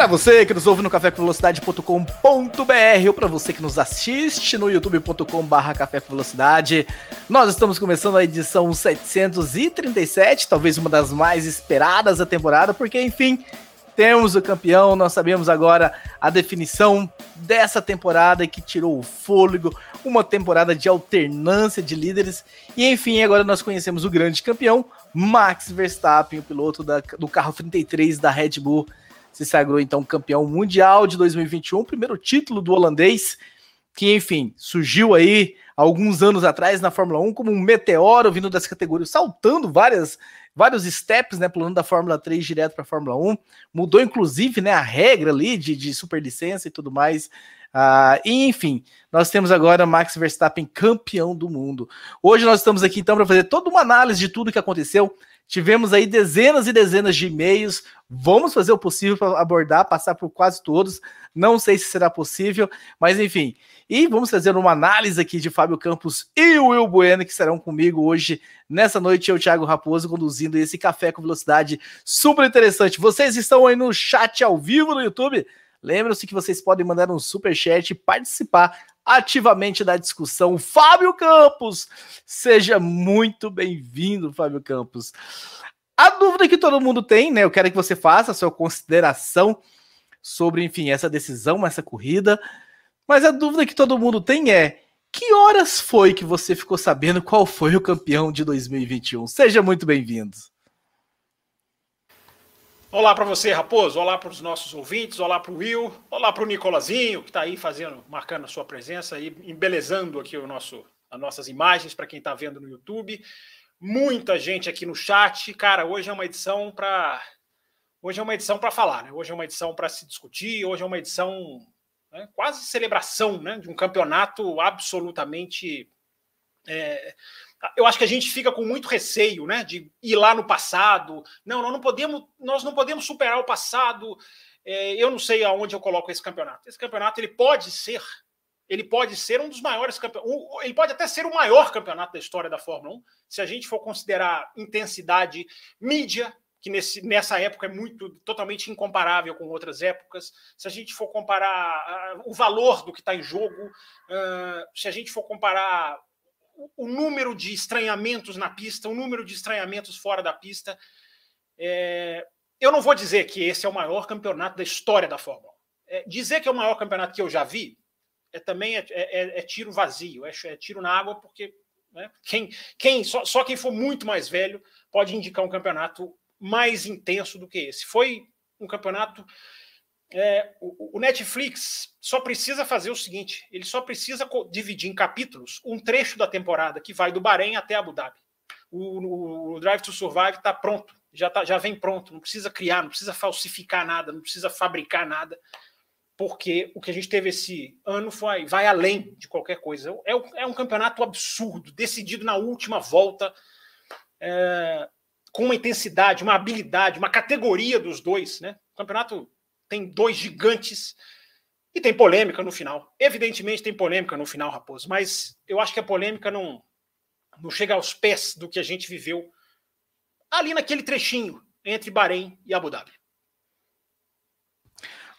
Para você que nos ouve no cafécomvelocidade.com.br ou para você que nos assiste no youtube.com.br Café com Velocidade, nós estamos começando a edição 737, talvez uma das mais esperadas da temporada, porque enfim, temos o campeão, nós sabemos agora a definição dessa temporada que tirou o fôlego, uma temporada de alternância de líderes, e enfim, agora nós conhecemos o grande campeão, Max Verstappen, o piloto da, do carro 33 da Red Bull se sagrou então campeão mundial de 2021, primeiro título do holandês, que enfim, surgiu aí alguns anos atrás na Fórmula 1 como um meteoro vindo das categorias, saltando várias vários steps, né, pulando da Fórmula 3 direto para a Fórmula 1, mudou inclusive, né, a regra ali de, de superlicença e tudo mais. Uh, e, enfim, nós temos agora Max Verstappen campeão do mundo. Hoje nós estamos aqui então para fazer toda uma análise de tudo que aconteceu, Tivemos aí dezenas e dezenas de e-mails. Vamos fazer o possível para abordar, passar por quase todos. Não sei se será possível, mas enfim. E vamos fazer uma análise aqui de Fábio Campos e o Will Bueno, que estarão comigo hoje, nessa noite, eu, Thiago Raposo, conduzindo esse café com velocidade super interessante. Vocês estão aí no chat ao vivo no YouTube? Lembrem-se que vocês podem mandar um super chat e participar ativamente da discussão. Fábio Campos, seja muito bem-vindo, Fábio Campos. A dúvida que todo mundo tem, né? Eu quero que você faça a sua consideração sobre, enfim, essa decisão, essa corrida. Mas a dúvida que todo mundo tem é: que horas foi que você ficou sabendo qual foi o campeão de 2021? Seja muito bem-vindo. Olá para você, Raposo. Olá para os nossos ouvintes. Olá para o Will. Olá para o Nicolazinho, que está aí fazendo, marcando a sua presença e embelezando aqui o nosso, as nossas imagens para quem está vendo no YouTube. Muita gente aqui no chat. Cara, hoje é uma edição para hoje é uma edição para falar, né? Hoje é uma edição para se discutir. Hoje é uma edição né, quase celebração, né, de um campeonato absolutamente é, eu acho que a gente fica com muito receio, né, de ir lá no passado. Não, nós não podemos, nós não podemos superar o passado. É, eu não sei aonde eu coloco esse campeonato. Esse campeonato ele pode ser, ele pode ser um dos maiores campeonatos. Ele pode até ser o maior campeonato da história da Fórmula 1, se a gente for considerar intensidade, mídia, que nesse, nessa época é muito totalmente incomparável com outras épocas. Se a gente for comparar uh, o valor do que está em jogo, uh, se a gente for comparar o número de estranhamentos na pista, o número de estranhamentos fora da pista. É, eu não vou dizer que esse é o maior campeonato da história da Fórmula 1. É, dizer que é o maior campeonato que eu já vi é também é, é, é, é tiro vazio, é, é, tiro na água, porque né, quem, quem só, só quem for muito mais velho pode indicar um campeonato mais intenso do que esse. Foi um campeonato é, o, o, Netflix só precisa fazer o seguinte: ele só precisa dividir em capítulos um trecho da temporada que vai do Bahrein até Abu Dhabi. O, o Drive to Survive está pronto, já, tá, já vem pronto, não precisa criar, não precisa falsificar nada, não precisa fabricar nada, porque o que a gente teve esse ano foi, vai além de qualquer coisa. É, é um campeonato absurdo, decidido na última volta, é, com uma intensidade, uma habilidade, uma categoria dos dois. Né? O campeonato tem dois gigantes e tem polêmica no final. Evidentemente tem polêmica no final, Raposo, mas eu acho que a polêmica não, não chega aos pés do que a gente viveu ali naquele trechinho entre Bahrein e Abu Dhabi.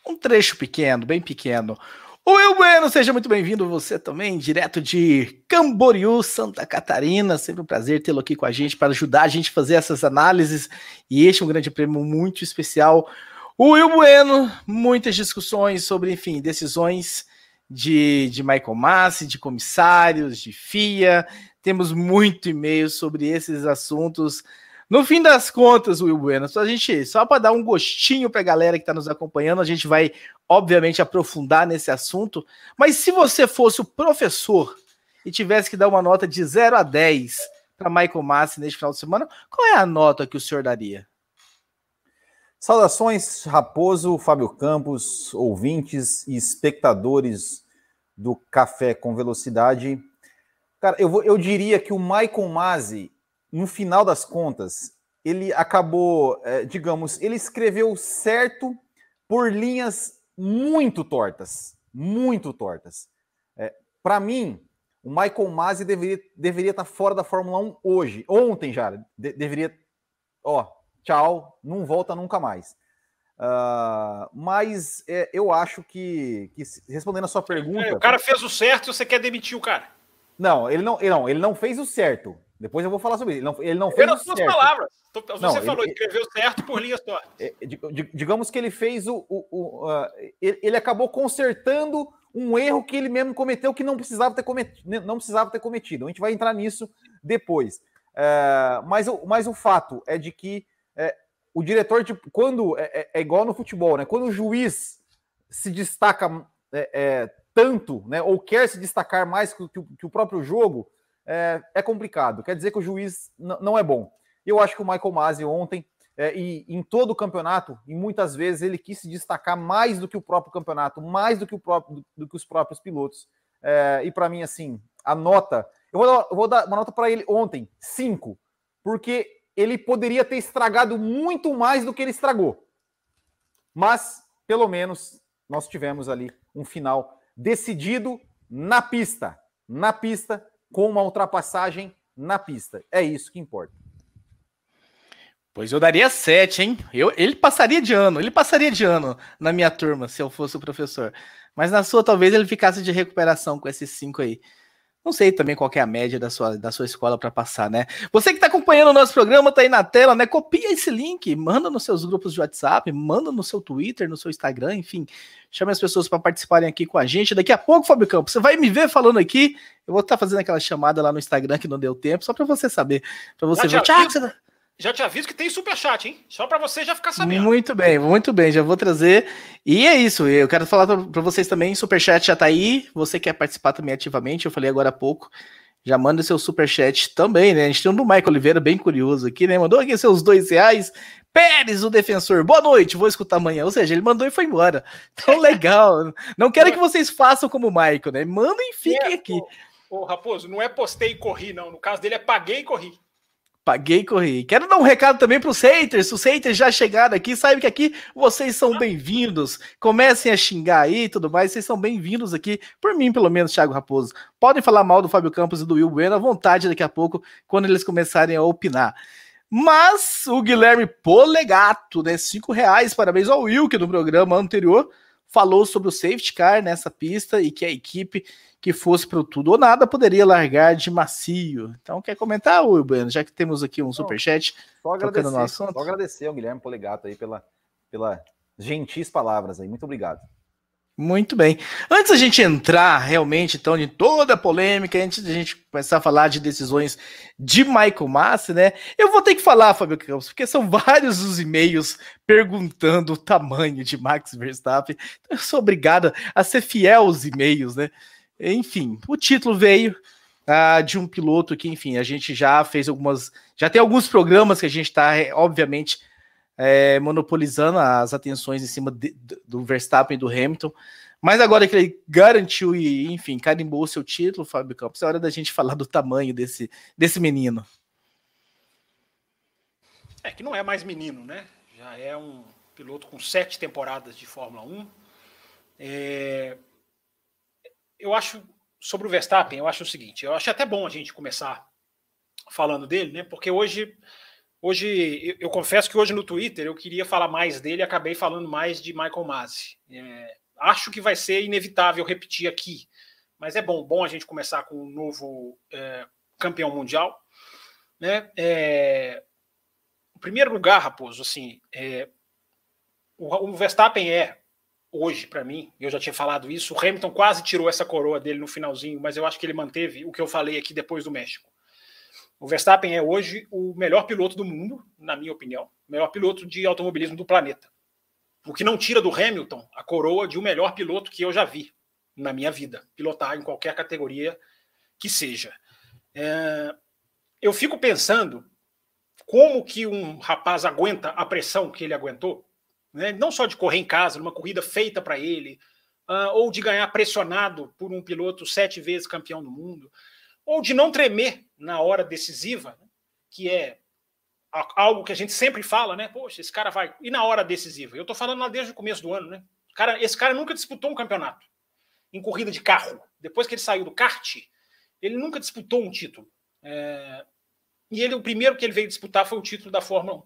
Um trecho pequeno, bem pequeno. O Will Bueno, seja muito bem-vindo, você também, direto de Camboriú, Santa Catarina. Sempre um prazer tê-lo aqui com a gente para ajudar a gente a fazer essas análises. E este é um grande prêmio muito especial o Will Bueno, muitas discussões sobre, enfim, decisões de, de Michael Massi, de comissários, de FIA. Temos muito e-mail sobre esses assuntos. No fim das contas, Will Bueno, só a gente, só para dar um gostinho para a galera que está nos acompanhando, a gente vai, obviamente, aprofundar nesse assunto. Mas se você fosse o professor e tivesse que dar uma nota de 0 a 10 para Michael Massi neste final de semana, qual é a nota que o senhor daria? Saudações, Raposo, Fábio Campos, ouvintes e espectadores do Café com Velocidade. Cara, eu, vou, eu diria que o Michael Masi, no final das contas, ele acabou, é, digamos, ele escreveu certo por linhas muito tortas, muito tortas. É, Para mim, o Michael Masi deveria, deveria estar fora da Fórmula 1 hoje, ontem já, de, deveria, ó, tchau, não volta nunca mais. Uh, mas é, eu acho que, que, respondendo a sua pergunta. É, o cara fez o certo e você quer demitir o cara. Não, ele não, ele não, ele não fez o certo. Depois eu vou falar sobre isso. Ele não, ele não fez o certo. palavras. Você não, falou, ele, escreveu certo por linhas tortas. É, digamos que ele fez o. o, o uh, ele, ele, acabou consertando um erro que ele mesmo cometeu que não precisava ter cometido. Não precisava ter cometido. A gente vai entrar nisso depois. Uh, mas, mas o fato é de que uh, o diretor, tipo, quando é, é, é, igual no futebol, né? Quando o juiz se destaca é, é, tanto, né? Ou quer se destacar mais que, que, que o próprio jogo, é, é, complicado. Quer dizer que o juiz não é bom. Eu acho que o Michael Masi ontem é, e em todo o campeonato, e muitas vezes ele quis se destacar mais do que o próprio campeonato, mais do que, o próprio, do, do que os próprios pilotos. É, e para mim, assim, a nota. Eu vou dar, eu vou dar uma nota para ele ontem, cinco, porque ele poderia ter estragado muito mais do que ele estragou. Mas, pelo menos, nós tivemos ali um final decidido na pista. Na pista, com uma ultrapassagem na pista. É isso que importa. Pois eu daria sete, hein? Eu, ele passaria de ano, ele passaria de ano na minha turma, se eu fosse o professor. Mas na sua, talvez ele ficasse de recuperação com esses cinco aí. Não sei também qual é a média da sua, da sua escola para passar, né? Você que está acompanhando o nosso programa, tá aí na tela, né? Copia esse link, manda nos seus grupos de WhatsApp, manda no seu Twitter, no seu Instagram, enfim. Chame as pessoas para participarem aqui com a gente. Daqui a pouco, Fábio Campos, você vai me ver falando aqui. Eu vou estar tá fazendo aquela chamada lá no Instagram que não deu tempo, só para você saber. Para você ver. Tchau, você... Já te aviso que tem super chat, hein? Só para você já ficar sabendo. Muito bem, muito bem, já vou trazer. E é isso, eu quero falar para vocês também, super chat já tá aí. Você quer participar também ativamente, eu falei agora há pouco. Já manda seu super chat também, né? A gente tem um do Michael Oliveira bem curioso aqui, né? Mandou aqui seus dois reais. Pérez, o defensor, boa noite, vou escutar amanhã. Ou seja, ele mandou e foi embora. Então, legal. Não quero que vocês façam como o Michael, né? Mandem e fiquem é, aqui. Ô, ô, Raposo, não é postei e corri, não. No caso dele é paguei e corri. Paguei e corri. Quero dar um recado também para os haters. Os haters já chegaram aqui, sabe que aqui vocês são bem-vindos. Comecem a xingar aí e tudo mais. Vocês são bem-vindos aqui, por mim, pelo menos, Thiago Raposo. Podem falar mal do Fábio Campos e do Will Bueno à vontade daqui a pouco, quando eles começarem a opinar. Mas o Guilherme Polegato, né? Cinco reais. Parabéns ao Will, que no programa anterior falou sobre o safety car nessa pista e que a equipe que fosse para o tudo ou nada, poderia largar de macio. Então, quer comentar, Will Bueno, já que temos aqui um superchat só agradecer, no assunto? Só agradecer ao Guilherme Polegato aí pela, pela gentis palavras aí. Muito obrigado. Muito bem. Antes da gente entrar realmente, então, de toda a polêmica, antes da gente começar a falar de decisões de Michael Massi, né? Eu vou ter que falar, Fábio Campos, porque são vários os e-mails perguntando o tamanho de Max Verstappen. Então, eu sou obrigado a ser fiel aos e-mails, né? Enfim, o título veio uh, de um piloto que, enfim, a gente já fez algumas. Já tem alguns programas que a gente está, é, obviamente, é, monopolizando as atenções em cima de, do Verstappen e do Hamilton. Mas agora que ele garantiu e, enfim, carimbou o seu título, Fábio Campos, é hora da gente falar do tamanho desse, desse menino. É que não é mais menino, né? Já é um piloto com sete temporadas de Fórmula 1. É, eu acho, sobre o Verstappen, eu acho o seguinte, eu acho até bom a gente começar falando dele, né? Porque hoje, hoje eu, eu confesso que hoje no Twitter eu queria falar mais dele acabei falando mais de Michael Masi. É, acho que vai ser inevitável repetir aqui, mas é bom, bom a gente começar com um novo é, campeão mundial, né? É, em primeiro lugar, Raposo, assim, é, o, o Verstappen é hoje, para mim, eu já tinha falado isso, o Hamilton quase tirou essa coroa dele no finalzinho, mas eu acho que ele manteve o que eu falei aqui depois do México. O Verstappen é hoje o melhor piloto do mundo, na minha opinião, o melhor piloto de automobilismo do planeta. O que não tira do Hamilton a coroa de o melhor piloto que eu já vi na minha vida, pilotar em qualquer categoria que seja. É... eu fico pensando como que um rapaz aguenta a pressão que ele aguentou né? não só de correr em casa, numa corrida feita para ele, uh, ou de ganhar pressionado por um piloto sete vezes campeão do mundo, ou de não tremer na hora decisiva, né? que é algo que a gente sempre fala, né? Poxa, esse cara vai. E na hora decisiva? Eu tô falando lá desde o começo do ano, né? Cara, esse cara nunca disputou um campeonato em corrida de carro. Depois que ele saiu do kart, ele nunca disputou um título. É... E ele, o primeiro que ele veio disputar foi o título da Fórmula 1.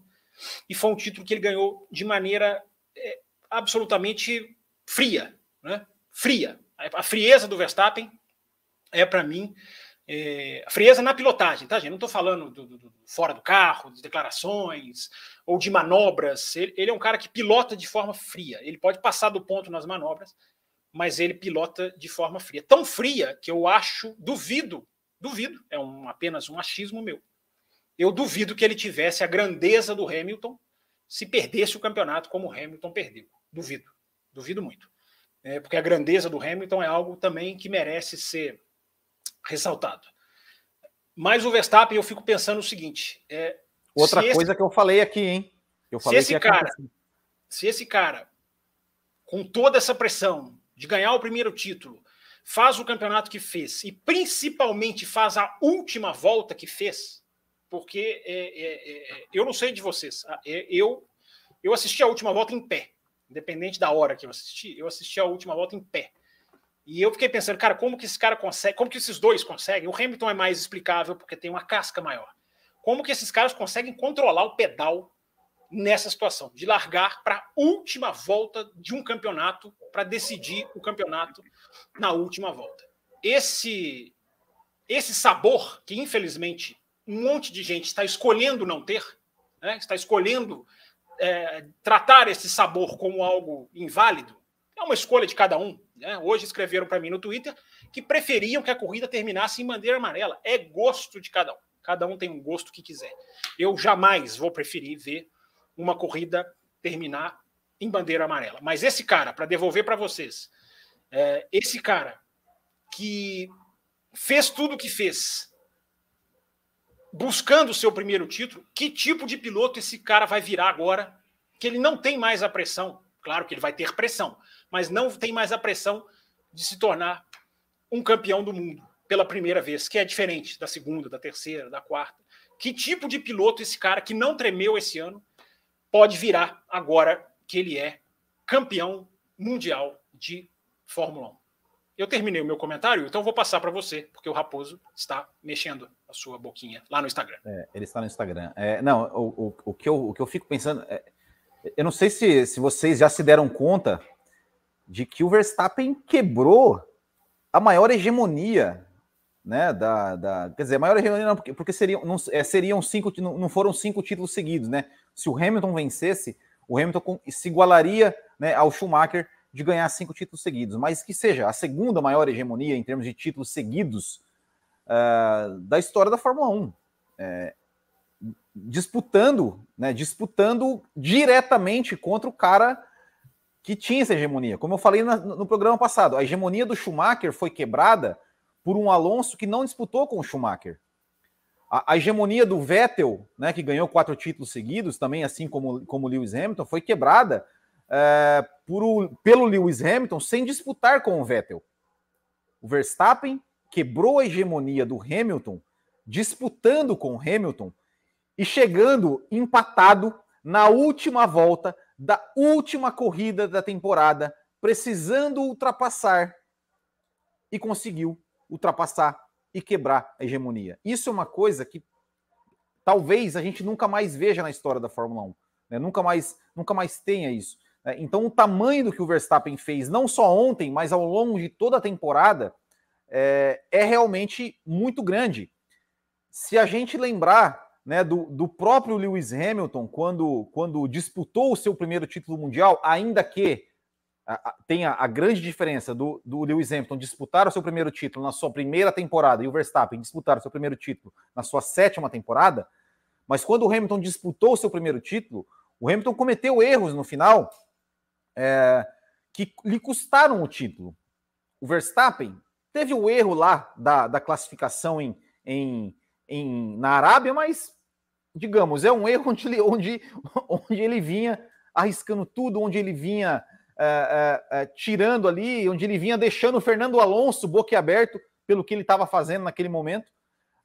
E foi um título que ele ganhou de maneira é, absolutamente fria. Né? Fria. A frieza do Verstappen é, para mim, é, a frieza na pilotagem, tá, gente? Não estou falando do, do, do, fora do carro, de declarações ou de manobras. Ele, ele, é um cara que pilota de forma fria. Ele pode passar do ponto nas manobras, mas ele pilota de forma fria. Tão fria que eu acho, duvido, duvido, é um, apenas um achismo meu. Eu duvido que ele tivesse a grandeza do Hamilton se perdesse o campeonato como o Hamilton perdeu. Duvido, duvido muito. É, porque a grandeza do Hamilton é algo também que merece ser ressaltado. Mas o Verstappen, eu fico pensando o seguinte: é, outra coisa esse, que eu falei aqui, hein? Eu falei se esse cara, se esse cara, com toda essa pressão de ganhar o primeiro título, faz o campeonato que fez e principalmente faz a última volta que fez, porque é, é, é eu não sei de vocês, é, eu eu assisti a última volta em pé, independente da hora que eu assisti, eu assisti a última volta em pé. E eu fiquei pensando, cara, como que esse cara consegue, como que esses dois conseguem? O Hamilton é mais explicável porque tem uma casca maior. Como que esses caras conseguem controlar o pedal nessa situação, de largar para a última volta de um campeonato para decidir o campeonato na última volta. Esse esse sabor que infelizmente um monte de gente está escolhendo não ter, né? está escolhendo é, tratar esse sabor como algo inválido, é uma escolha de cada um. Né? Hoje escreveram para mim no Twitter que preferiam que a corrida terminasse em bandeira amarela. É gosto de cada um. Cada um tem um gosto que quiser. Eu jamais vou preferir ver uma corrida terminar em bandeira amarela. Mas esse cara, para devolver para vocês, é, esse cara que fez tudo o que fez, buscando o seu primeiro título, que tipo de piloto esse cara vai virar agora? Que ele não tem mais a pressão. Claro que ele vai ter pressão, mas não tem mais a pressão de se tornar um campeão do mundo pela primeira vez, que é diferente da segunda, da terceira, da quarta. Que tipo de piloto esse cara que não tremeu esse ano pode virar agora que ele é campeão mundial de Fórmula 1? Eu terminei o meu comentário, então vou passar para você, porque o Raposo está mexendo a sua boquinha lá no Instagram. É, ele está no Instagram. É, não, o, o, o, que eu, o que eu fico pensando. É, eu não sei se, se vocês já se deram conta de que o Verstappen quebrou a maior hegemonia, né? Da, da quer dizer, a maior hegemonia não, porque, porque seriam, não, é, seriam cinco, não foram cinco títulos seguidos, né? Se o Hamilton vencesse, o Hamilton se igualaria né, ao Schumacher de ganhar cinco títulos seguidos, mas que seja a segunda maior hegemonia em termos de títulos seguidos uh, da história da Fórmula 1. É, disputando, né, disputando diretamente contra o cara que tinha essa hegemonia. Como eu falei no, no programa passado, a hegemonia do Schumacher foi quebrada por um Alonso que não disputou com o Schumacher. A, a hegemonia do Vettel, né, que ganhou quatro títulos seguidos, também assim como, como Lewis Hamilton, foi quebrada é, por pelo Lewis Hamilton sem disputar com o Vettel. O Verstappen quebrou a hegemonia do Hamilton disputando com o Hamilton e chegando empatado na última volta da última corrida da temporada, precisando ultrapassar e conseguiu ultrapassar e quebrar a hegemonia. Isso é uma coisa que talvez a gente nunca mais veja na história da Fórmula 1, né? nunca mais, nunca mais tenha isso. Né? Então, o tamanho do que o Verstappen fez, não só ontem, mas ao longo de toda a temporada, é, é realmente muito grande. Se a gente lembrar né, do, do próprio Lewis Hamilton quando, quando disputou o seu primeiro título mundial, ainda que tenha a grande diferença do, do Lewis Hamilton disputar o seu primeiro título na sua primeira temporada e o Verstappen disputar o seu primeiro título na sua sétima temporada, mas quando o Hamilton disputou o seu primeiro título, o Hamilton cometeu erros no final é, que lhe custaram o título. O Verstappen teve o erro lá da, da classificação em, em, em, na Arábia, mas digamos, é um erro onde ele, onde, onde ele vinha arriscando tudo, onde ele vinha é, é, é, tirando ali, onde ele vinha deixando o Fernando Alonso boquiaberto pelo que ele estava fazendo naquele momento.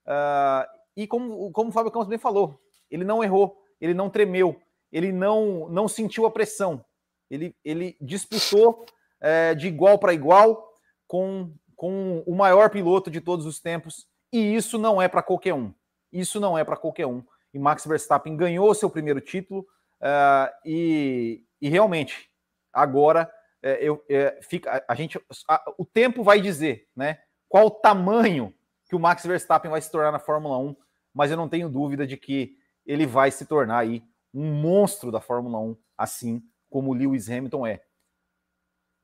Uh, e como, como o Fábio Campos bem falou, ele não errou, ele não tremeu, ele não, não sentiu a pressão. Ele, ele disputou é, de igual para igual com, com o maior piloto de todos os tempos, e isso não é para qualquer um. Isso não é para qualquer um. E Max Verstappen ganhou seu primeiro título, uh, e, e realmente, agora é, eu, é, fica, a, a gente, a, o tempo vai dizer, né? Qual o tamanho que o Max Verstappen vai se tornar na Fórmula 1, mas eu não tenho dúvida de que ele vai se tornar aí um monstro da Fórmula 1, assim como Lewis Hamilton é.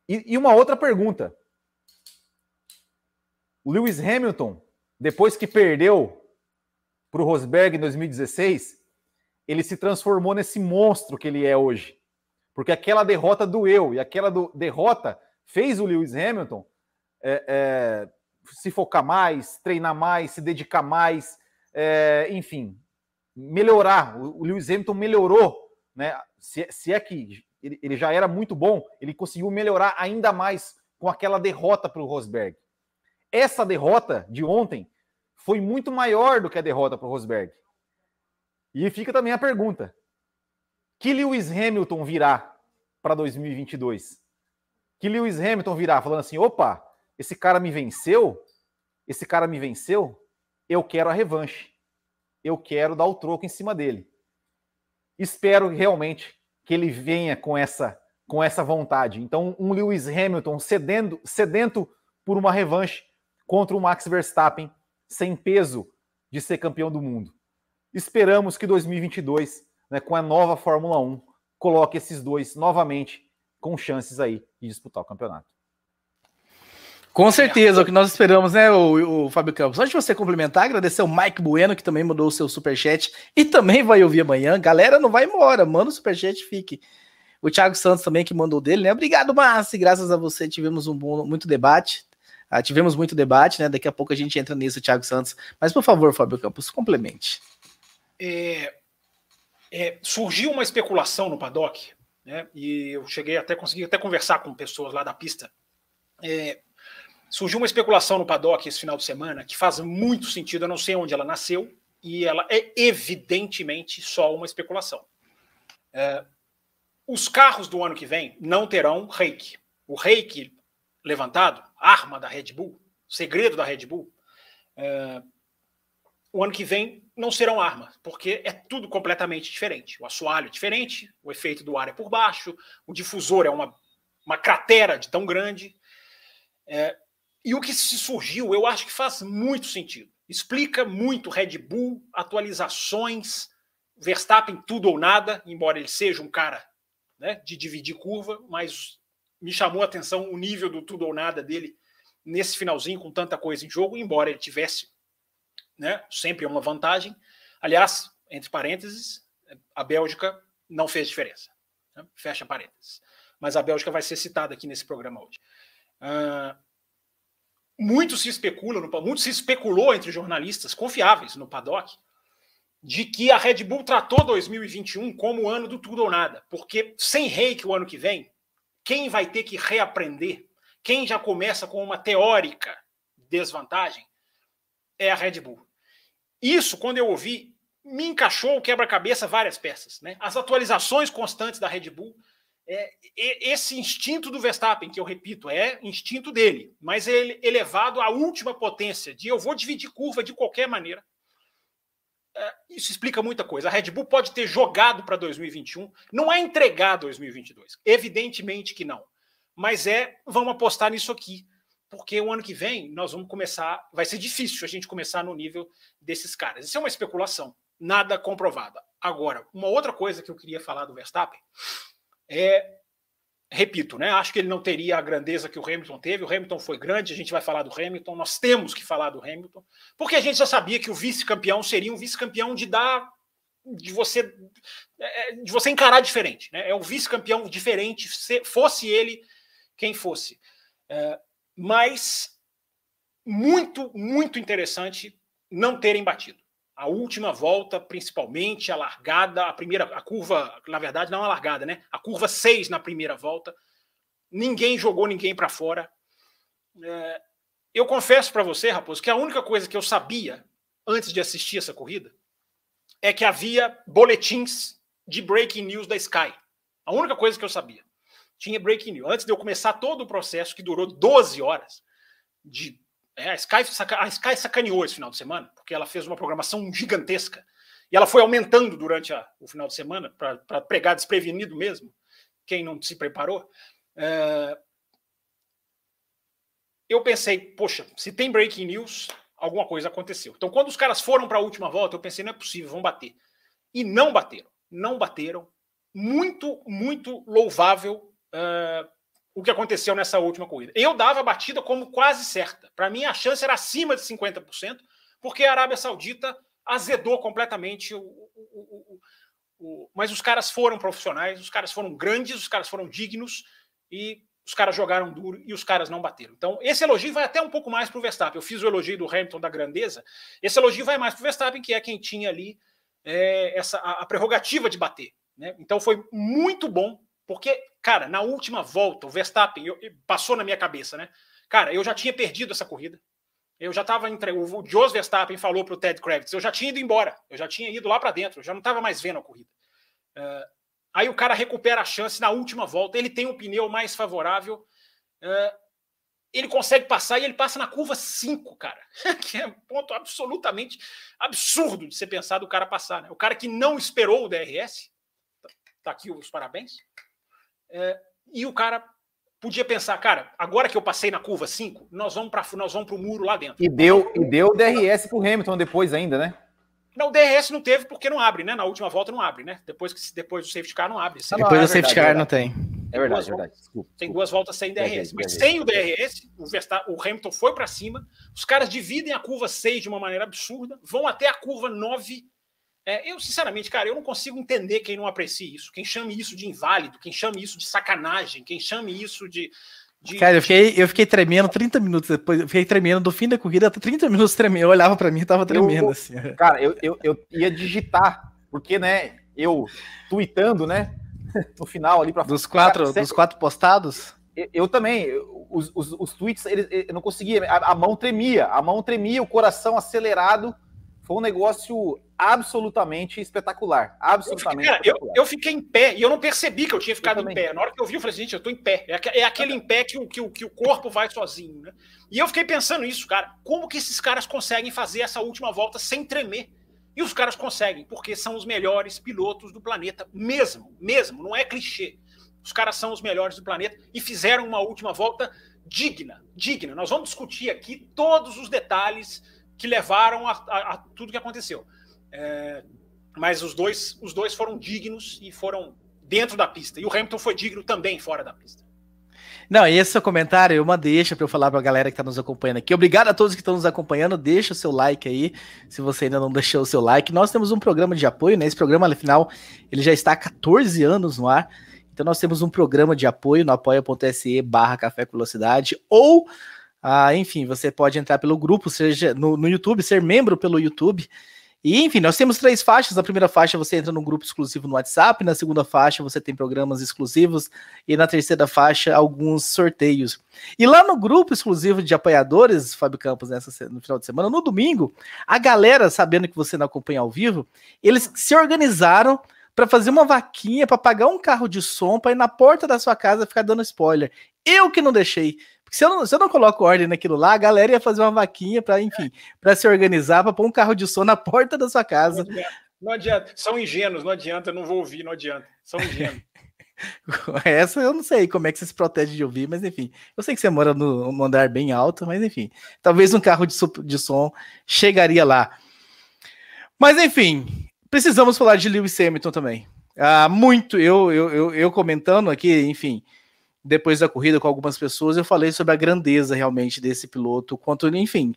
E, e uma outra pergunta. O Lewis Hamilton, depois que perdeu para o Rosberg em 2016, ele se transformou nesse monstro que ele é hoje. Porque aquela derrota doeu, e aquela do, derrota fez o Lewis Hamilton é, é, se focar mais, treinar mais, se dedicar mais, é, enfim, melhorar. O, Lewis Hamilton melhorou, né? Se, se é que ele, ele, já era muito bom, ele conseguiu melhorar ainda mais com aquela derrota para o Rosberg. Essa derrota de ontem foi muito maior do que a derrota para o Rosberg. E fica também a pergunta: que Lewis Hamilton virá para 2022? Que Lewis Hamilton virá falando assim: opa, esse cara me venceu, esse cara me venceu, eu quero a revanche. Eu quero dar o troco em cima dele. Espero realmente que ele venha com essa com essa vontade. Então, um Lewis Hamilton cedendo, sedento por uma revanche contra o Max Verstappen sem peso de ser campeão do mundo. Esperamos que 2022, né, com a nova Fórmula 1, coloque esses dois novamente com chances aí de disputar o campeonato. Com certeza, é o que nós esperamos, né, o, o Fábio Campos. Antes de você complementar, agradecer o Mike Bueno, que também mandou o seu superchat e também vai ouvir amanhã. Galera, não vai embora, manda o superchat fique. O Thiago Santos também que mandou dele, né? Obrigado, Márcio. Graças a você tivemos um bom, muito debate. Ah, tivemos muito debate, né? Daqui a pouco a gente entra nisso, Thiago Santos. Mas, por favor, Fábio Campos, complemente. É, é, surgiu uma especulação no paddock, né? E eu cheguei até consegui até conversar com pessoas lá da pista. É, Surgiu uma especulação no paddock esse final de semana que faz muito sentido, eu não sei onde ela nasceu, e ela é evidentemente só uma especulação. É, os carros do ano que vem não terão reiki. O reiki levantado, arma da Red Bull, segredo da Red Bull, é, o ano que vem não serão armas, porque é tudo completamente diferente. O assoalho é diferente, o efeito do ar é por baixo, o difusor é uma, uma cratera de tão grande. É, e o que se surgiu, eu acho que faz muito sentido. Explica muito Red Bull, atualizações, Verstappen tudo ou nada, embora ele seja um cara né, de dividir curva, mas me chamou a atenção o nível do tudo ou nada dele nesse finalzinho com tanta coisa em jogo, embora ele tivesse né, sempre uma vantagem. Aliás, entre parênteses, a Bélgica não fez diferença. Né? Fecha parênteses. Mas a Bélgica vai ser citada aqui nesse programa hoje. Uh, muito se especula, muito se especulou entre jornalistas confiáveis no paddock de que a Red Bull tratou 2021 como o ano do tudo ou nada, porque sem reiki o ano que vem, quem vai ter que reaprender, quem já começa com uma teórica desvantagem, é a Red Bull. Isso, quando eu ouvi, me encaixou o quebra-cabeça várias peças. Né? As atualizações constantes da Red Bull é, esse instinto do Verstappen, que eu repito, é instinto dele, mas ele elevado à última potência de eu vou dividir curva de qualquer maneira. É, isso explica muita coisa. A Red Bull pode ter jogado para 2021, não é entregar 2022, evidentemente que não. Mas é, vamos apostar nisso aqui, porque o ano que vem nós vamos começar, vai ser difícil a gente começar no nível desses caras. Isso é uma especulação, nada comprovada. Agora, uma outra coisa que eu queria falar do Verstappen é, repito, né? Acho que ele não teria a grandeza que o Hamilton teve. O Hamilton foi grande, a gente vai falar do Hamilton, nós temos que falar do Hamilton, porque a gente já sabia que o vice-campeão seria um vice-campeão de dar de você é, de você encarar diferente, né? É um vice-campeão diferente, se fosse ele quem fosse. É, mas muito, muito interessante não terem batido a última volta, principalmente a largada, a primeira, a curva, na verdade, não a largada, né? A curva 6 na primeira volta ninguém jogou ninguém para fora. É, eu confesso para você, Raposo, que a única coisa que eu sabia antes de assistir essa corrida é que havia boletins de breaking news da Sky. A única coisa que eu sabia. Tinha breaking news. Antes de eu começar todo o processo, que durou 12 horas, de. É, a, Sky, a Sky sacaneou esse final de semana, porque ela fez uma programação gigantesca. E ela foi aumentando durante a, o final de semana, para pregar desprevenido mesmo, quem não se preparou. É, eu pensei, poxa, se tem breaking news, alguma coisa aconteceu. Então, quando os caras foram para a última volta, eu pensei, não é possível, vão bater. E não bateram. Não bateram. Muito, muito louvável o que aconteceu nessa última corrida. Eu dava a batida como quase certa. Para mim, a chance era acima de 50%, porque a Arábia Saudita azedou completamente o, o, o, mas os caras foram profissionais, os caras foram grandes, os caras foram dignos e os caras jogaram duro e os caras não bateram. Então, esse elogio vai até um pouco mais para o Verstappen. Eu fiz o elogio do Hamilton da grandeza, esse elogio vai mais para o Verstappen, que é quem tinha ali é, essa, a, a, prerrogativa de bater. Né? Então, foi muito bom, porque, cara, na última volta, o Verstappen eu, passou na minha cabeça, né? Cara, eu já tinha perdido essa corrida. Eu já estava entre. O Jos Verstappen falou para o Ted Kravitz, eu já tinha ido embora, eu já tinha ido lá para dentro, eu já não estava mais vendo a corrida. Uh, Aí o cara recupera a chance na última volta, ele tem um pneu mais favorável, uh, ele consegue passar e ele passa na curva 5, cara. que é um ponto absolutamente absurdo de ser pensado o cara passar. Né? O cara que não esperou o DRS, tá aqui os parabéns, uh, e o cara podia pensar, cara, agora que eu passei na curva 5, nós vamos para nós vamos o muro lá dentro. E deu, e deu o DRS para o Hamilton depois ainda, né? Não, o DRS não teve porque não abre, né? Na última volta não abre, né? Depois, que, depois do safety car não abre. Depois é do safety car não tem. É verdade, é verdade. Desculpa, tem duas voltas sem DRS. Mas sem o DRS, o, Verstappen, o Hamilton foi para cima. Os caras dividem a curva 6 de uma maneira absurda, vão até a curva 9. É, eu, sinceramente, cara, eu não consigo entender quem não aprecia isso. Quem chame isso de inválido, quem chame isso de sacanagem, quem chame isso de, de... Cara, eu fiquei, eu fiquei tremendo 30 minutos depois. Eu fiquei tremendo do fim da corrida até 30 minutos tremendo. Eu olhava para mim e tava tremendo. Eu, assim. Cara, eu, eu, eu ia digitar, porque, né, eu tweetando, né, no final ali para Dos quatro, cara, dos quatro postados? Eu, eu também. Os, os, os, tweets, eles, eu não conseguia. A, a mão tremia, a mão tremia, o coração acelerado. Foi um negócio absolutamente espetacular. Absolutamente. Eu fiquei, cara, eu, eu, fiquei em pé e eu não percebi que eu tinha ficado eu em pé. Na hora que eu vi, eu falei, gente, eu tô em pé. É, é aquele em pé que o, que, o, que o corpo vai sozinho, né? E eu fiquei pensando nisso, cara. Como que esses caras conseguem fazer essa última volta sem tremer? E os caras conseguem, porque são os melhores pilotos do planeta, mesmo, mesmo, não é clichê. Os caras são os melhores do planeta e fizeram uma última volta digna, digna. Nós vamos discutir aqui todos os detalhes que levaram a, a, a tudo que aconteceu. É, mas os dois, os dois foram dignos e foram dentro da pista. E o Hamilton foi digno também fora da pista. Não, esse seu comentário é uma deixa para eu falar para a galera que está nos acompanhando aqui. Obrigado a todos que estão nos acompanhando. Deixa o seu like aí, se você ainda não deixou o seu like. Nós temos um programa de apoio, né? Esse programa, afinal, ele já está há 14 anos no ar. Então nós temos um programa de apoio no apoia.se barra Café Velocidade ou ah, enfim, você pode entrar pelo grupo, seja no, no YouTube, ser membro pelo YouTube. E, enfim, nós temos três faixas. Na primeira faixa você entra num grupo exclusivo no WhatsApp, na segunda faixa você tem programas exclusivos, e na terceira faixa alguns sorteios. E lá no grupo exclusivo de apoiadores, Fábio Campos, nessa, no final de semana, no domingo, a galera, sabendo que você não acompanha ao vivo, eles se organizaram para fazer uma vaquinha para pagar um carro de som para ir na porta da sua casa ficar dando spoiler. Eu que não deixei. Porque se eu não, se eu não coloco ordem naquilo lá, a galera ia fazer uma vaquinha para, enfim, para se organizar, para pôr um carro de som na porta da sua casa. Não adianta, não adianta. São ingênuos, não adianta, eu não vou ouvir, não adianta. São ingênuos. Essa eu não sei como é que você se protege de ouvir, mas enfim. Eu sei que você mora no, no andar bem alto, mas enfim. Talvez um carro de, de som chegaria lá. Mas enfim, precisamos falar de Lewis Hamilton também. Ah, muito, eu, eu, eu, eu comentando aqui, enfim, depois da corrida com algumas pessoas, eu falei sobre a grandeza realmente desse piloto, quanto, enfim,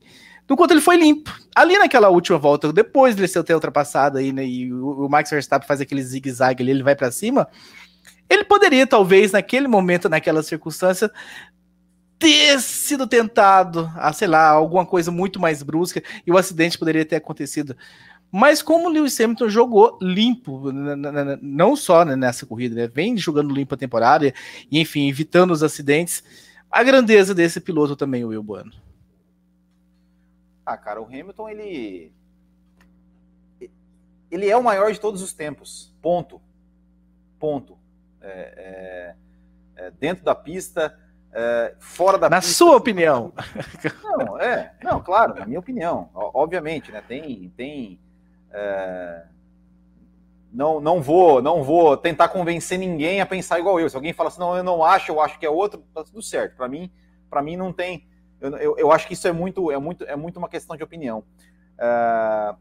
do quanto ele foi limpo. Ali naquela última volta, depois de ter ultrapassado aí, né, e o, o Max Verstappen faz aquele zigue-zague ali, ele vai para cima, ele poderia, talvez, naquele momento, naquela circunstância, ter sido tentado a, sei lá, alguma coisa muito mais brusca, e o acidente poderia ter acontecido Mas como o Lewis Hamilton jogou limpo, não só né, nessa corrida, né, vem jogando limpo a temporada e, enfim, evitando os acidentes, a grandeza desse piloto também, o Will Bueno. Ah, cara, o Hamilton, ele. Ele é o maior de todos os tempos. Ponto. Ponto. É, é, é, dentro da pista, é, fora da na pista. Na sua opinião. Não, é. Não, claro, na minha opinião. Obviamente, né? Tem. tem é, não, não vou não vou tentar convencer ninguém a pensar igual eu. Se alguém fala assim, não, eu não acho, eu acho que é outro, tá tudo certo. Para mim, para mim não tem eu, eu, eu, acho que isso é muito, é muito, é muito uma questão de opinião. Uh,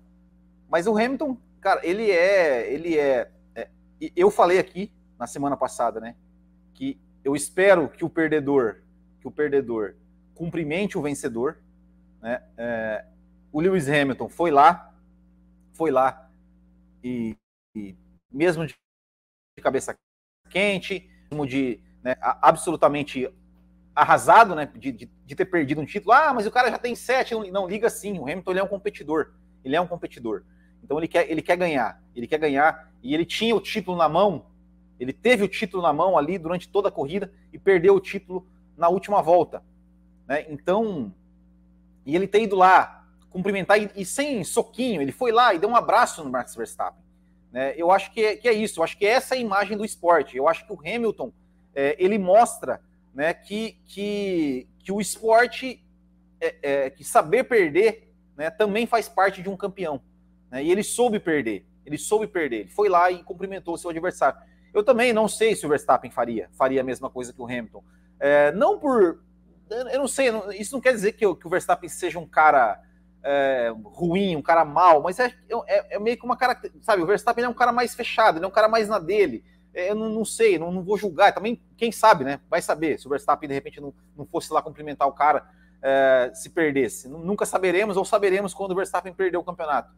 mas o Hamilton, cara, ele é, ele é, é, Eu falei aqui na semana passada, né, que eu espero que o perdedor, que o perdedor cumprimente o vencedor, né? É, o Lewis Hamilton foi lá, foi lá e, e mesmo de cabeça quente, mesmo de né, absolutamente arrasado, né, de, de, de, ter perdido um título. Ah, mas o cara já tem sete. Não, não liga sim. O Hamilton ele é um competidor. Ele é um competidor. Então ele quer, ele quer ganhar. Ele quer ganhar. E ele tinha o título na mão. Ele teve o título na mão ali durante toda a corrida e perdeu o título na última volta. Né? Então, e ele ter ido lá cumprimentar e, e, sem soquinho, ele foi lá e deu um abraço no Max Verstappen. Né? Eu acho que é, que é isso. Eu acho que essa é a imagem do esporte. Eu acho que o Hamilton é, ele mostra né, que, que, que o esporte, é, é, que saber perder, né, também faz parte de um campeão. Né, e ele soube perder, ele soube perder, ele foi lá e cumprimentou o seu adversário. Eu também não sei se o Verstappen faria, faria a mesma coisa que o Hamilton. É, não por. Eu não sei, isso não quer dizer que, que o Verstappen seja um cara é, ruim, um cara mal, mas é, é, é meio que uma cara. Sabe, o Verstappen é um cara mais fechado, ele é um cara mais na dele. É, eu não, não sei, não, não, vou julgar. Também, quem sabe, né? Vai saber se o Verstappen de repente não, não fosse lá cumprimentar o cara é, se perdesse. Nunca saberemos ou saberemos quando o Verstappen perdeu o campeonato.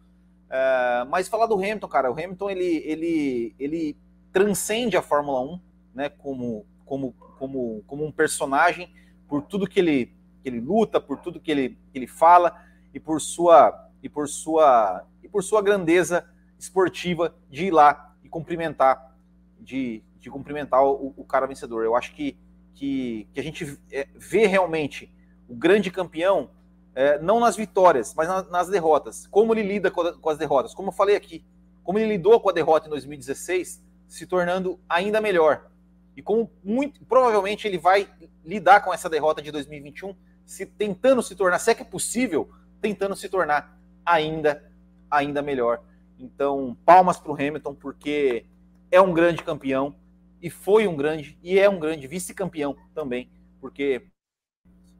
É, mas falar do Hamilton, cara, o Hamilton ele, ele, ele transcende a Fórmula 1, né? Como, como, como, como um personagem por tudo que ele, que ele luta, por tudo que ele, que ele fala e por sua e por sua e por sua grandeza esportiva de ir lá e cumprimentar de, de cumprimentar o, o, cara vencedor. Eu acho que, que, que a gente é, vê realmente o grande campeão é, não nas vitórias, mas nas, nas derrotas. Como ele lida com, a, com, as derrotas. Como eu falei aqui, como ele lidou com a derrota em 2016, se tornando ainda melhor. E como muito provavelmente ele vai lidar com essa derrota de 2021, se tentando se tornar, se é que é possível, tentando se tornar ainda ainda melhor. Então, palmas para o Hamilton, porque é um grande campeão e foi um grande e é um grande vice-campeão também, porque,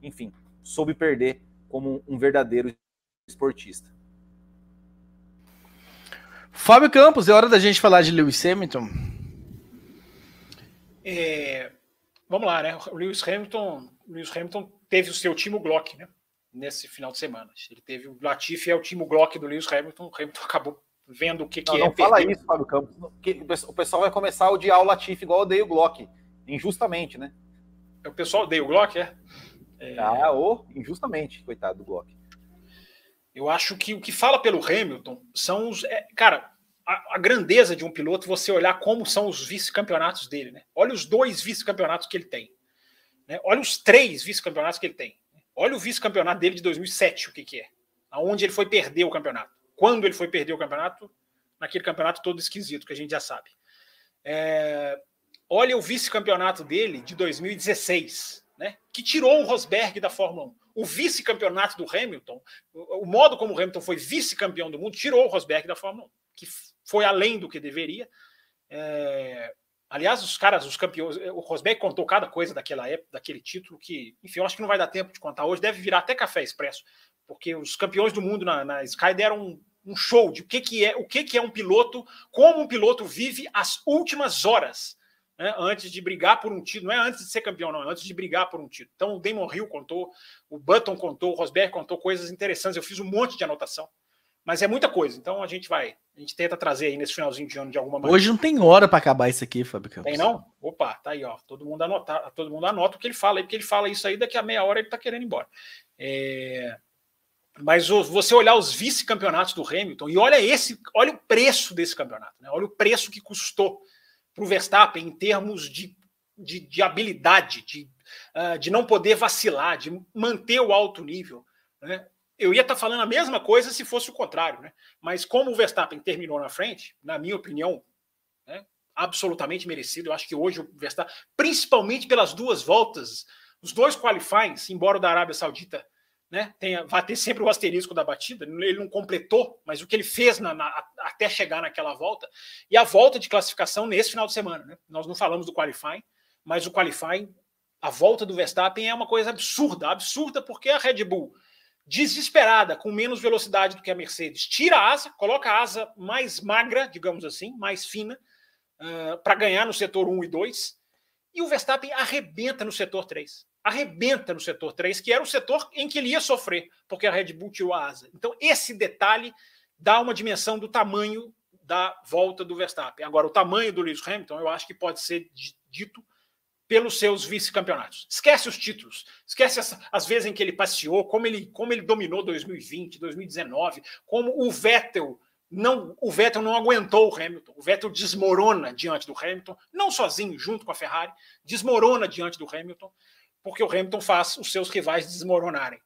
enfim, soube perder como um verdadeiro esportista. Fábio Campos, é hora da gente falar de Lewis Hamilton. É, vamos lá, né? O Lewis Hamilton, Lewis Hamilton teve o seu time Glock, né? Nesse final de semana. Ele teve o Latifi é o time Glock do Lewis Hamilton. O Hamilton acabou vendo o que, não, que não é. Não fala perder. isso, Fábio Campos. O pessoal vai começar a odiar o Latifi igual odeia o Glock. Injustamente, né? É, o pessoal odeia o Glock, é? é... Ah, ou injustamente, coitado do Glock. Eu acho que o que fala pelo Hamilton são os. É, cara, a, a, grandeza de um piloto, você olhar como são os vice-campeonatos dele, né? Olha os dois vice-campeonatos que ele tem. Né? Olha os três vice-campeonatos que ele tem. Olha o vice-campeonato dele de 2007, o que, que é. Aonde ele foi perder o campeonato quando ele foi perder o campeonato, naquele campeonato todo esquisito que a gente já sabe. É, olha o vice-campeonato dele de 2016, né, que tirou o Rosberg da Fórmula 1. O vice-campeonato do Hamilton, o, modo como o Hamilton foi vice-campeão do mundo, tirou o Rosberg da Fórmula 1, que foi além do que deveria. É, aliás, os caras, os campeões, o Rosberg contou cada coisa daquela época, daquele título que, enfim, eu acho que não vai dar tempo de contar hoje, deve virar até café expresso, porque os campeões do mundo na, na Sky deram um show de o que, que é o que, que é um piloto, como um piloto vive as últimas horas né, antes de brigar por um título. Não é antes de ser campeão, não, é antes de brigar por um título. Então o Damon Hill contou, o Button contou, o Rosberg contou coisas interessantes. Eu fiz um monte de anotação, mas é muita coisa. Então a gente vai, a gente tenta trazer aí nesse finalzinho de ano de alguma maneira. Hoje não tem hora para acabar isso aqui, Fábio Campos. Tem não? Opa, tá aí, ó. Todo mundo anota, todo mundo anota o que ele fala, porque ele fala isso aí daqui a meia hora ele tá querendo ir embora. É... Mas você olhar os vice-campeonatos do Hamilton e olha esse, olha o preço desse campeonato, né? olha o preço que custou para o Verstappen em termos de, de, de habilidade, de, uh, de não poder vacilar, de manter o alto nível. Né? Eu ia estar tá falando a mesma coisa se fosse o contrário, né? mas como o Verstappen terminou na frente, na minha opinião, né, absolutamente merecido. Eu acho que hoje o Verstappen, principalmente pelas duas voltas, os dois qualifies, embora o da Arábia Saudita né, tenha, vai ter sempre o asterisco da batida, ele não completou, mas o que ele fez na, na, até chegar naquela volta, e a volta de classificação nesse final de semana. Né? Nós não falamos do qualifying, mas o qualifying, a volta do Verstappen é uma coisa absurda, absurda porque a Red Bull, desesperada, com menos velocidade do que a Mercedes, tira a asa, coloca a asa mais magra, digamos assim, mais fina, uh, para ganhar no setor 1 e 2, e o Verstappen arrebenta no setor 3 arrebenta no setor 3, que era o setor em que ele ia sofrer, porque a Red Bull tirou a asa. Então, esse detalhe dá uma dimensão do tamanho da volta do Verstappen. Agora, o tamanho do Lewis Hamilton, eu acho que pode ser dito pelos seus vice-campeonatos. Esquece os títulos, esquece as, as, vezes em que ele passeou, como ele, como ele dominou 2020, 2019, como o Vettel não, o Vettel não aguentou o Hamilton. O Vettel desmorona diante do Hamilton, não sozinho, junto com a Ferrari, desmorona diante do Hamilton porque o Hamilton faz os seus rivais desmoronarem.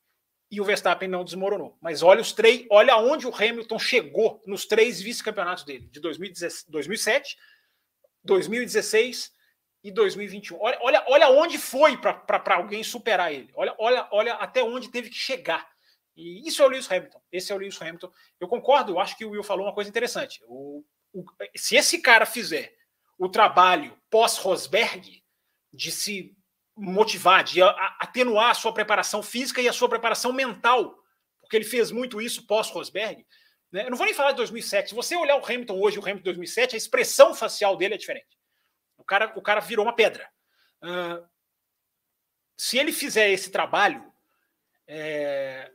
E o Verstappen não desmoronou. Mas olha os três, olha aonde o Hamilton chegou nos três vice-campeonatos dele, de 2007, 2016 e 2021. Olha, olha, olha onde foi para alguém superar ele. Olha, olha, olha até onde teve que chegar. E isso é o Lewis Hamilton. Esse é o Lewis Hamilton. Eu concordo, eu acho que o Will falou uma coisa interessante. O, o, se esse cara fizer o trabalho pós-Rosberg, de se motivar, de atenuar a sua preparação física e a sua preparação mental, porque ele fez muito isso pós-Rosberg. Né? Eu não vou nem falar de 2007. Se você olhar o Hamilton hoje, o Hamilton de 2007, a expressão facial dele é diferente. O cara, o cara virou uma pedra. Uh, se ele fizer esse trabalho, é,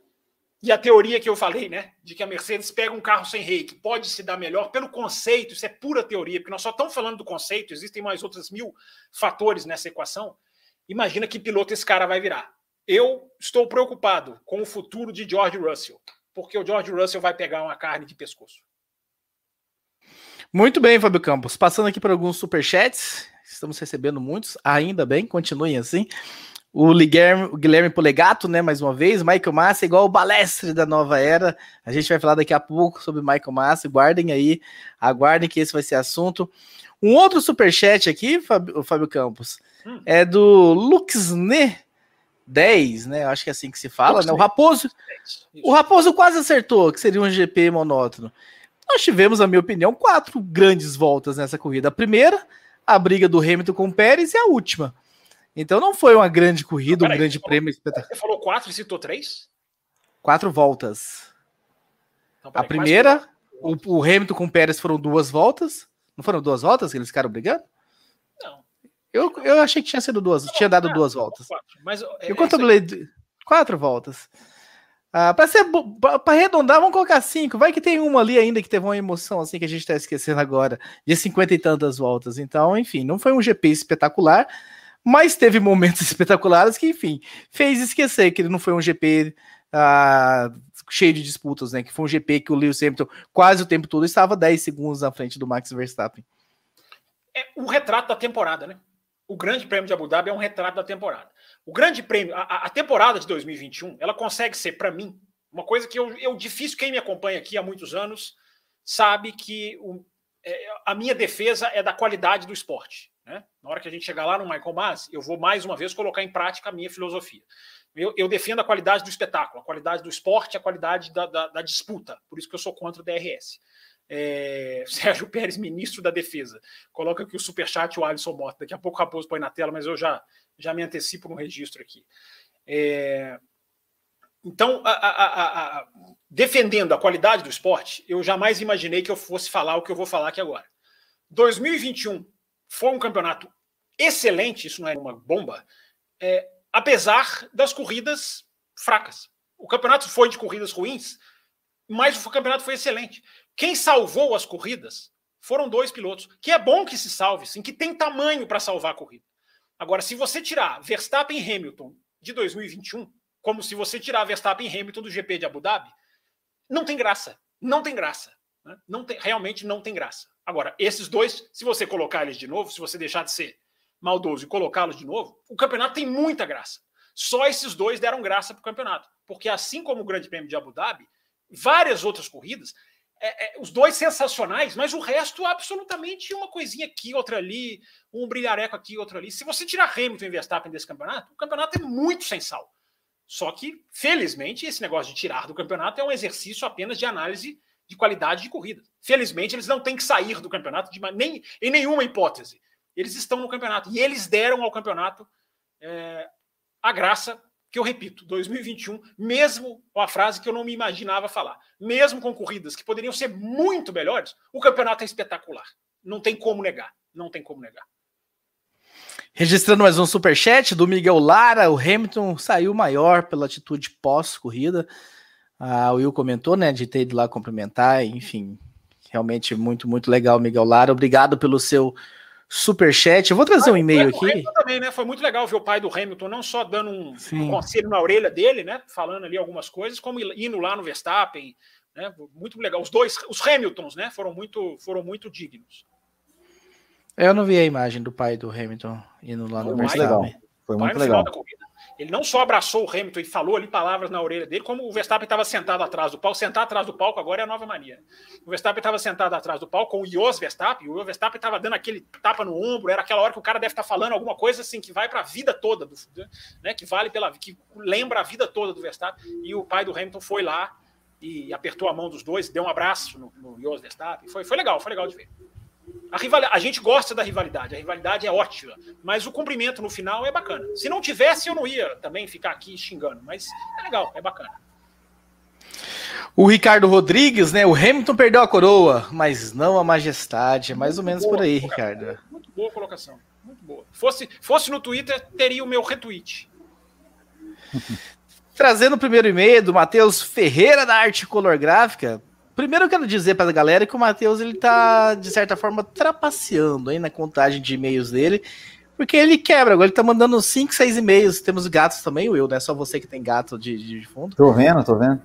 e a teoria que eu falei, né, de que a Mercedes pega um carro sem rei, que pode se dar melhor pelo conceito, isso é pura teoria, porque nós só estamos falando do conceito, existem mais outros mil fatores nessa equação. Imagina que piloto esse cara vai virar. Eu estou preocupado com o futuro de George Russell, porque o George Russell vai pegar uma carne de pescoço. Muito bem, Fábio Campos. Passando aqui para alguns superchats. Estamos recebendo muitos, ainda bem, continuem assim. O Guilherme, o Guilherme Polegato, né, mais uma vez. Michael Massa, igual o balestre da nova era. A gente vai falar daqui a pouco sobre Michael Massa. Guardem aí, aguardem que esse vai ser assunto. Um outro superchat aqui, Fábio, Fábio Campos. Hum. É do Luxne 10, né? Acho que é assim que se fala, Luxne. né? O Raposo. O Raposo quase acertou que seria um GP monótono. Nós tivemos, na minha opinião, quatro grandes voltas nessa corrida. A primeira, a briga do Hamilton com o Pérez, e a última. Então não foi uma grande corrida, não, um grande prêmio espetacular. Você falou quatro e citou três? Quatro voltas. Então, a primeira, o, o Hamilton com o Pérez foram duas voltas. Não foram duas voltas que eles ficaram brigando? Eu, eu achei que tinha sido duas, tinha dado duas voltas. Quatro, mas é, eu controlei é quatro voltas. Ah, para ser para arredondar, vamos colocar cinco. Vai que tem uma ali ainda que teve uma emoção assim que a gente está esquecendo agora, de cinquenta e tantas voltas. Então, enfim, não foi um GP espetacular, mas teve momentos espetaculares que, enfim, fez esquecer que ele não foi um GP ah, cheio de disputas, né? Que foi um GP que o Lewis Hamilton quase o tempo todo estava 10 segundos na frente do Max Verstappen. É um retrato da temporada, né? O Grande Prêmio de Abu Dhabi é um retrato da temporada. O Grande Prêmio, a, a temporada de 2021, ela consegue ser, para mim, uma coisa que eu, eu difícil, quem me acompanha aqui há muitos anos, sabe que o, é, a minha defesa é da qualidade do esporte. Né? Na hora que a gente chegar lá no Michael Mas, eu vou mais uma vez colocar em prática a minha filosofia. Eu, eu defendo a qualidade do espetáculo, a qualidade do esporte, a qualidade da, da, da disputa. Por isso que eu sou contra o DRS é, Sérgio Pérez, ministro da Defesa. Coloca aqui o superchat o Alisson Mota. Daqui a pouco o Raposo põe na tela, mas eu já, já me antecipo no registro aqui. É, então, a, a, a, defendendo a qualidade do esporte, eu jamais imaginei que eu fosse falar o que eu vou falar aqui agora. 2021 foi um campeonato excelente, isso não é uma bomba, é, apesar das corridas fracas. O campeonato foi de corridas ruins, mas o campeonato foi excelente. Quem salvou as corridas foram dois pilotos, que é bom que se salve, sim, que tem tamanho para salvar a corrida. Agora, se você tirar Verstappen e Hamilton de 2021, como se você tirar Verstappen e Hamilton do GP de Abu Dhabi, não tem graça. Não tem graça. Né? Não tem, realmente não tem graça. Agora, esses dois, se você colocar eles de novo, se você deixar de ser maldoso e colocá-los de novo, o campeonato tem muita graça. Só esses dois deram graça para o campeonato. Porque assim como o Grande Prêmio de Abu Dhabi, várias outras corridas, é, é, os dois sensacionais, mas o resto absolutamente uma coisinha aqui, outra ali, um brilhareco aqui, outro ali. Se você tirar Hamilton e Verstappen desse campeonato, o campeonato é muito sem sal. Só que, felizmente, esse negócio de tirar do campeonato é um exercício apenas de análise de qualidade de corrida. Felizmente, eles não têm que sair do campeonato de, nem, em nenhuma hipótese. Eles estão no campeonato e eles deram ao campeonato é, a graça que eu repito, 2021, mesmo com a frase que eu não me imaginava falar, mesmo com corridas que poderiam ser muito melhores, o campeonato é espetacular. Não tem como negar. Não tem como negar. Registrando mais um super chat do Miguel Lara, o Hamilton saiu maior pela atitude pós-corrida. Ah, o Will comentou, né, de ter ido lá cumprimentar, enfim, realmente muito, muito legal, Miguel Lara. Obrigado pelo seu super chat. Eu vou trazer um e-mail aqui. Também, né? Foi muito legal ver o pai do Hamilton não só dando um, um, conselho na orelha dele, né? Falando ali algumas coisas, como indo lá no Verstappen, né? Muito legal. Os dois, os Hamiltons, né? Foram muito, foram muito dignos. Eu não vi a imagem do pai do Hamilton indo lá no Verstappen. Foi muito legal. Ele não só abraçou o Hamilton e falou ali palavras na orelha dele, como o Verstappen estava sentado atrás do palco. Sentar atrás do palco agora é a nova mania. O Verstappen estava sentado atrás do palco com o Jos Verstappen. O Jos Verstappen estava dando aquele tapa no ombro. Era aquela hora que o cara deve estar tá falando alguma coisa assim que vai para a vida toda, do, né? Que vale pela que lembra a vida toda do Verstappen. E o pai do Hamilton foi lá e apertou a mão dos dois, deu um abraço no, no Jos Verstappen. Foi, foi legal, foi legal de ver. A, rival... a gente gosta da rivalidade, a rivalidade é ótima, mas o cumprimento no final é bacana. Se não tivesse, eu não ia também ficar aqui xingando, mas é legal, é bacana. O Ricardo Rodrigues, né? O Hamilton perdeu a coroa, mas não a majestade. É mais ou menos por aí, Ricardo. Muito boa colocação. Muito boa. Fosse, fosse no Twitter, teria o meu retweet. Trazendo o primeiro e-mail do Matheus Ferreira da Arte Color Gráfica. Primeiro eu quero dizer para a galera que o Matheus ele tá de certa forma trapaceando aí na contagem de e-mails dele, porque ele quebra, agora ele tá mandando 5, 6 e-mails. Temos gatos também, Will, não é só você que tem gato de, de fundo. Tô vendo, tô vendo.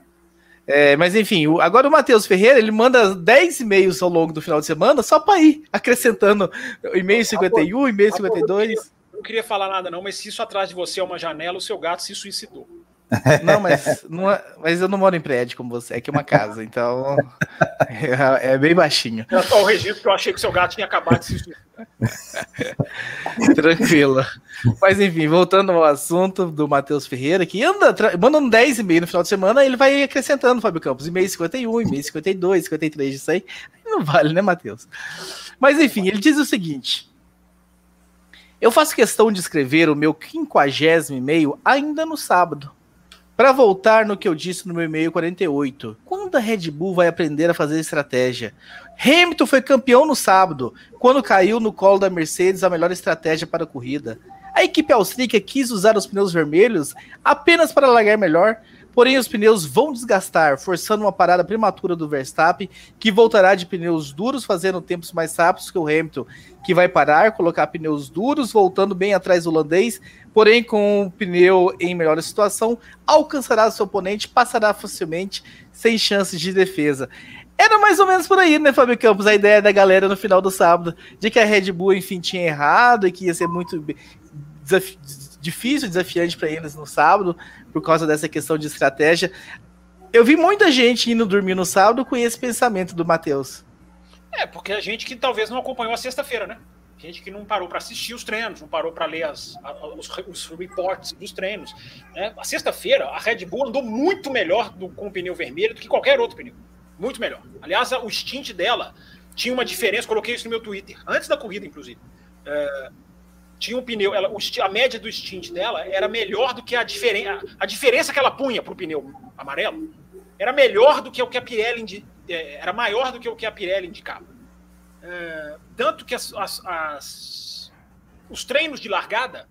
É, mas enfim, o, agora o Matheus Ferreira, ele manda 10 e-mails ao longo do final de semana só para ir acrescentando e-mail 51, e-mail 52. Eu não queria falar nada não, mas se isso atrás de você é uma janela, o seu gato se suicidou. Não, mas, não é, mas eu não moro em prédio como você, é que é uma casa, então é, é bem baixinho. É só o registro que eu achei que seu gato tinha acabado de se Tranquilo. Mas enfim, voltando ao assunto do Matheus Ferreira, que anda mandando 10 e-mails no final de semana, ele vai acrescentando, Fábio Campos, e-mail 51, e-mail 52, 53, isso aí. Não vale, né, Matheus? Mas enfim, ele diz o seguinte. Eu faço questão de escrever o meu quinquagésimo e-mail ainda no sábado para voltar no que eu disse no meu e-mail 48, quando a Red Bull vai aprender a fazer estratégia? Hamilton foi campeão no sábado, quando caiu no colo da Mercedes a melhor estratégia para a corrida. A equipe austríaca quis usar os pneus vermelhos apenas para largar melhor, porém os pneus vão desgastar, forçando uma parada prematura do Verstappen, que voltará de pneus duros, fazendo tempos mais rápidos que o Hamilton, que vai parar, colocar pneus duros, voltando bem atrás do holandês, porém com o pneu em melhor situação, alcançará seu oponente, passará facilmente, sem chances de defesa. Era mais ou menos por aí, né, Fábio Campos? A ideia da galera no final do sábado, de que a Red Bull, enfim, tinha errado e que ia ser muito desafi difícil, desafiante para eles no sábado, por causa dessa questão de estratégia. Eu vi muita gente indo dormir no sábado com esse pensamento do Matheus. É, porque a gente que talvez não acompanhou a sexta-feira, né? Gente que não parou para assistir os treinos, não parou para ler as, os, os, reports dos treinos. Né? A sexta-feira, a Red Bull andou muito melhor do, com o pneu vermelho do que qualquer outro pneu. Muito melhor. Aliás, o stint dela tinha uma diferença, coloquei isso no meu Twitter, antes da corrida, inclusive. É, tinha um pneu, ela, a média do stint dela era melhor do que a diferença. A diferença que ela punha para o pneu amarelo era melhor do que o que a Pirelli é, era maior do que o que a Pirelli indicava. É, tanto que as, as, as, os treinos de largada,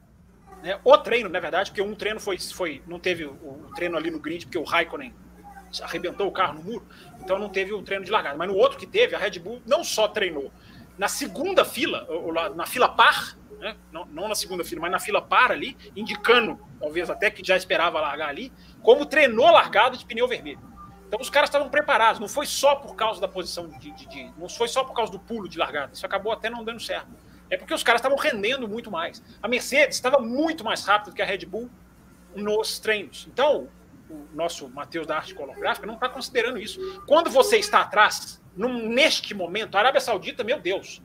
né, o treino, na verdade, porque um treino foi, foi não teve o, o treino ali no grid, porque o Raikkonen arrebentou o carro no muro, então não teve o treino de largada. Mas no outro que teve, a Red Bull não só treinou na segunda fila, ou na fila par, né? não, não, na segunda fila, mas na fila par ali, indicando, talvez até que já esperava largar ali, como treinou largada de pneu vermelho. Então os caras estavam preparados, não foi só por causa da posição de, de, de, Não foi só por causa do pulo de largada, isso acabou até não dando certo. É porque os caras estavam rendendo muito mais. A Mercedes estava muito mais rápida do que a Red Bull nos treinos. Então, o nosso Matheus da Arte Colográfica não está considerando isso. Quando você está atrás, num, neste momento, a Arábia Saudita, meu Deus,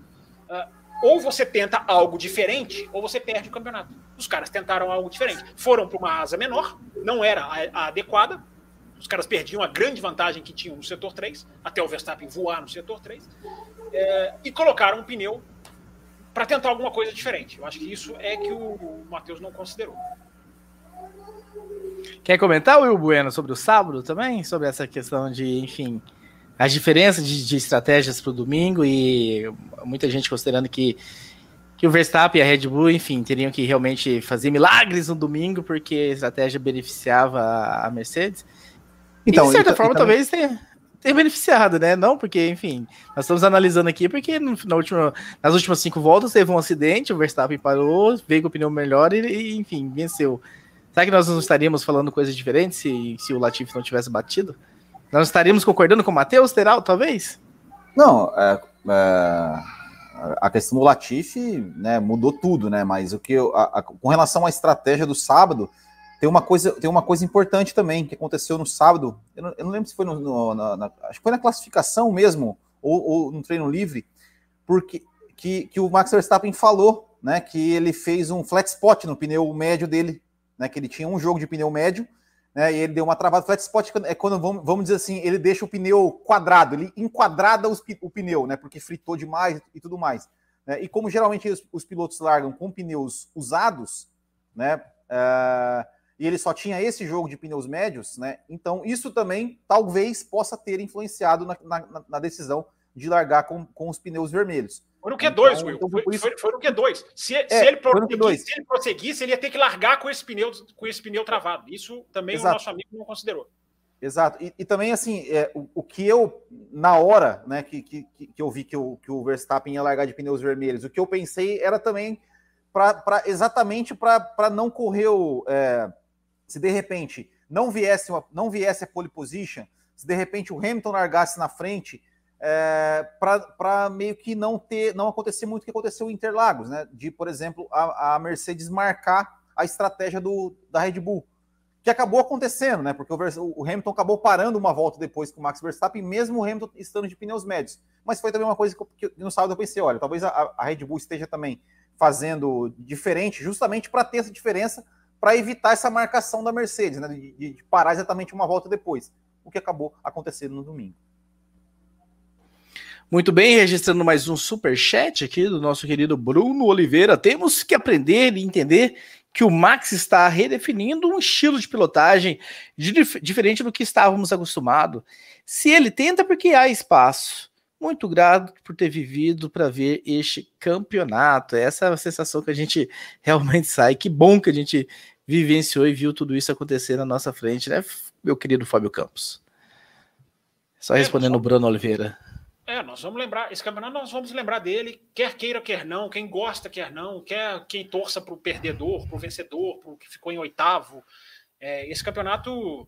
uh, ou você tenta algo diferente, ou você perde o campeonato. Os caras tentaram algo diferente. Foram para uma asa menor, não era a, a, adequada. Os caras perdiam a grande vantagem que tinham no setor 3, até o Verstappen voar no setor 3, é, e colocaram um pneu para tentar alguma coisa diferente. Eu acho que isso é que o, o Matheus não considerou. Quer comentar, Will Bueno, sobre o sábado também? Sobre essa questão de, enfim, as diferenças de, de estratégias para o domingo e muita gente considerando que, que o Verstappen e a Red Bull, enfim, teriam que realmente fazer milagres no domingo porque a estratégia beneficiava a Mercedes. Então, e de certa forma, talvez tenha, tenha beneficiado, né? Não porque, enfim, nós estamos analisando aqui porque no, na última, nas últimas cinco voltas teve um acidente, o Verstappen parou, veio com o pneu melhor e, e enfim, venceu. Será que nós não estaríamos falando coisas diferentes se, se o Latifi não tivesse batido? Nós estaríamos concordando com o Matheus Teral, talvez? Não, é, é, a questão do Latifi né, mudou tudo, né? Mas o que eu, a, a, com relação à estratégia do sábado, tem uma coisa, tem uma coisa importante também que aconteceu no sábado. Eu não, eu não lembro se foi no, no na, na, acho que foi na classificação mesmo ou, ou, no treino livre, porque que, que o Max Verstappen falou, né? Que ele fez um flat spot no pneu médio dele, né? Que ele tinha um jogo de pneu médio né, e ele deu uma travada. Flat spot é quando, vamos, vamos dizer assim, ele deixa o pneu quadrado, ele enquadrada o pneu, né, porque fritou demais e tudo mais. Né, e como geralmente os, os, pilotos largam com pneus usados, né, uh, e ele só tinha esse jogo de pneus médios, né, então isso também talvez possa ter influenciado na, na, na decisão de largar com, com os pneus vermelhos. Foi no Q2, então, Will. Então, foi, isso... foi, foi, no Q2. Se, é, se, ele prosseguisse, se ele prosseguisse, ele ia ter que largar com esse pneu, com esse pneu travado. Isso também Exato. o nosso amigo não considerou. Exato. E, e também, assim, é, o, o, que eu, na hora né, que, que, que eu vi que o, que o Verstappen ia largar de pneus vermelhos, o que eu pensei era também para exatamente para não correr o. É, se de repente não viesse, uma, não viesse a pole position, se de repente o Hamilton largasse na frente é, para meio que não ter, não acontecer muito o que aconteceu em Interlagos, né? De, por exemplo, a, a, Mercedes marcar a estratégia do, da Red Bull, que acabou acontecendo, né? Porque o, o, Hamilton acabou parando uma volta depois com o Max Verstappen, mesmo o Hamilton estando de pneus médios. Mas foi também uma coisa que, que no sábado eu pensei, olha, talvez a, a Red Bull esteja também fazendo diferente, justamente para ter essa diferença, para evitar essa marcação da Mercedes, né? De, de parar exatamente uma volta depois, o que acabou acontecendo no domingo. Muito bem, registrando mais um super chat aqui do nosso querido Bruno Oliveira. Temos que aprender e entender que o Max está redefinindo um estilo de pilotagem dif diferente do que estávamos acostumados. Se ele tenta, porque há espaço. Muito grato por ter vivido para ver este campeonato. Essa é a sensação que a gente realmente sai. Que bom que a gente vivenciou e viu tudo isso acontecer na nossa frente, né, meu querido Fábio Campos? Só respondendo o Bruno Oliveira. É, nós vamos lembrar, esse campeonato nós vamos lembrar dele, quer queira, quer não, quem gosta, quer não, quer quem torça para o perdedor, para o vencedor, para o que ficou em oitavo. É, esse campeonato,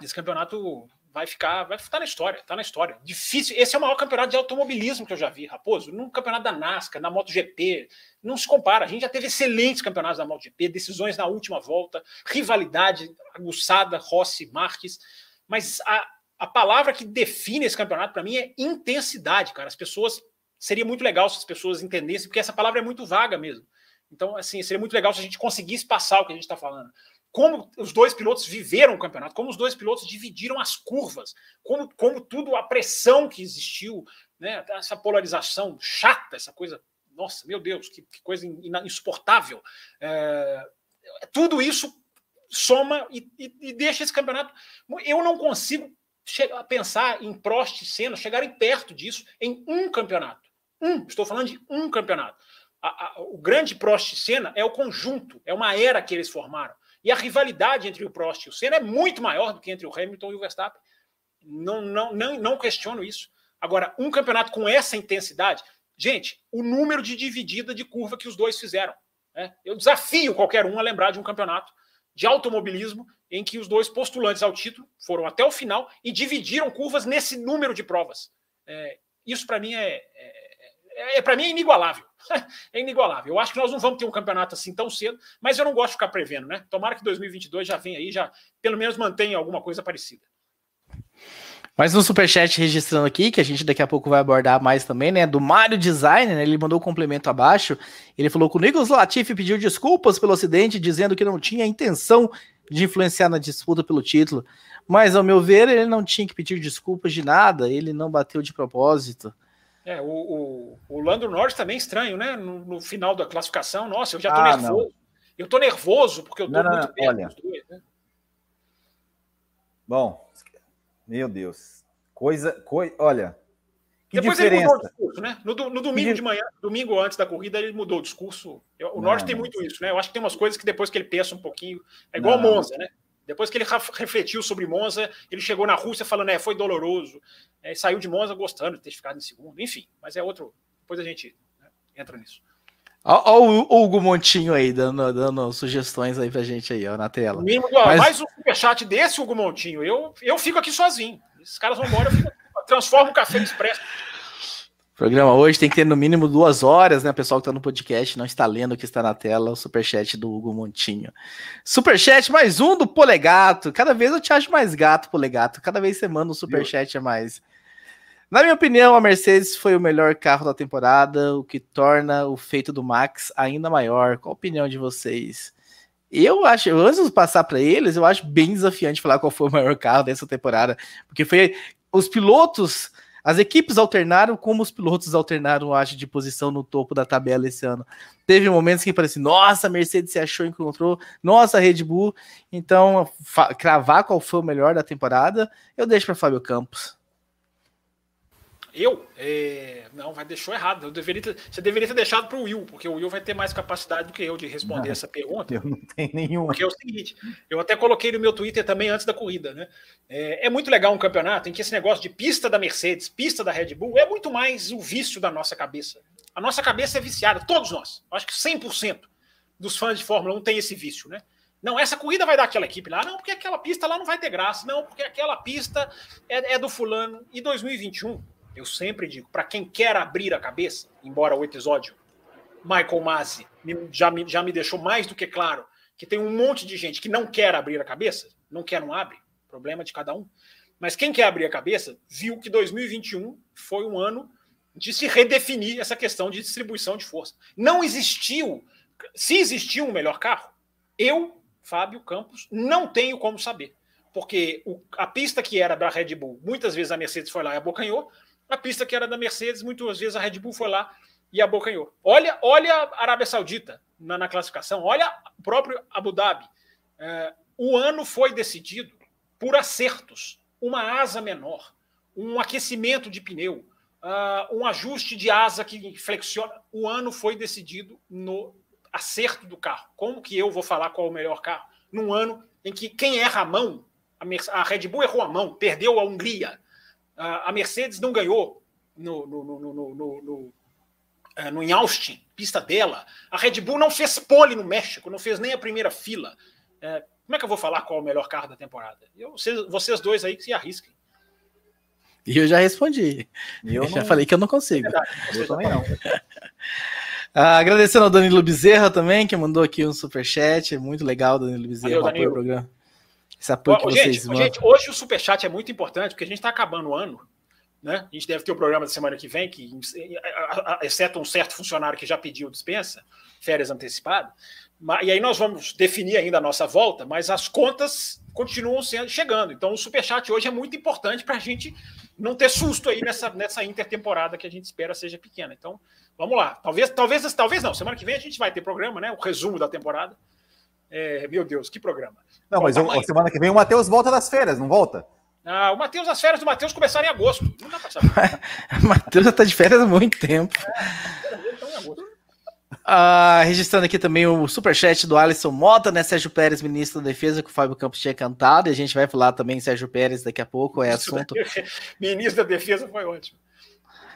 esse campeonato vai ficar, vai estar na história, está na história. Difícil, esse é o maior campeonato de automobilismo que eu já vi, Raposo. Num campeonato da NASCAR, na MotoGP, não se compara. A gente já teve excelentes campeonatos da MotoGP, decisões na última volta, rivalidade aguçada, Rossi, Marques, mas a, a palavra que define esse campeonato para mim é intensidade, cara. As pessoas seria muito legal se as pessoas entendessem, porque essa palavra é muito vaga mesmo. Então, assim, seria muito legal se a gente conseguisse passar o que a gente está falando. Como os dois pilotos viveram o campeonato, como os dois pilotos dividiram as curvas, como, como tudo, a pressão que existiu, né? essa polarização chata, essa coisa, nossa, meu Deus, que, que coisa insuportável. É, tudo isso soma e, e, e deixa esse campeonato. Eu não consigo a pensar em Prost e Senna chegarem perto disso em um campeonato. Um, estou falando de um campeonato. A, a, o grande Prost e Senna é o conjunto, é uma era que eles formaram. E a rivalidade entre o Prost e o Senna é muito maior do que entre o Hamilton e o Verstappen. Não, não, não, não questiono isso. Agora, um campeonato com essa intensidade, Gente, o número de dividida de curva que os dois fizeram. Né? Eu desafio qualquer um a lembrar de um campeonato de automobilismo em que os dois postulantes ao título foram até o final e dividiram curvas nesse número de provas. É, isso para mim é, é, é, é para mim é inigualável. é inigualável. Eu acho que nós não vamos ter um campeonato assim tão cedo, mas eu não gosto de ficar prevendo, né? Tomara que 2022 já venha aí, já pelo menos mantenha alguma coisa parecida. Mas no superchat registrando aqui, que a gente daqui a pouco vai abordar mais também, né? Do Mário Design, né, ele mandou um complemento abaixo. Ele falou que o Nicolas Latifi pediu desculpas pelo acidente, dizendo que não tinha intenção de influenciar na disputa pelo título. Mas, ao meu ver, ele não tinha que pedir desculpas de nada, ele não bateu de propósito. É, o, o, o Lando Norris também estranho, né? No, no, final da classificação, nossa, eu já tô ah, nervoso. Não. Eu tô nervoso porque eu tô não, muito não, olha. Dois, né? Bom, meu Deus. Coisa, coi, olha. Depois diferença. ele mudou o discurso, né? No, no domingo que... de manhã, domingo antes da corrida, ele mudou o discurso. O Norris tem muito isso, né? Eu acho que tem umas coisas que depois que ele pensa um pouquinho. É igual o Monza, né? Depois que ele refletiu sobre Monza, ele chegou na Rússia falando, é, foi doloroso. É, saiu de Monza gostando de ter ficado em segundo. Enfim, mas é outro. Depois a gente né, entra nisso. Olha o Hugo Montinho aí, dando, dando sugestões aí pra gente aí, ó, na tela. Mínimo, Mas... Mais um superchat desse, Hugo Montinho. Eu, eu fico aqui sozinho. Esses caras vão embora, eu fico, transformo o café expresso. O programa hoje tem que ter no mínimo duas horas, né? O pessoal que tá no podcast não está lendo o que está na tela, o superchat do Hugo Montinho. Superchat mais um do Polegato. Cada vez eu te acho mais gato, Polegato. Cada vez você manda um superchat a mais. Na minha opinião, a Mercedes foi o melhor carro da temporada, o que torna o feito do Max ainda maior. Qual a opinião de vocês? Eu acho, antes de passar para eles, eu acho bem desafiante falar qual foi o maior carro dessa temporada, porque foi os pilotos, as equipes alternaram como os pilotos alternaram, acho, de posição no topo da tabela esse ano. Teve momentos que parecia, nossa, Mercedes se achou, encontrou, nossa, Red Bull. Então, cravar qual foi o melhor da temporada, eu deixo para Fábio Campos. Eu? É... Não, vai deixou errado. Eu deveria ter... Você deveria ter deixado para o Will, porque o Will vai ter mais capacidade do que eu de responder não, essa pergunta. Eu não tenho nenhum. Porque é o seguinte, eu até coloquei no meu Twitter também antes da corrida, né? É, é muito legal um campeonato em que esse negócio de pista da Mercedes, pista da Red Bull, é muito mais o vício da nossa cabeça. A nossa cabeça é viciada, todos nós. Acho que 100% dos fãs de Fórmula 1 tem esse vício, né? Não, essa corrida vai dar aquela equipe lá. Não, porque aquela pista lá não vai ter graça. Não, porque aquela pista é, é do fulano. E 2021 eu sempre digo, para quem quer abrir a cabeça, embora o episódio Michael Masi já me, já me deixou mais do que claro que tem um monte de gente que não quer abrir a cabeça, não quer, não abre, problema de cada um. Mas quem quer abrir a cabeça viu que 2021 foi um ano de se redefinir essa questão de distribuição de força. Não existiu, se existiu um melhor carro, eu, Fábio Campos, não tenho como saber. Porque o, a pista que era da Red Bull, muitas vezes a Mercedes foi lá e abocanhou, a pista que era da Mercedes, muitas vezes a Red Bull foi lá e abocanhou. Olha, olha a Arábia Saudita na, na classificação, olha o próprio Abu Dhabi. É, o ano foi decidido por acertos, uma asa menor, um aquecimento de pneu, uh, um ajuste de asa que flexiona. O ano foi decidido no acerto do carro. Como que eu vou falar qual é o melhor carro? Num ano em que quem erra a mão, a Red Bull errou a mão, perdeu a Hungria, a Mercedes não ganhou no, no, no, no, no, é, no, em Austin, pista dela. A Red Bull não fez pole no México, não fez nem a primeira fila. É, como é que eu vou falar qual é o melhor carro da temporada? Eu, vocês, vocês dois aí que se arrisquem. E eu já respondi. Eu, eu já falei que eu não consigo. É verdade, eu também não. Ah, agradecendo ao Danilo Bezerra também, que mandou aqui um superchat. É muito legal, Danilo Bezerra, Valeu, o programa. Esse apoio que gente, vocês gente, hoje o Superchat é muito importante, porque a gente está acabando o ano. Né? A gente deve ter o programa da semana que vem, que, exceto um certo funcionário que já pediu dispensa, férias antecipadas. E aí nós vamos definir ainda a nossa volta, mas as contas continuam sendo, chegando. Então o Superchat hoje é muito importante para a gente não ter susto aí nessa, nessa intertemporada que a gente espera seja pequena. Então, vamos lá. Talvez, talvez, talvez não. Semana que vem a gente vai ter programa, né? O resumo da temporada. É, meu Deus, que programa. Não, Bom, mas a semana que vem o Matheus volta das férias, não volta? Ah, o Matheus, as férias do Matheus começaram em agosto. Não dá pra saber. o Matheus já está de férias há muito tempo. É, ah, registrando aqui também o superchat do Alisson Mota, né? Sérgio Pérez, ministro da Defesa, que o Fábio Campos tinha cantado, e a gente vai falar também Sérgio Pérez daqui a pouco, é assunto. ministro da Defesa foi ótimo.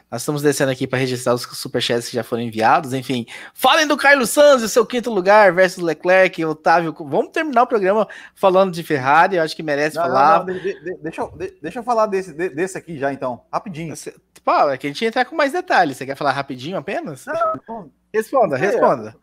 Nós estamos descendo aqui para registrar os superchats que já foram enviados. Enfim, falem do Carlos Sanz e seu quinto lugar versus Leclerc, Otávio. Vamos terminar o programa falando de Ferrari. Eu acho que merece não, falar. Não, não, de, de, deixa, eu, de, deixa eu falar desse, desse aqui já, então, rapidinho. Você, é que a gente ia entrar com mais detalhes. Você quer falar rapidinho apenas? Não, responda, responda.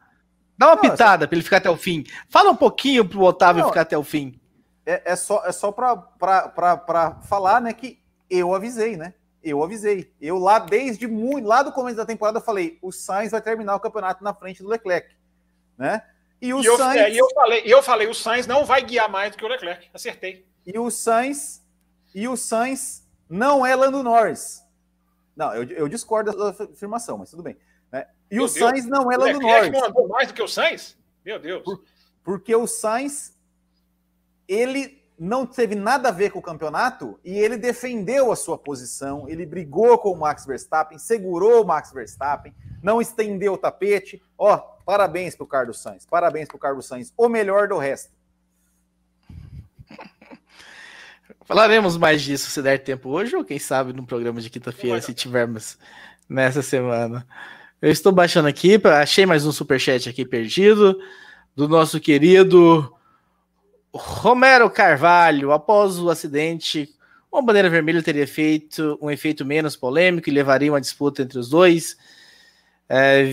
Dá uma pitada para ele ficar até o fim. Fala um pouquinho para o Otávio ficar até o fim. É, é só, é só para falar, né, que eu avisei, né? Eu avisei. Eu lá, desde muito, lá do começo da temporada, eu falei: o Sainz vai terminar o campeonato na frente do Leclerc. Né? E o e eu, Sainz. É, eu, falei, eu falei: o Sainz não vai guiar mais do que o Leclerc. Acertei. E o Sainz. E o Sainz não é Lando Norris. Não, eu, eu discordo da afirmação, mas tudo bem. Né? E Meu o Deus, Sainz não é Lando Norris. não andou mais do que o Sainz? Meu Deus. Por, porque o Sainz, ele não teve nada a ver com o campeonato e ele defendeu a sua posição, ele brigou com o Max Verstappen, segurou o Max Verstappen, não estendeu o tapete. Ó, parabéns para o Carlos Sainz, parabéns para o Carlos Sainz, o melhor do resto. Falaremos mais disso se der tempo hoje ou quem sabe no programa de quinta-feira, se tivermos nessa semana. Eu estou baixando aqui, achei mais um superchat aqui perdido do nosso querido Romero Carvalho, após o acidente, uma bandeira vermelha teria feito um efeito menos polêmico e levaria uma disputa entre os dois. É,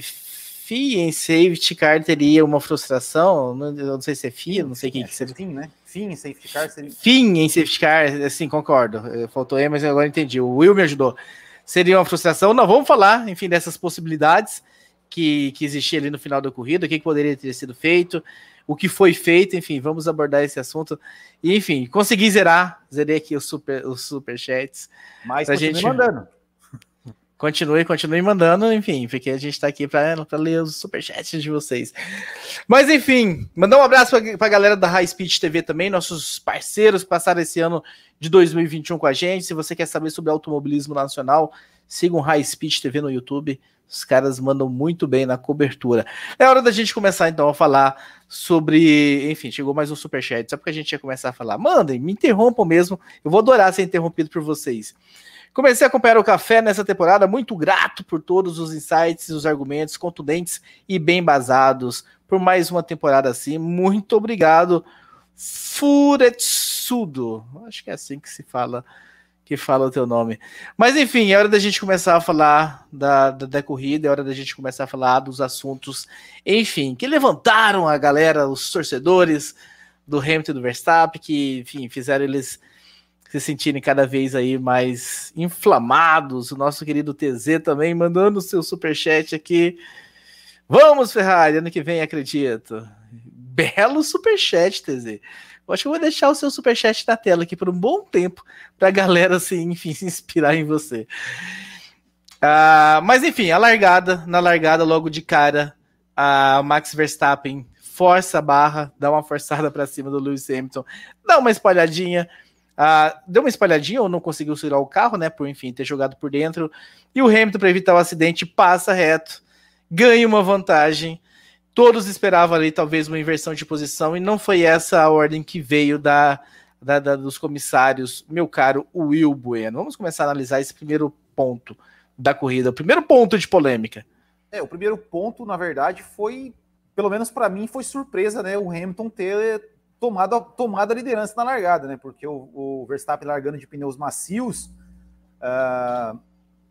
FIA em safety car teria uma frustração, não, não sei se é FIA, não sei quem é, que seria. Fim, né? Fim em safety car seria. Fim em safety car, sim, concordo. Faltou aí, mas agora entendi. O Will me ajudou. Seria uma frustração. Não, vamos falar, enfim, dessas possibilidades que, que existia ali no final da corrida, o que, que poderia ter sido feito o que foi feito, enfim, vamos abordar esse assunto. E, enfim, consegui zerar, zerei aqui os, super, os superchats. Mas continue gente... mandando. Continue, continue mandando, enfim, porque a gente está aqui para ler os superchats de vocês. Mas, enfim, mandar um abraço para a galera da High Speed TV também, nossos parceiros que passaram esse ano de 2021 com a gente. Se você quer saber sobre automobilismo nacional, siga o High Speed TV no YouTube. Os caras mandam muito bem na cobertura. É hora da gente começar então a falar sobre. Enfim, chegou mais um superchat. Só porque a gente ia começar a falar. Mandem, me interrompam mesmo. Eu vou adorar ser interrompido por vocês. Comecei a acompanhar o café nessa temporada, muito grato por todos os insights, os argumentos contundentes e bem basados. Por mais uma temporada assim. Muito obrigado, Furetsudo. Acho que é assim que se fala que fala o teu nome. Mas enfim, é hora da gente começar a falar da, da, da, corrida, é hora da gente começar a falar dos assuntos, enfim, que levantaram a galera, os torcedores do Hamilton e do Verstappen, que, enfim, fizeram eles se sentirem cada vez aí mais inflamados. O nosso querido TZ também mandando o seu superchat aqui. Vamos, Ferrari, ano que vem, acredito. Belo superchat, TZ. Eu acho que eu vou deixar o seu superchat na tela aqui por um bom tempo para a galera, assim, enfim, se inspirar em você. Uh, mas enfim, a largada, na largada, logo de cara, a Max Verstappen força a barra, dá uma forçada para cima do Lewis Hamilton, dá uma espalhadinha, uh, deu uma espalhadinha ou não conseguiu segurar o carro, né? Por enfim, ter jogado por dentro. E o Hamilton, para evitar o acidente, passa reto, ganha uma vantagem todos esperavam ali talvez uma inversão de posição e não foi essa a ordem que veio da, da, da, dos comissários, meu caro Will Bueno. Vamos começar a analisar esse primeiro ponto da corrida, o primeiro ponto de polêmica. É, o primeiro ponto, na verdade, foi, pelo menos para mim, foi surpresa, né? O Hamilton ter tomado a, tomado a liderança na largada, né? Porque o, o Verstappen largando de pneus macios uh,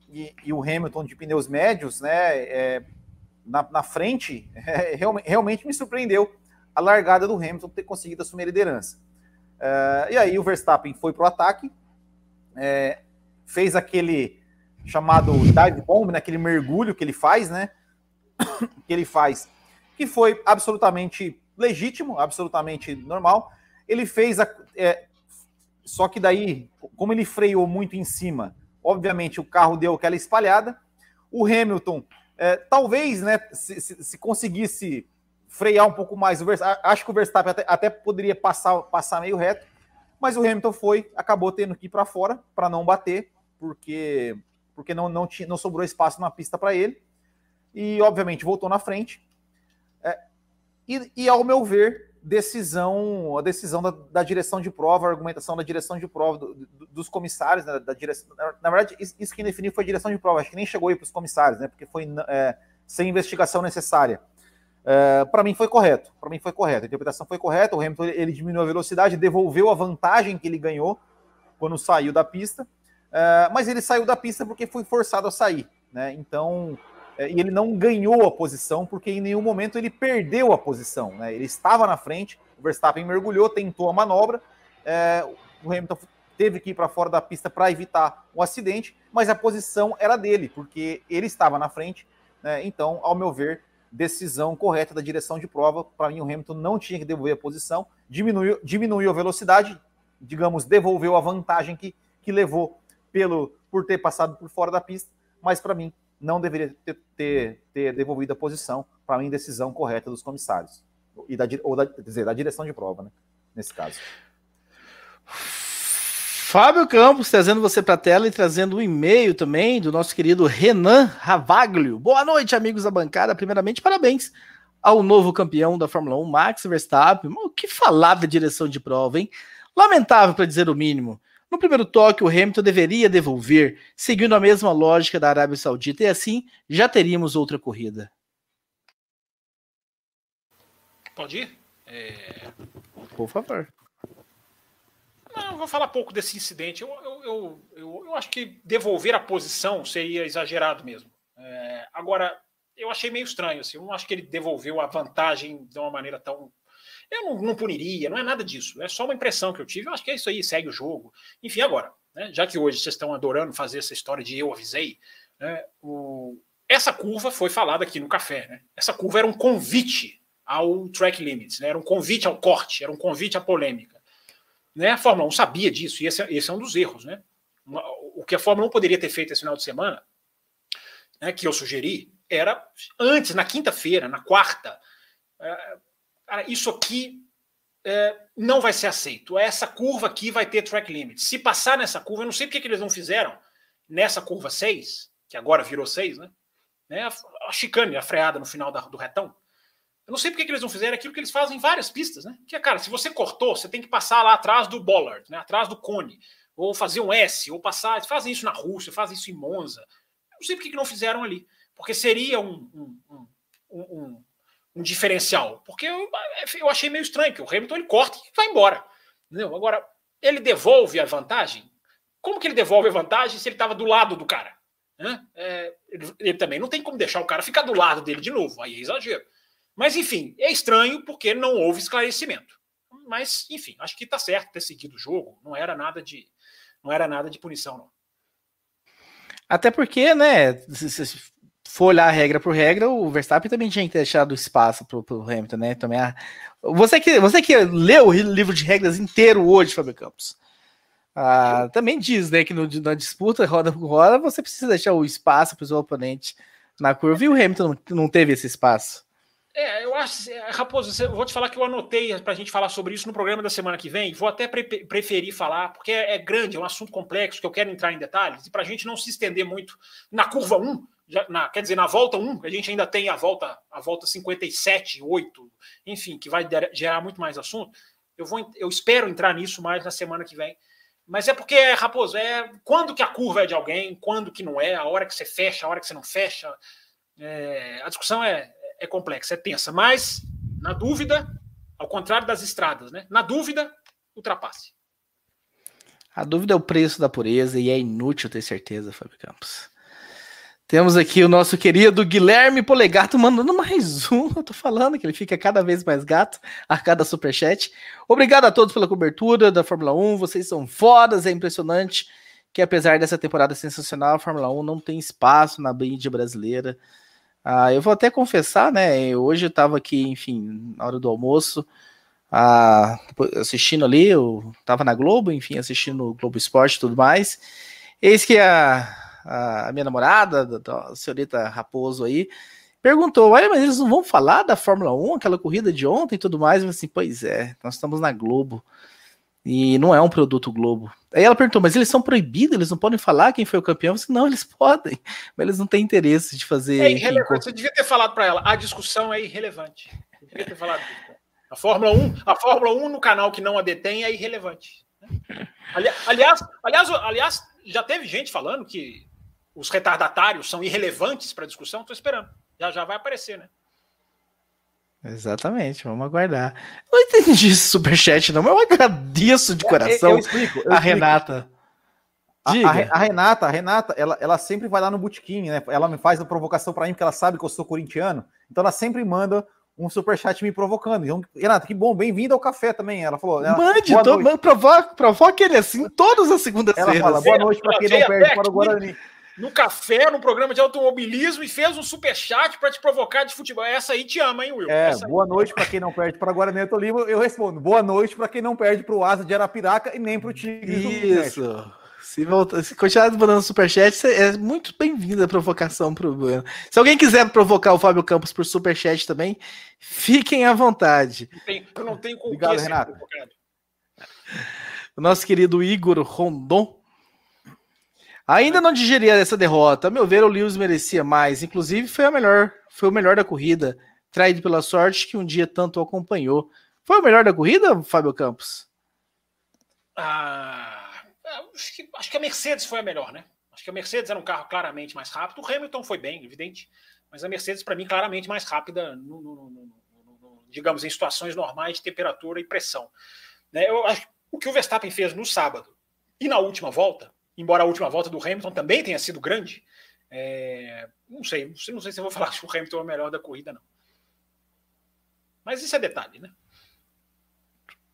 e, e, o Hamilton de pneus médios, né? É, na, na frente, é, realmente, realmente me surpreendeu a largada do Hamilton ter conseguido assumir a liderança. É, e aí o Verstappen foi para o ataque, é, fez aquele chamado dive bomb, né, aquele mergulho que ele faz, né? que ele faz, que foi absolutamente legítimo, absolutamente normal. Ele fez a, é, só que daí, como ele freou muito em cima, obviamente o carro deu aquela espalhada. O Hamilton é, talvez, né, se, se, se, conseguisse frear um pouco mais, o acho que o Verstappen até, até, poderia passar, passar meio reto, mas o Hamilton foi, acabou tendo que ir para fora para não bater, porque, porque não, não, tinha, não sobrou espaço na pista para ele. E, obviamente, voltou na frente. É, e, e, ao meu ver, decisão, a decisão da, da, direção de prova, a argumentação da direção de prova, do, do, dos comissários, né, da direção. Na, verdade, isso que definiu foi a direção de prova, acho que nem chegou aí para os comissários, né? Porque foi é, sem investigação necessária. É, para mim foi correto. Para mim foi correto. A interpretação foi correta. O Hamilton ele diminuiu a velocidade, devolveu a vantagem que ele ganhou quando saiu da pista. É, mas ele saiu da pista porque foi forçado a sair, né? Então e ele não ganhou a posição porque em nenhum momento ele perdeu a posição, né? Ele estava na frente. O Verstappen mergulhou, tentou a manobra. É, o Hamilton teve que ir para fora da pista para evitar o acidente, mas a posição era dele porque ele estava na frente. Né? Então, ao meu ver, decisão correta da direção de prova. Para mim, o Hamilton não tinha que devolver a posição, diminuiu, diminuiu a velocidade, digamos, devolveu a vantagem que, que levou pelo por ter passado por fora da pista, mas para mim não deveria ter, ter, ter devolvido a posição. Para mim, decisão correta dos comissários e da, ou da, dizer, da direção de prova, né? Nesse caso. Fábio Campos trazendo você para a tela e trazendo um e-mail também do nosso querido Renan Ravaglio. Boa noite, amigos da bancada. Primeiramente, parabéns ao novo campeão da Fórmula 1, Max Verstappen. O que falar da direção de prova, hein? Lamentável, para dizer o mínimo. No primeiro toque, o Hamilton deveria devolver, seguindo a mesma lógica da Arábia Saudita, e assim já teríamos outra corrida. Pode ir? É... Por favor. Não, vou falar pouco desse incidente. Eu, eu, eu, eu, eu acho que devolver a posição seria exagerado mesmo. É, agora, eu achei meio estranho. Assim, eu não acho que ele devolveu a vantagem de uma maneira tão. Eu não, não, puniria, não é nada disso. É só uma impressão que eu tive. Eu acho que é isso aí, segue o jogo. Enfim, agora, né, já que hoje vocês estão adorando fazer essa história de eu avisei, né, o, essa curva foi falada aqui no café. Né? Essa curva era um convite ao track limits, né? era um convite ao corte, era um convite à polêmica. Né? A Fórmula 1 sabia disso, e esse, é, esse é um dos erros. Né? O que a Fórmula 1 poderia ter feito esse final de semana, né, que eu sugeri, era antes, na quinta-feira, na quarta. É, cara, isso aqui é, não vai ser aceito. Essa curva aqui vai ter track limit. Se passar nessa curva, eu não sei porque que eles não fizeram nessa curva 6, que agora virou 6, né? né? A, a chicane, a freada no final da, do retão. Eu não sei porque que eles não fizeram aquilo que eles fazem em várias pistas, né? Que é, cara, se você cortou, você tem que passar lá atrás do bollard, né? Atrás do cone, ou fazer um S, ou passar. Fazem isso na Rússia, fazem isso em Monza. Eu não sei porque que não fizeram ali, porque seria um, um, um, um, um diferencial. Porque eu, eu achei meio estranho que o Hamilton ele corta e vai embora. Entendeu? Agora, ele devolve a vantagem. Como que ele devolve a vantagem se ele estava do lado do cara? Né? É, ele, ele também não tem como deixar o cara ficar do lado dele de novo. Aí é exagero. Mas, enfim, é estranho porque não houve esclarecimento. Mas, enfim, acho que está certo ter seguido o jogo. Não era nada de, não era nada de punição, não. Até porque, né, for olhar regra por regra, o Verstappen também tinha que ter deixado espaço para o Hamilton, né? Também a... você, que, você que leu o livro de regras inteiro hoje, Fábio Campos, ah, também diz né, que no, na disputa roda por roda você precisa deixar o espaço para o seu oponente na curva e o Hamilton não, não teve esse espaço. É, eu acho, é, Raposo, eu vou te falar que eu anotei para a gente falar sobre isso no programa da semana que vem. Vou até pre preferir falar, porque é, é, grande, é um assunto complexo que eu quero entrar em detalhes, e para a gente não se estender muito na curva 1, já, na, quer dizer, na volta 1, a gente ainda tem a volta, a volta 57, 8, enfim, que vai gerar muito mais assunto. Eu, vou, eu espero entrar nisso mais na semana que vem. Mas é porque, Raposo, é quando que a curva é de alguém, quando que não é, a hora que você fecha, a hora que você não fecha. É, a discussão é, é complexa, é tensa, mas na dúvida, ao contrário das estradas, né? Na dúvida, ultrapasse. A dúvida é o preço da pureza e é inútil ter certeza, Fábio Campos. Temos aqui o nosso querido Guilherme Polegato mandando mais um. Eu tô falando que ele fica cada vez mais gato a cada superchat. Obrigado a todos pela cobertura da Fórmula 1. Vocês são fodas, é impressionante que apesar dessa temporada sensacional, a Fórmula 1 não tem espaço na mídia brasileira. Ah, eu vou até confessar, né? Hoje eu estava aqui, enfim, na hora do almoço, ah, assistindo ali, eu estava na Globo, enfim, assistindo o Globo Esporte e tudo mais. Eis que a, a, minha namorada, a senhorita Raposo aí, perguntou: Olha, mas eles não vão falar da Fórmula 1, aquela corrida de ontem e tudo mais? Eu assim, pois é, nós estamos na Globo. E não é um produto Globo. Aí ela perguntou, mas eles são proibidos, eles não podem falar quem foi o campeão? Eu disse, não, eles podem, mas eles não têm interesse de fazer. É irrelevante. Você devia ter falado para ela, a discussão é irrelevante. devia ter falado. A Fórmula 1, a Fórmula 1 no canal que não a detém é irrelevante. Né? Aliás, aliás, aliás, já teve gente falando que os retardatários são irrelevantes para a discussão. Estou esperando. Já já vai aparecer, né? Exatamente, vamos aguardar. Não entendi esse superchat, não, mas eu agradeço de coração eu, eu explico, eu a Renata. A, a, Renata, a Renata, ela, ela sempre vai lá no botequim, né? Ela me faz a provocação para mim, porque ela sabe que eu sou corintiano. Então ela sempre manda um superchat me provocando. Então, Renata, que bom, bem-vindo ao café também. Ela falou. Ela, Mande, to, provoca, provoca ele assim todas as segundas-feiras. Ela fala, boa noite para quem não perde para o Guarani no café, no programa de automobilismo e fez um super chat para te provocar de futebol. Essa aí te ama, hein, Will? É, Essa boa aí. noite para quem não perde para Guarani Tolima. Eu respondo, boa noite para quem não perde para o Asa de Arapiraca e nem para o Tigre. Isso. Se, voltar, se continuar mandando superchat, é muito bem-vinda a provocação pro Bueno. Se alguém quiser provocar o Fábio Campos por superchat também, fiquem à vontade. Não tem, eu não tenho com Obrigado, Renato. O nosso querido Igor Rondon Ainda não digeria essa derrota. A meu ver, o Lewis merecia mais. Inclusive, foi a melhor, foi o melhor da corrida, traído pela sorte que um dia tanto acompanhou. Foi o melhor da corrida, Fábio Campos? Ah, acho, que, acho que a Mercedes foi a melhor, né? Acho que a Mercedes era um carro claramente mais rápido. O Hamilton foi bem, evidente. Mas a Mercedes, para mim, claramente mais rápida, no, no, no, digamos, em situações normais de temperatura e pressão. Né? Eu acho o que o Verstappen fez no sábado e na última volta embora a última volta do Hamilton também tenha sido grande, é, não sei, não sei, não sei se eu vou falar que o Hamilton é o melhor da corrida, não. Mas isso é detalhe, né?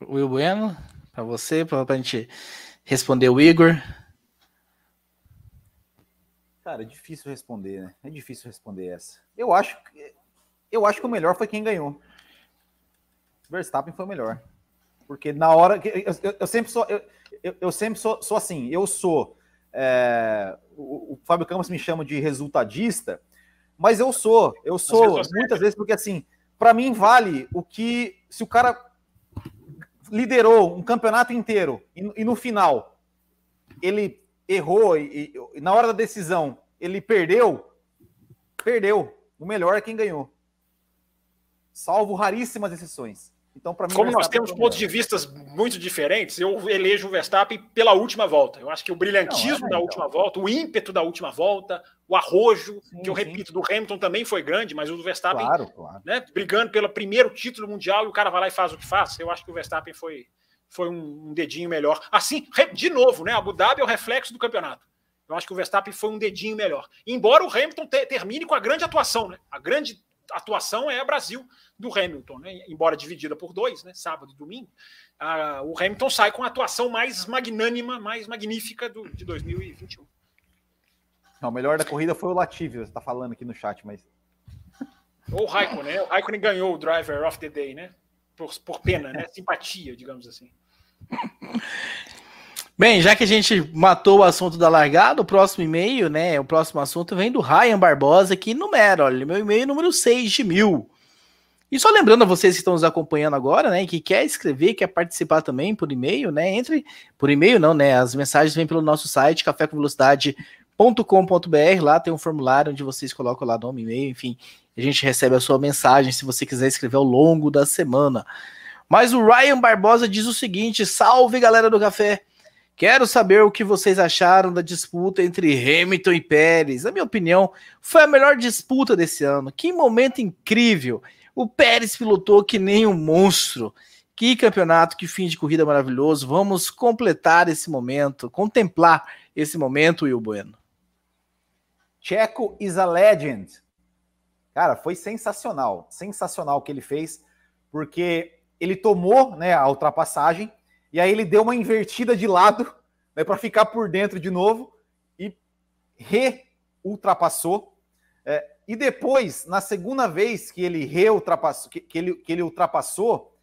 Will Bueno, para você, para a gente responder o Igor. Cara, é difícil responder, né? É difícil responder essa. Eu acho que eu acho que o melhor foi quem ganhou. Verstappen foi o melhor. Porque na hora que eu, eu, eu sempre sou eu, eu, eu sempre sou, sou, assim, eu sou. É, o, o, Fábio Campos me chama de resultadista, mas eu sou, eu sou muitas vezes, porque assim, para mim vale o que se o cara liderou um campeonato inteiro e, e no final ele errou e, e, na hora da decisão ele perdeu, perdeu. O melhor é quem ganhou. Salvo raríssimas exceções. Então, para mim, como nós temos pontos de vistas muito diferentes, eu elejo o Verstappen pela última volta. Eu acho que o brilhantismo Não, é, da então. última volta, o ímpeto da última volta, o arrojo, sim, que eu sim. repito, do Hamilton também foi grande, mas o do Verstappen, claro, claro. Né, brigando pelo primeiro título mundial e o cara vai lá e faz o que faz. Eu acho que o Verstappen foi, foi um, um dedinho melhor. Assim, de novo, né? Abu Dhabi é o reflexo do campeonato. Eu acho que o Verstappen foi um dedinho melhor. Embora o Hamilton te, termine com a grande atuação, né? A grande atuação é a Brasil do Hamilton, né? embora dividida por dois, né? sábado e domingo. Ah, o Hamilton sai com a atuação mais magnânima, mais magnífica do, de 2021. Não, o melhor da corrida foi o Latifi, você está falando aqui no chat, mas. Ou o Raikkonen, né? O Raikkonen ganhou o Driver of the Day, né? Por, por pena, né? Simpatia, digamos assim. Bem, já que a gente matou o assunto da largada, o próximo e-mail, né? O próximo assunto vem do Ryan Barbosa, que numera, olha, meu e-mail número 6 de mil. E só lembrando a vocês que estão nos acompanhando agora, né, que quer escrever, quer participar também por e-mail, né, entre por e-mail não, né, as mensagens vêm pelo nosso site cafécomvelocidade.com.br, lá tem um formulário onde vocês colocam lá nome, e-mail, enfim, a gente recebe a sua mensagem se você quiser escrever ao longo da semana. Mas o Ryan Barbosa diz o seguinte: salve galera do café. Quero saber o que vocês acharam da disputa entre Hamilton e Pérez. Na minha opinião, foi a melhor disputa desse ano. Que momento incrível! O Pérez pilotou que nem um monstro. Que campeonato, que fim de corrida maravilhoso. Vamos completar esse momento, contemplar esse momento, Will Bueno. Checo is a legend. Cara, foi sensacional. Sensacional o que ele fez, porque ele tomou né, a ultrapassagem e aí ele deu uma invertida de lado né, para ficar por dentro de novo e re-ultrapassou. É, e depois, na segunda vez que ele reultrapassou, que, que, ele, que ele ultrapassou,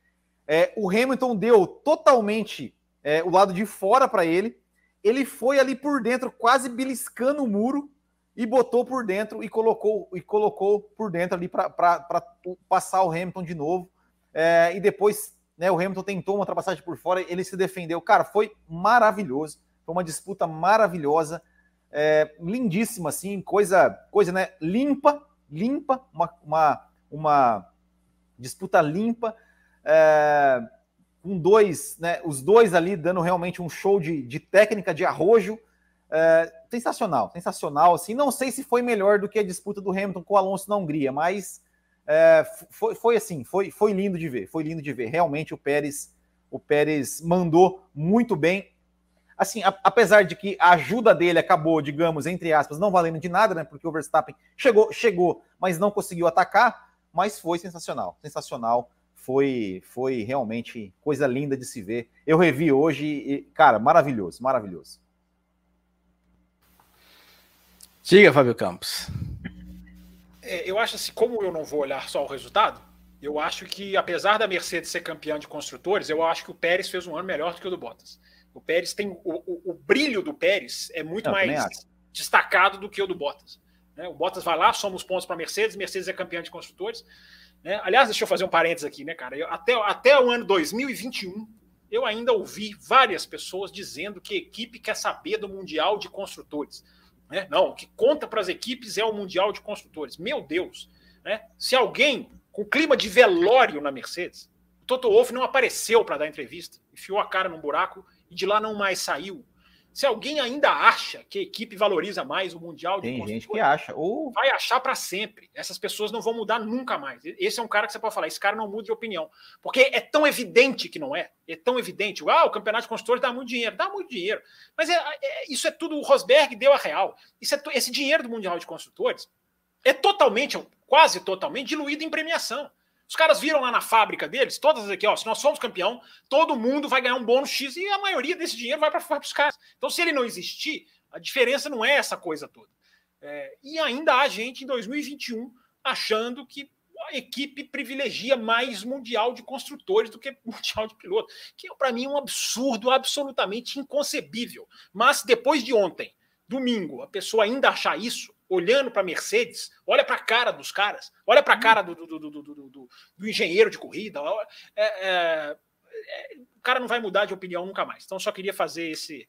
é, o Hamilton deu totalmente é, o lado de fora para ele. Ele foi ali por dentro, quase beliscando o muro, e botou por dentro e colocou e colocou por dentro ali para passar o Hamilton de novo. É, e depois né, o Hamilton tentou uma ultrapassagem por fora, ele se defendeu. Cara, foi maravilhoso. Foi uma disputa maravilhosa é, lindíssima, assim, coisa, coisa, né? Limpa, limpa, uma, uma, uma disputa limpa. é, com dois, né, os dois ali dando realmente um show de, de técnica, de arrojo. É, sensacional, sensacional. Assim, não sei se foi melhor do que a disputa do Hamilton com o Alonso na Hungria, mas é, foi, foi assim, foi, foi lindo de ver, foi lindo de ver. Realmente o Pérez, o Pérez mandou muito bem. Assim, a, apesar de que a ajuda dele acabou, digamos, entre aspas, não valendo de nada, né? Porque o Verstappen chegou, chegou, mas não conseguiu atacar, mas foi sensacional, sensacional foi, foi realmente coisa linda de se ver. Eu revi hoje e, cara, maravilhoso, maravilhoso. Diga, Fábio Campos. É, eu acho assim, como eu não vou olhar só o resultado, eu acho que, apesar da Mercedes ser campeã de construtores, eu acho que o Pérez fez um ano melhor do que o do Bottas. O Pérez tem. O, o, o brilho do Pérez é muito não, mais destacado do que o do Bottas. Né? O Bottas vai lá, soma os pontos para a Mercedes, Mercedes é campeã de construtores. Né? Aliás, deixa eu fazer um parênteses aqui, né, cara? Eu, até, até o ano 2021, eu ainda ouvi várias pessoas dizendo que a equipe quer saber do Mundial de Construtores. Né? Não, o que conta para as equipes é o Mundial de Construtores. Meu Deus! Né? Se alguém com clima de velório na Mercedes, o Toto Wolff não apareceu para dar entrevista, enfiou a cara num buraco e de lá não mais saiu. Se alguém ainda acha que a equipe valoriza mais o Mundial de Tem gente que acha. Ou... Vai achar para sempre. Essas pessoas não vão mudar nunca mais. Esse é um cara que você pode falar, esse cara não muda de opinião. Porque é tão evidente que não é. É tão evidente. Ah, o campeonato de construtores dá muito dinheiro. Dá muito dinheiro. Mas é, é, isso é tudo, o Rosberg deu a real. Isso é, esse dinheiro do Mundial de Construtores é totalmente, quase totalmente, diluído em premiação. Os caras viram lá na fábrica deles, todas aqui, ó, se nós somos campeão, todo mundo vai ganhar um bônus X e a maioria desse dinheiro vai para os caras. Então, se ele não existir, a diferença não é essa coisa toda. É, e ainda há gente em 2021 achando que a equipe privilegia mais mundial de construtores do que mundial de piloto, que é para mim um absurdo absolutamente inconcebível. Mas depois de ontem, domingo, a pessoa ainda achar isso, olhando para a Mercedes, olha para a cara dos caras, olha para a cara do, do, do, do, do engenheiro de corrida. É, é, é, o cara não vai mudar de opinião nunca mais. Então, só queria fazer esse,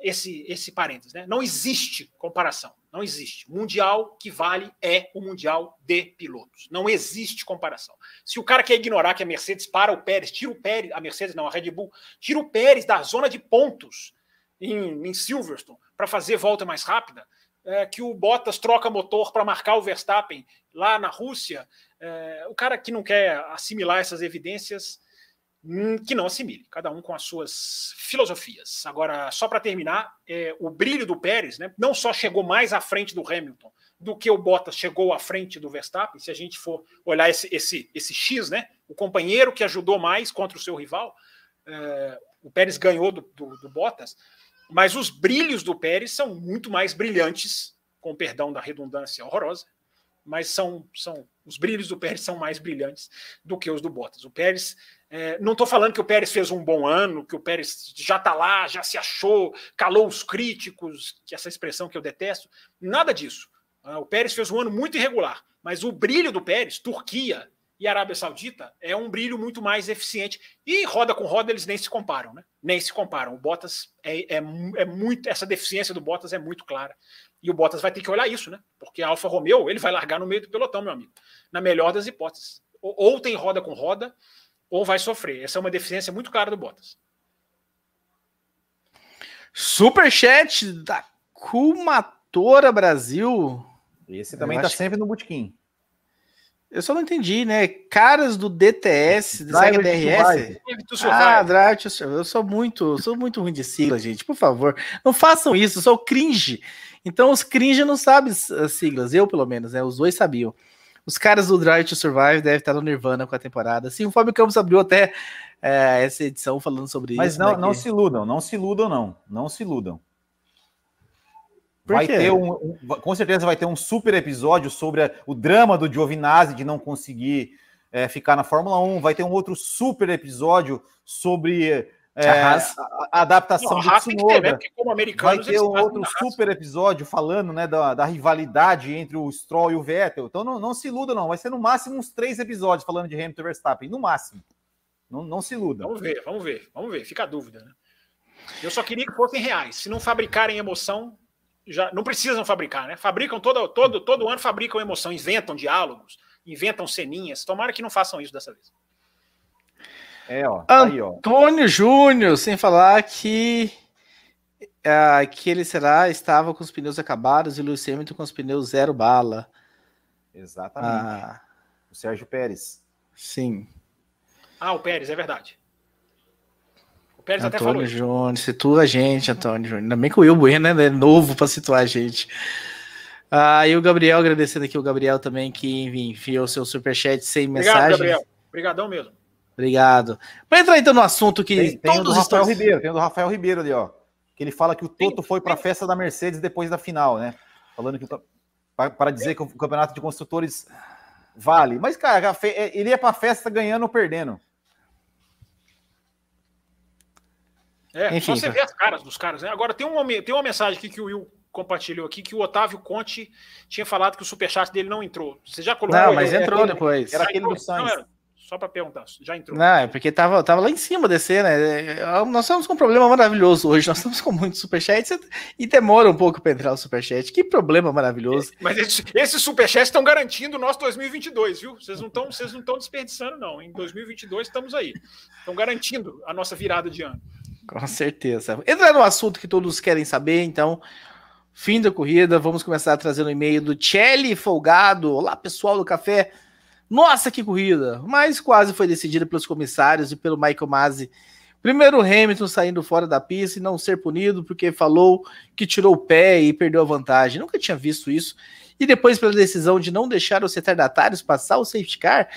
esse, esse parênteses. Né? Não existe comparação. Não existe. O mundial que vale é o Mundial de pilotos. Não existe comparação. Se o cara quer ignorar que a Mercedes para o Pérez, tira o Pérez, a Mercedes não, a Red Bull, tira o Pérez da zona de pontos em, em Silverstone para fazer volta mais rápida, é, que o Bottas troca motor para marcar o Verstappen lá na Rússia, é, o cara que não quer assimilar essas evidências, hum, que não assimile, cada um com as suas filosofias. Agora, só para terminar, é, o brilho do Pérez né, não só chegou mais à frente do Hamilton do que o Bottas chegou à frente do Verstappen, se a gente for olhar esse, esse, esse X, né, o companheiro que ajudou mais contra o seu rival, é, o Pérez ganhou do, do, do Bottas, mas os brilhos do Pérez são muito mais brilhantes, com perdão da redundância horrorosa, mas são, são os brilhos do Pérez são mais brilhantes do que os do Bottas. O Pérez, é, não estou falando que o Pérez fez um bom ano, que o Pérez já está lá, já se achou, calou os críticos, que essa expressão que eu detesto, nada disso. Ah, o Pérez fez um ano muito irregular, mas o brilho do Pérez, Turquia, e Arábia Saudita é um brilho muito mais eficiente. E roda com roda eles nem se comparam, né? Nem se comparam. O Bottas é, é, é, muito. Essa deficiência do Bottas é muito clara. E o Bottas vai ter que olhar isso, né? Porque a Alfa Romeo ele vai largar no meio do pelotão, meu amigo. Na melhor das hipóteses. Ou, ou tem roda com roda, ou vai sofrer. Essa é uma deficiência muito clara do Bottas. Superchat da Kumatora Brasil. Esse também está sempre no Butiquim. Eu só não entendi, né? Caras do DTS, Drive DRS. Ah, Drive to Survive. Eu sou muito, sou muito ruim de sigla, gente. Por favor, não façam isso. Eu sou cringe. Então os cringe não sabem as siglas. Eu, pelo menos, né? Os dois sabiam. Os caras do Drive to Survive devem estar no Nirvana com a temporada. Sim, o Fábio Campos abriu até é, essa edição falando sobre Mas isso. Mas não, né, não se iludam, não se iludam, não. Não se iludam. Vai ter um, um, com certeza vai ter um super episódio sobre a, o drama do Giovinazzi de não conseguir é, ficar na Fórmula 1. Vai ter um outro super episódio sobre é, a, a, adaptação não, do Tsunoda. Ter, né? vai ter um outro super episódio falando né, da, da, rivalidade entre o Stroll e o Vettel. Então não, não se iluda, não. Vai ser no máximo uns três episódios falando de Hamilton e Verstappen. No máximo. Não, não se iluda. Vamos ver, vamos ver, vamos ver. Fica a dúvida, né? Eu só queria que fossem reais. Se não fabricarem emoção, já não precisam fabricar, né? Fabricam todo, todo, todo ano, fabricam emoção, inventam diálogos, inventam ceninhas. Tomara que não façam isso dessa vez. É, ó. Tá aí, ó. Antônio Júnior, sem falar que uh, que ele será estava com os pneus acabados e o Lewis Hamilton com os pneus zero bala. Exatamente. Ah, o Sérgio Pérez. Sim. Ah, o Pérez, é verdade. Pérez Antônio até falou. Júnior, situa a gente, Antônio Júnior. Ainda bem que o Will Bueno né, é novo para situar a gente. Ah, e o Gabriel, agradecendo aqui o Gabriel também, que enviou seu superchat sem Obrigado, mensagem. Gabriel. Obrigadão mesmo. Obrigado. Para entrar então no assunto que tem, tem o do Rafael estão... Ribeiro, tem o do Rafael Ribeiro ali, ó. Que ele fala que o Toto foi para a festa da Mercedes depois da final, né? Falando que para dizer que o campeonato de construtores vale. Mas, cara, é, ele ia para a festa ganhando ou perdendo. É, Enfim, só você tá. vê as caras dos caras, né? Agora tem uma, tem uma mensagem aqui que o Will compartilhou aqui que o Otávio Conte tinha falado que o superchat dele não entrou. Você já colocou? Não, mas entrou depois. Era aquele do Sainz. Não, era, só para perguntar, já entrou? Não, é porque tava, tava lá em cima descer, né? É, nós estamos com um problema maravilhoso hoje. Nós estamos com muitos superchats e demora um pouco para entrar o superchat. Que problema maravilhoso. Mas esses, esses superchats estão garantindo o nosso 2022, viu? Vocês não estão vocês não estão desperdiçando, não. Em 2022 estamos aí. Estão garantindo a nossa virada de ano. Com certeza. Entra no assunto que todos querem saber, então. Fim da corrida, vamos começar trazer um e-mail do Chelly Folgado. Olá, pessoal do café. Nossa, que corrida! Mas quase foi decidida pelos comissários e pelo Michael Masi. Primeiro Hamilton saindo fora da pista e não ser punido porque falou que tirou o pé e perdeu a vantagem. Nunca tinha visto isso. E depois pela decisão de não deixar os retardatários passar o safety car.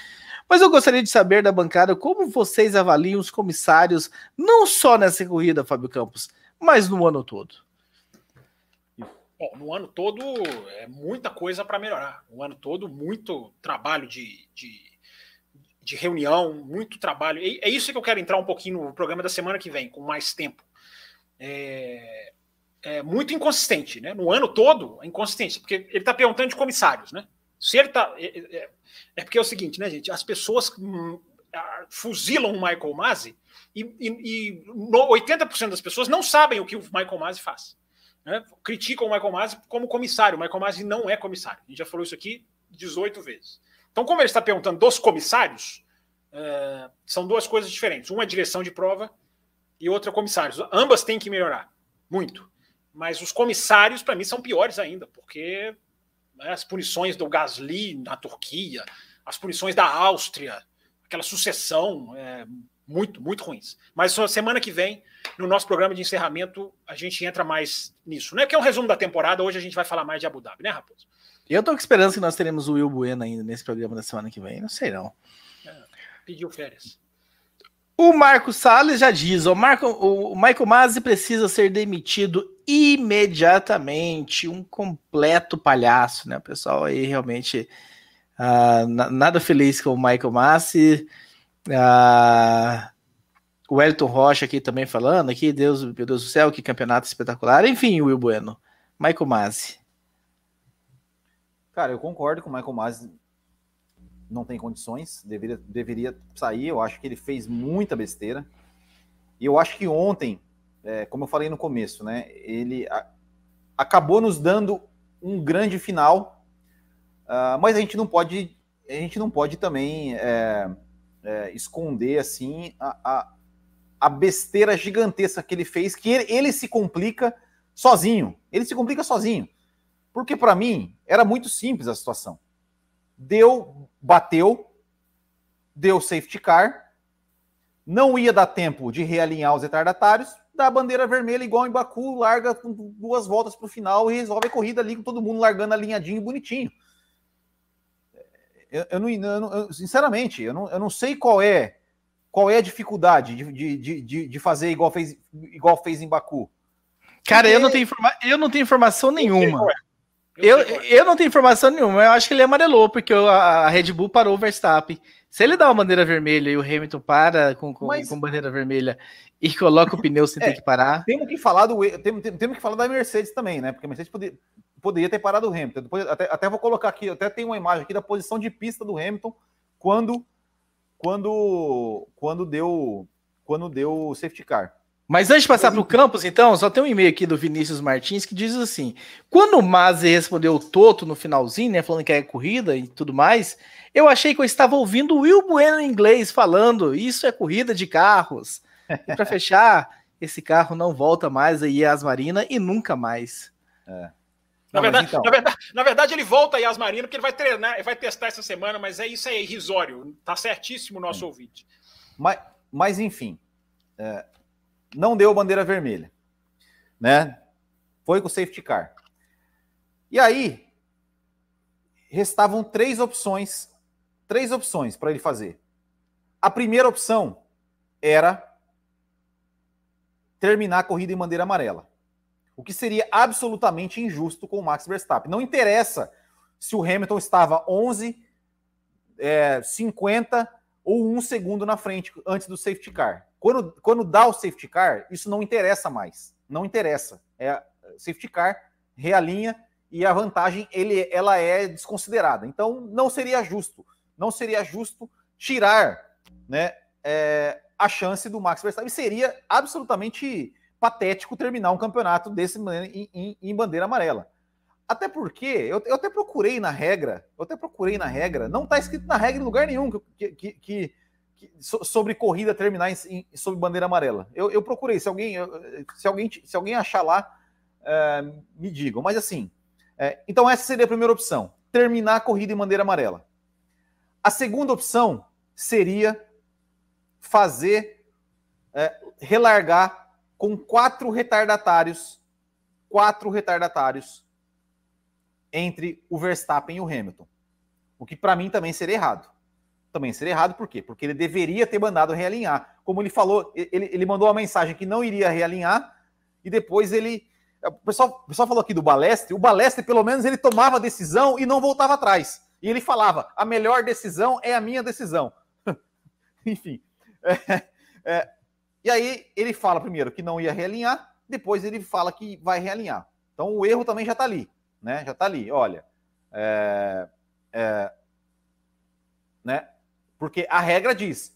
Mas eu gostaria de saber da bancada como vocês avaliam os comissários, não só nessa corrida, Fábio Campos, mas no ano todo. Bom, no ano todo é muita coisa para melhorar. O ano todo, muito trabalho de, de, de reunião, muito trabalho. E é isso que eu quero entrar um pouquinho no programa da semana que vem, com mais tempo. É, é muito inconsistente, né? No ano todo, é inconsistente, porque ele está perguntando de comissários, né? Ele está. É, é, é, porque é o seguinte, né, gente? As pessoas hum, fuzilam o Michael Masi e, e, e 80% das pessoas não sabem o que o Michael Masi faz né, criticam o Michael Masi como comissário. O Michael Masi não é comissário. A gente já falou isso aqui 18 vezes. Então, como ele está perguntando dos comissários, é, são duas coisas diferentes. Uma é direção de prova e outra é comissários. Ambas têm que melhorar, muito. Mas os comissários, para mim, são piores ainda, porque né, as punições do Gasly na Turquia, as punições da Áustria, aquela sucessão, é, muito, muito ruins. Mas semana que vem, no nosso programa de encerramento, a gente entra mais nisso, né? Que é um resumo da temporada. Hoje a gente vai falar mais de Abu Dhabi, né, Raposo? Eu tô com esperança que nós teremos o Will Bueno ainda nesse programa da semana que vem. Não sei, não. É, pediu férias. O Marco Salles já diz: o, Marco, o Michael Masi precisa ser demitido imediatamente. Um completo palhaço, né? O pessoal aí realmente uh, nada feliz com o Michael Masi. Ah, o Wellington Rocha aqui também falando, aqui, Deus, meu Deus do céu, que campeonato espetacular. Enfim, Will Bueno. Michael Masi. Cara, eu concordo com o Michael Masi. Não tem condições, deveria, deveria sair. Eu acho que ele fez muita besteira. E eu acho que ontem, é, como eu falei no começo, né, ele a, acabou nos dando um grande final, uh, mas a gente não pode, a gente não pode também é, é, esconder assim a, a, a, besteira gigantesca que ele fez, que ele, ele se complica sozinho. Ele se complica sozinho. Porque para mim era muito simples a situação. Deu, bateu, deu safety car, não ia dar tempo de realinhar os retardatários, dá a bandeira vermelha igual em Baku, larga duas voltas para o final e resolve a corrida ali com todo mundo largando alinhadinho bonitinho eu, eu, não, eu, não, sinceramente, eu não, eu não sei qual é qual é a dificuldade de, de, de, de fazer igual fez, igual fez em Baku. Cara, Porque... eu, não tenho informa... eu não tenho informação nenhuma. Eu, eu não tenho informação nenhuma. Eu acho que ele amarelou, porque a Red Bull parou o Verstappen. Se ele dá uma bandeira vermelha e o Hamilton para com, com, Mas... com bandeira vermelha e coloca o pneu sem é, ter que parar. Temos que falar do temos, temos que falar da Mercedes também, né? Porque a Mercedes poderia, poderia ter parado o Hamilton. Depois, até, até vou colocar aqui, até tem uma imagem aqui da posição de pista do Hamilton quando quando quando deu quando deu o safety car. Mas antes de passar para o campus, então, só tem um e-mail aqui do Vinícius Martins que diz assim: quando o Mazi respondeu o Toto no finalzinho, né, falando que é corrida e tudo mais, eu achei que eu estava ouvindo o Will Bueno em inglês falando: isso é corrida de carros. E para fechar, esse carro não volta mais a Yas Marina e nunca mais. É. Na, verdade, então... na, verdade, na verdade, ele volta a Yas Marina porque ele vai treinar, vai testar essa semana, mas é isso aí, é irrisório. Tá certíssimo o nosso é. ouvinte. Mas, mas enfim, é, não deu bandeira vermelha, né? Foi com o safety car. E aí restavam três opções, três opções para ele fazer. A primeira opção era terminar a corrida em bandeira amarela. O que seria absolutamente injusto com o Max Verstappen. Não interessa se o Hamilton estava 11, é, 50 ou um segundo na frente antes do safety car. Quando, quando dá o safety car, isso não interessa mais. Não interessa. É safety car, realinha e a vantagem ele, ela é desconsiderada. Então não seria justo. Não seria justo tirar né, é, a chance do Max Verstappen. Seria absolutamente patético terminar um campeonato desse em, em, em bandeira amarela. Até porque eu, eu, até procurei na regra, eu até procurei na regra, não está escrito na regra em lugar nenhum que, que, que, que sobre corrida terminar em, em, sob bandeira amarela. Eu, eu procurei, se alguém, se alguém, se alguém achar lá, é, me digam. Mas assim, é, então essa seria a primeira opção: terminar a corrida em bandeira amarela. A segunda opção seria fazer é, relargar com quatro retardatários, quatro retardatários entre o Verstappen e o Hamilton. O que para mim também seria errado. Também seria errado por quê? Porque ele deveria ter mandado realinhar. Como ele falou, ele, ele mandou uma mensagem que não iria realinhar e depois ele. O pessoal, o pessoal falou aqui do Balestre. O Balestre, pelo menos, ele tomava decisão e não voltava atrás. E ele falava: a melhor decisão é a minha decisão. Enfim. É, é, e aí ele fala primeiro que não ia realinhar, depois ele fala que vai realinhar. Então o erro também já está ali né? Já está ali, olha. É, é, né? Porque a regra diz: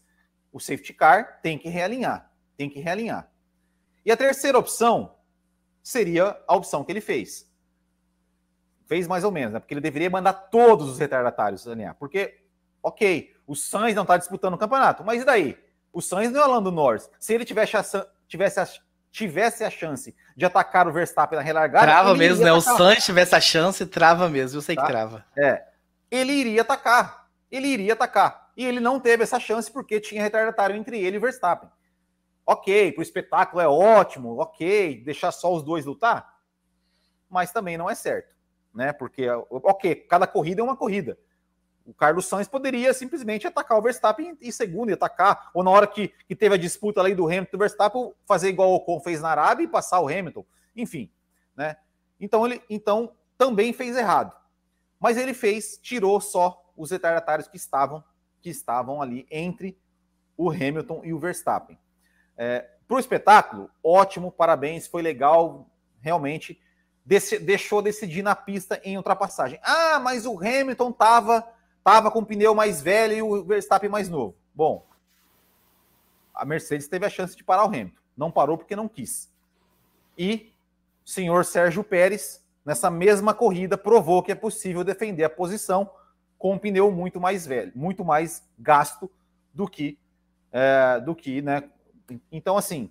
o safety car tem que realinhar, tem que realinhar. E a terceira opção seria a opção que ele fez. Fez mais ou menos, né? Porque ele deveria mandar todos os retardatários alinhar. Porque, ok, o Sainz não está disputando o campeonato, mas e daí? O Sainz não é o Lando Norris. Se ele tivesse, tivesse tivesse a chance de atacar o Verstappen na relargada. Trava mesmo, né? O Sainz tivesse a chance, trava mesmo. Eu sei tá? que trava. É. Ele iria atacar. Ele iria atacar. E ele não teve essa chance porque tinha retardatário entre ele e Verstappen. Ok, para o espetáculo é ótimo, ok, deixar só os dois lutar, mas também não é certo, né? Porque, ok, cada corrida é uma corrida. O Carlos Sainz poderia simplesmente atacar o Verstappen em segundo e atacar, ou na hora que, que teve a disputa ali do Hamilton e do Verstappen, fazer igual o Ocon fez na Arábia e passar o Hamilton. Enfim, né? Então ele então também fez errado. Mas ele fez, tirou só os retardatários que estavam que estavam ali entre o Hamilton e o Verstappen. É, Para o espetáculo, ótimo, parabéns, foi legal, realmente deixou decidir na pista em ultrapassagem. Ah, mas o Hamilton estava estava com o pneu mais velho e o Verstappen mais novo. Bom, a Mercedes teve a chance de parar o Hamilton. Não parou porque não quis. E o senhor Sérgio Pérez, nessa mesma corrida, provou que é possível defender a posição com um pneu muito mais velho, muito mais gasto do que, é, do que, né? Então, assim,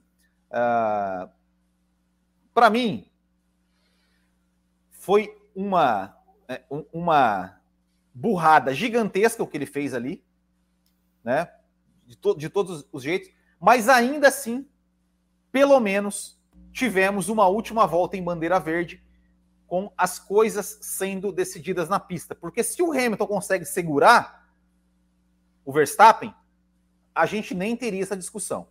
é, para mim, foi uma, é, uma burrada gigantesca o que ele fez ali, né? De, to de todos os jeitos, mas ainda assim, pelo menos, tivemos uma última volta em bandeira verde com as coisas sendo decididas na pista. Porque se o Hamilton consegue segurar o Verstappen, a gente nem teria essa discussão.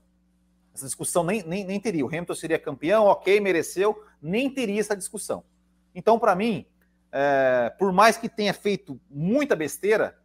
Essa discussão nem, nem, nem teria. O Hamilton seria campeão, ok, mereceu, nem teria essa discussão. Então, para mim, é, por mais que tenha feito muita besteira,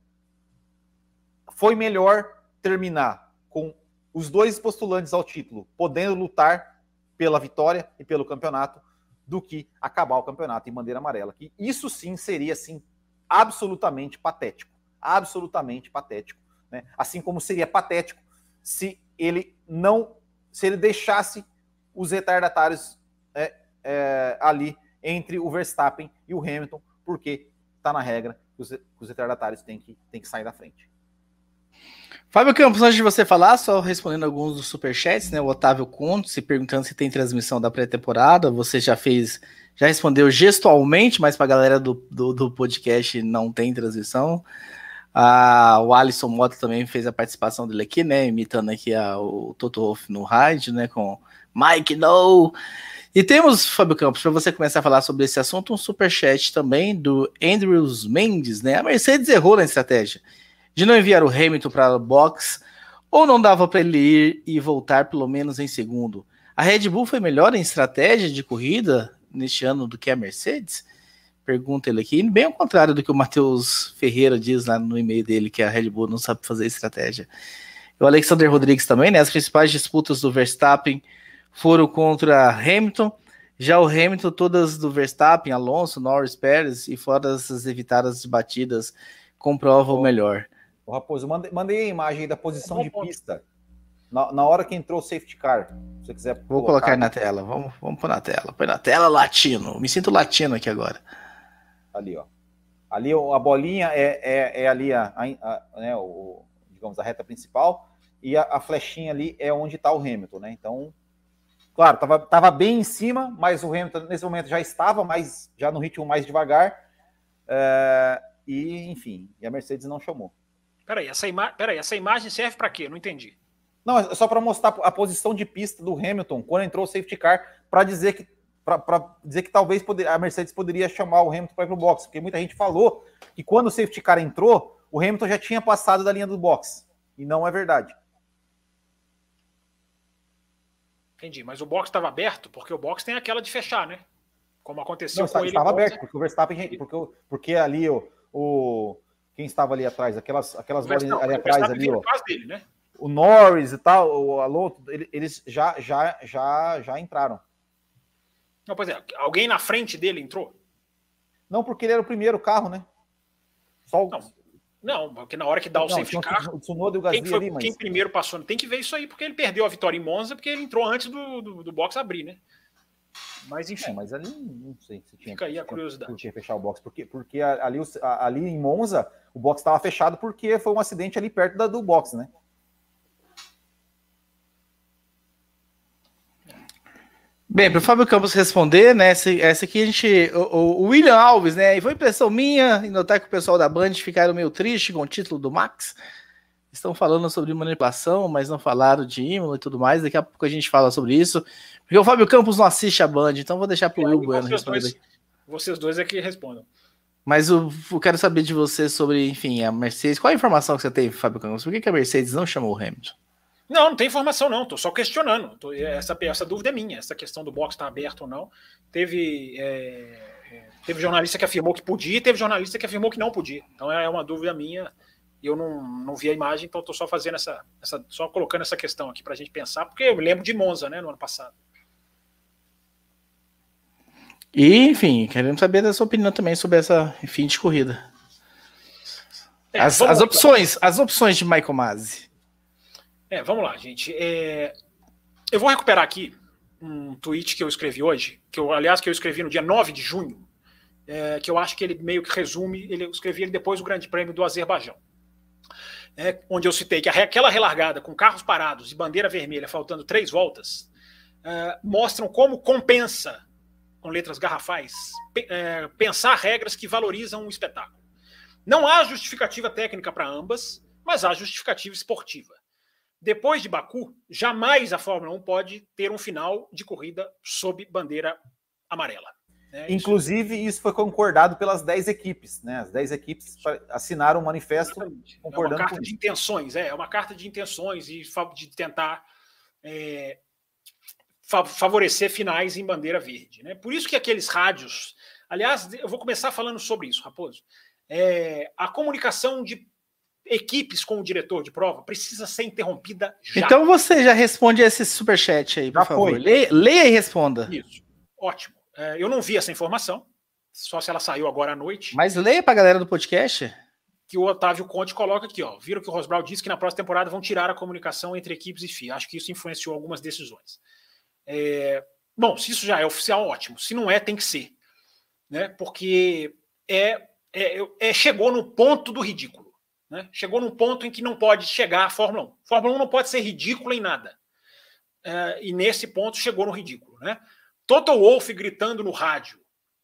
foi melhor terminar com os dois postulantes ao título podendo lutar pela vitória e pelo campeonato do que acabar o campeonato em bandeira amarela. Que isso sim seria assim absolutamente patético, absolutamente patético, né? Assim como seria patético se ele não, se ele deixasse os retardatários é, é, ali entre o Verstappen e o Hamilton, porque está na regra que os, os retardatários têm que, têm que sair da frente. Fábio Campos, antes de você falar, só respondendo alguns dos superchats, né? O Otávio Conto se perguntando se tem transmissão da pré-temporada. Você já fez, já respondeu gestualmente, mas para a galera do, do, do, podcast não tem transmissão. Ah, o Alisson Mota também fez a participação dele aqui, né? Imitando aqui a, o Toto Wolff no rádio, né? Com Mike No. E temos, Fábio Campos, para você começar a falar sobre esse assunto, um superchat também do Andrews Mendes, né? A Mercedes errou na estratégia de não enviar o Hamilton para o box, ou não dava para ele ir e voltar pelo menos em segundo? A Red Bull foi melhor em estratégia de corrida neste ano do que a Mercedes? Pergunta ele aqui, bem ao contrário do que o Matheus Ferreira diz lá no e-mail dele, que a Red Bull não sabe fazer estratégia. O Alexander Rodrigues também, né? As principais disputas do Verstappen foram contra Hamilton. Já o Hamilton, todas do Verstappen, Alonso, Norris, Pérez e fora as evitadas batidas, comprovam o melhor. O Raposo, mandei, mandei a imagem da posição de pista. Na, na, hora que entrou o safety car. Se você quiser. Vou colocar, colocar na tela. Vamos, vamos pôr na tela. Põe na tela latino. Me sinto latino aqui agora. Ali, ó. Ali a bolinha é, é, é ali a, a, a, né, o, digamos, a reta principal. E a, a flechinha ali é onde está o Hamilton, né? Então, claro, tava, tava bem em cima, mas o Hamilton nesse momento já estava mais, já no ritmo mais devagar. É, e, enfim, e a Mercedes não chamou. Peraí, essa, ima... Peraí, essa imagem serve para quê? Não entendi. Não, é só para mostrar a posição de pista do Hamilton quando entrou o safety car, para dizer que para dizer que talvez poder, a Mercedes poderia chamar o Hamilton para ir para o box, porque muita gente falou que quando o safety car entrou, o Hamilton já tinha passado da linha do box. E não é verdade. Entendi, mas o box estava aberto, porque o box tem aquela de fechar, né? Como aconteceu não, com ele. Estava aberto, porque o Verstappen, porque, porque ali o, o quem estava ali atrás, aquelas, aquelas bolinhas ali atrás ali, ó. Dele, né? O Norris e tal, o Alonso, eles já, já, já, já entraram. Não, pois é, alguém na frente dele entrou? Não, porque ele era o primeiro carro, né? Só o... Não, não, porque na hora que dá o não, safety car, o Tsunoda e o Gasly quem, foi, ali, mas... quem primeiro passou, tem que ver isso aí, porque ele perdeu a vitória em Monza, porque ele entrou antes do, do, do box abrir, né? Mas enfim. É, mas ali não sei se tinha. Fica aí a curiosidade. Tinha fechar o box, porque, porque ali, ali em Monza o box estava fechado porque foi um acidente ali perto da, do box, né? Bem, para o Fábio Campos responder, né? Essa, essa aqui a gente. O, o, William Alves, né? E foi impressão minha e notar que o pessoal da Band ficaram meio triste com o título do Max. Estão falando sobre manipulação, mas não falaram de Imola e tudo mais. Daqui a pouco a gente fala sobre isso. Porque o Fábio Campos não assiste a Band, então vou deixar para o Will Bueno responder. Dois, vocês dois é que respondam. Mas eu, eu, quero saber de você sobre, enfim, a Mercedes. Qual a informação que você tem, Fábio Campos? Por que, que a Mercedes não chamou o Hamilton? Não, não tem informação, não. Estou só questionando. Tô, essa, essa dúvida é minha. Essa questão do box estar tá aberto ou não. Teve, é, é, teve jornalista que afirmou que podia e teve jornalista que afirmou que não podia. Então é uma dúvida minha. Eu não, não vi a imagem, então estou só fazendo essa, essa. Só colocando essa questão aqui para a gente pensar, porque eu lembro de Monza, né, no ano passado. E, enfim, queremos saber da sua opinião também sobre essa fim de corrida. É, as, as opções, as opções de Michael Masi. É, vamos lá, gente. É, eu vou recuperar aqui um tweet que eu escrevi hoje, que eu, aliás, que eu escrevi no dia 9 de junho, é, que eu acho que ele meio que resume, ele, eu escrevi ele depois do Grande Prêmio do Azerbaijão. É, onde eu citei que aquela relargada com carros parados e bandeira vermelha faltando três voltas é, mostram como compensa com letras garrafais, é, pensar regras que valorizam o espetáculo. Não há justificativa técnica para ambas, mas há justificativa esportiva. Depois de Baku, jamais a Fórmula 1 pode ter um final de corrida sob bandeira amarela. Né? Inclusive, isso foi concordado pelas 10 equipes. Né? As 10 equipes assinaram um manifesto Exatamente. concordando é uma carta de intenções, é, é uma carta de intenções e de tentar é, favorecer finais em bandeira verde. Né? Por isso que aqueles rádios. Aliás, eu vou começar falando sobre isso, Raposo. É, a comunicação de equipes com o diretor de prova precisa ser interrompida já. Então você já responde esse superchat aí, por já favor. Leia, leia, e responda. Isso. Ótimo. É, eu não vi essa informação, só se ela saiu agora à noite. Mas leia para a galera do podcast. Que o Otávio Conte coloca aqui, ó. Viram que o Rosbral disse que na próxima temporada vão tirar a comunicação entre equipes e FIA. Acho que isso influenciou algumas decisões. É, bom, se isso já é oficial, ótimo. Se não é, tem que ser. Né? Porque é, é, é chegou no ponto do ridículo. Né? Chegou num ponto em que não pode chegar a Fórmula 1. Fórmula 1 não pode ser ridícula em nada. É, e nesse ponto chegou no ridículo. Né? Toto Wolff gritando no rádio: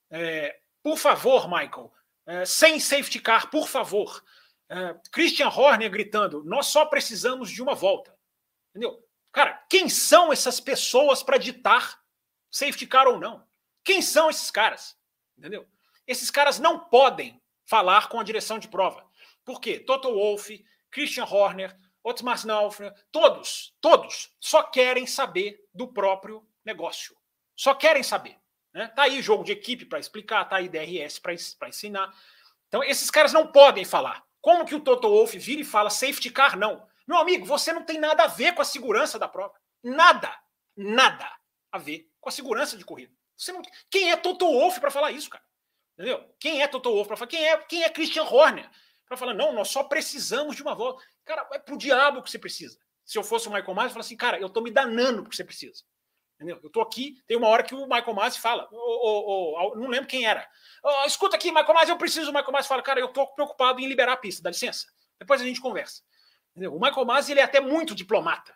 é, por favor, Michael, é, sem safety car, por favor. É, Christian Horner gritando: nós só precisamos de uma volta. Entendeu? Cara, quem são essas pessoas para ditar safety car ou não? Quem são esses caras? Entendeu? Esses caras não podem falar com a direção de prova. Por quê? Toto Wolff, Christian Horner, Otmar Naufner, todos, todos só querem saber do próprio negócio. Só querem saber. Né? Tá aí jogo de equipe para explicar, tá aí DRS para ensinar. Então, esses caras não podem falar. Como que o Toto Wolff vira e fala safety car? Não. Meu amigo, você não tem nada a ver com a segurança da prova. Nada, nada a ver com a segurança de corrida. Você não... Quem é Toto Wolff para falar isso, cara? Entendeu? Quem é Toto Wolff para falar? Quem é, quem é Christian Horner para falar? Não, nós só precisamos de uma volta. Cara, é pro diabo que você precisa. Se eu fosse o Michael Myers, eu falo assim, cara, eu tô me danando porque você precisa. Entendeu? Eu tô aqui, tem uma hora que o Michael Masi fala, oh, não lembro quem era. escuta aqui, Michael Masi, eu preciso. O Michael Masi fala, cara, eu tô preocupado em liberar a pista, dá licença. Depois a gente conversa. Entendeu? O Michael Masi, ele é até muito diplomata,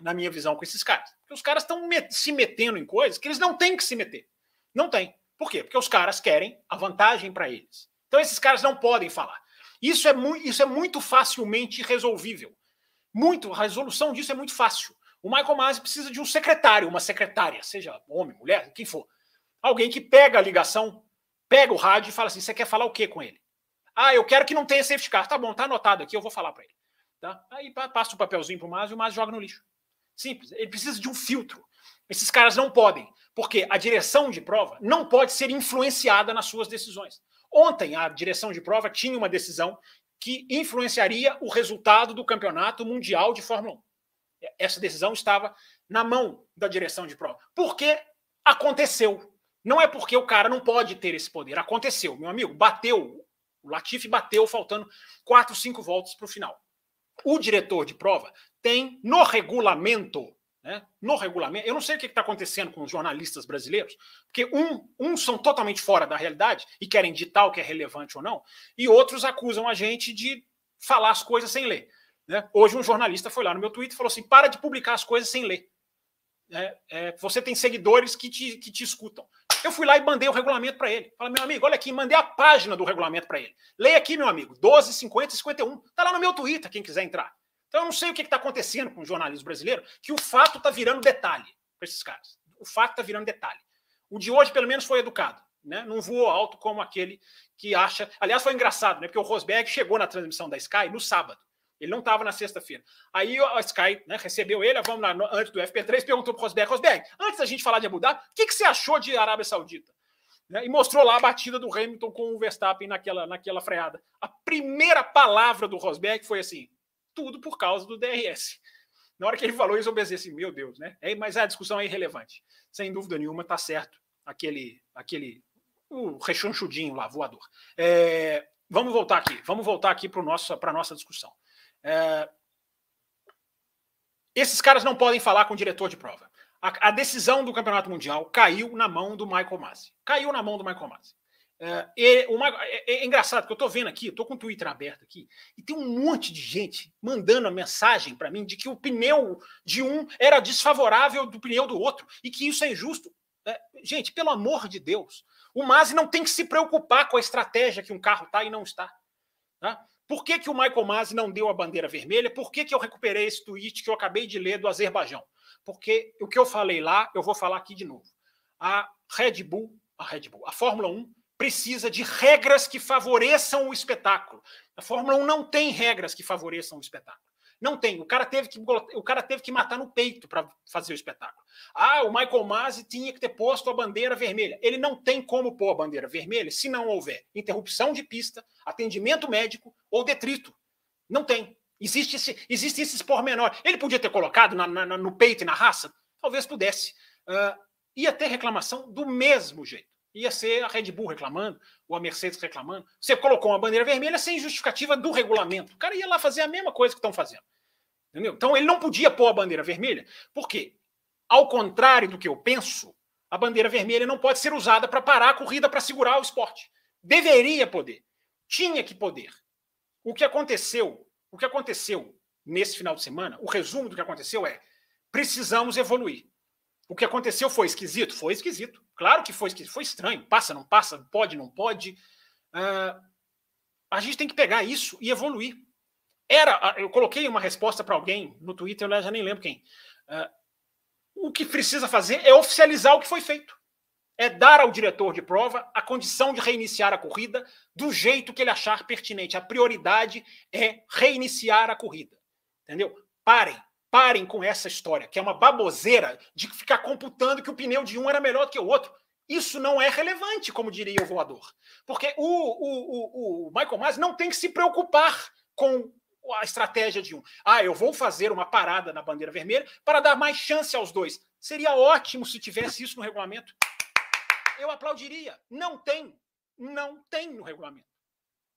na minha visão, com esses caras. Porque os caras estão met se metendo em coisas que eles não têm que se meter. Não tem. Por quê? Porque os caras querem a vantagem para eles. Então esses caras não podem falar. Isso é, isso é muito facilmente resolvível. Muito, a resolução disso é muito fácil. O Michael Masi precisa de um secretário, uma secretária, seja homem, mulher, quem for. Alguém que pega a ligação, pega o rádio e fala assim: você quer falar o que com ele? Ah, eu quero que não tenha safety car. Tá bom, tá anotado aqui, eu vou falar para ele. Tá? Aí passa o papelzinho pro Masi e o Masi joga no lixo. Simples. Ele precisa de um filtro. Esses caras não podem, porque a direção de prova não pode ser influenciada nas suas decisões. Ontem, a direção de prova tinha uma decisão que influenciaria o resultado do campeonato mundial de Fórmula 1 essa decisão estava na mão da direção de prova. Porque aconteceu. Não é porque o cara não pode ter esse poder. Aconteceu, meu amigo. Bateu. O Latifi bateu faltando quatro, cinco voltas para o final. O diretor de prova tem no regulamento, né, no regulamento, eu não sei o que está acontecendo com os jornalistas brasileiros, porque um, uns são totalmente fora da realidade e querem ditar o que é relevante ou não, e outros acusam a gente de falar as coisas sem ler. Né? Hoje um jornalista foi lá no meu Twitter e falou assim: para de publicar as coisas sem ler. É, é, você tem seguidores que te, que te escutam. Eu fui lá e mandei o regulamento para ele. Falei, meu amigo, olha aqui, mandei a página do regulamento para ele. Leia aqui, meu amigo, 12, 50 51. Está lá no meu Twitter, quem quiser entrar. Então eu não sei o que está acontecendo com o jornalismo brasileiro, que o fato está virando detalhe para esses caras. O fato está virando detalhe. O de hoje, pelo menos, foi educado. Né? Não voou alto como aquele que acha. Aliás, foi engraçado, né? Porque o Rosberg chegou na transmissão da Sky no sábado. Ele não estava na sexta-feira. Aí a Sky né, recebeu ele, vamos lá, antes do FP3, perguntou para o Rosberg, Rosberg, antes da gente falar de Abu Dhabi, o que, que você achou de Arábia Saudita? Né, e mostrou lá a batida do Hamilton com o Verstappen naquela, naquela freada. A primeira palavra do Rosberg foi assim, tudo por causa do DRS. Na hora que ele falou isso, eu pensei assim, meu Deus, né? É, mas a discussão é irrelevante. Sem dúvida nenhuma, tá certo. Aquele, aquele o rechonchudinho lá, voador. É, vamos voltar aqui, vamos voltar aqui para a nossa discussão. É... Esses caras não podem falar com o diretor de prova. A, a, decisão do campeonato mundial caiu na mão do Michael Masi. Caiu na mão do Michael Masi. É, e, o, é, é, engraçado que eu estou vendo aqui, estou com o Twitter aberto aqui, e tem um monte de gente mandando a mensagem para mim de que o pneu de um era desfavorável do pneu do outro e que isso é injusto. É, gente, pelo amor de Deus, o Masi não tem que se preocupar com a estratégia que um carro está e não está. Tá? Por que, que o Michael Masi não deu a bandeira vermelha? Por que, que eu recuperei esse tweet que eu acabei de ler do Azerbaijão? Porque o que eu falei lá, eu vou falar aqui de novo. A Red Bull, a Red Bull, a Fórmula 1 precisa de regras que favoreçam o espetáculo. A Fórmula 1 não tem regras que favoreçam o espetáculo. Não tem. O cara teve que, o cara teve que matar no peito para fazer o espetáculo. Ah, o Michael Masi tinha que ter posto a bandeira vermelha. Ele não tem como pôr a bandeira vermelha se não houver interrupção de pista, atendimento médico ou detrito. Não tem. Existe esse, existe esses pormenores. Ele podia ter colocado na, na, no peito e na raça? Talvez pudesse. Uh, ia ter reclamação do mesmo jeito. Ia ser a Red Bull reclamando, ou a Mercedes reclamando. Você colocou uma bandeira vermelha sem justificativa do regulamento. O cara ia lá fazer a mesma coisa que estão fazendo. Entendeu? Então ele não podia pôr a bandeira vermelha. Por quê? Ao contrário do que eu penso, a bandeira vermelha não pode ser usada para parar a corrida para segurar o esporte. Deveria poder. Tinha que poder. O que aconteceu, o que aconteceu nesse final de semana, o resumo do que aconteceu é: precisamos evoluir. O que aconteceu foi esquisito? Foi esquisito. Claro que foi esquisito. Foi estranho. Passa, não passa, pode, não pode. Uh, a gente tem que pegar isso e evoluir. Era, eu coloquei uma resposta para alguém no Twitter, eu já nem lembro quem. Uh, o que precisa fazer é oficializar o que foi feito. É dar ao diretor de prova a condição de reiniciar a corrida do jeito que ele achar pertinente. A prioridade é reiniciar a corrida. Entendeu? Parem. Parem com essa história, que é uma baboseira de ficar computando que o pneu de um era melhor do que o outro. Isso não é relevante, como diria o voador. Porque o, o, o, o Michael Masi não tem que se preocupar com a estratégia de um. Ah, eu vou fazer uma parada na bandeira vermelha para dar mais chance aos dois. Seria ótimo se tivesse isso no regulamento. Eu aplaudiria. Não tem. Não tem no regulamento.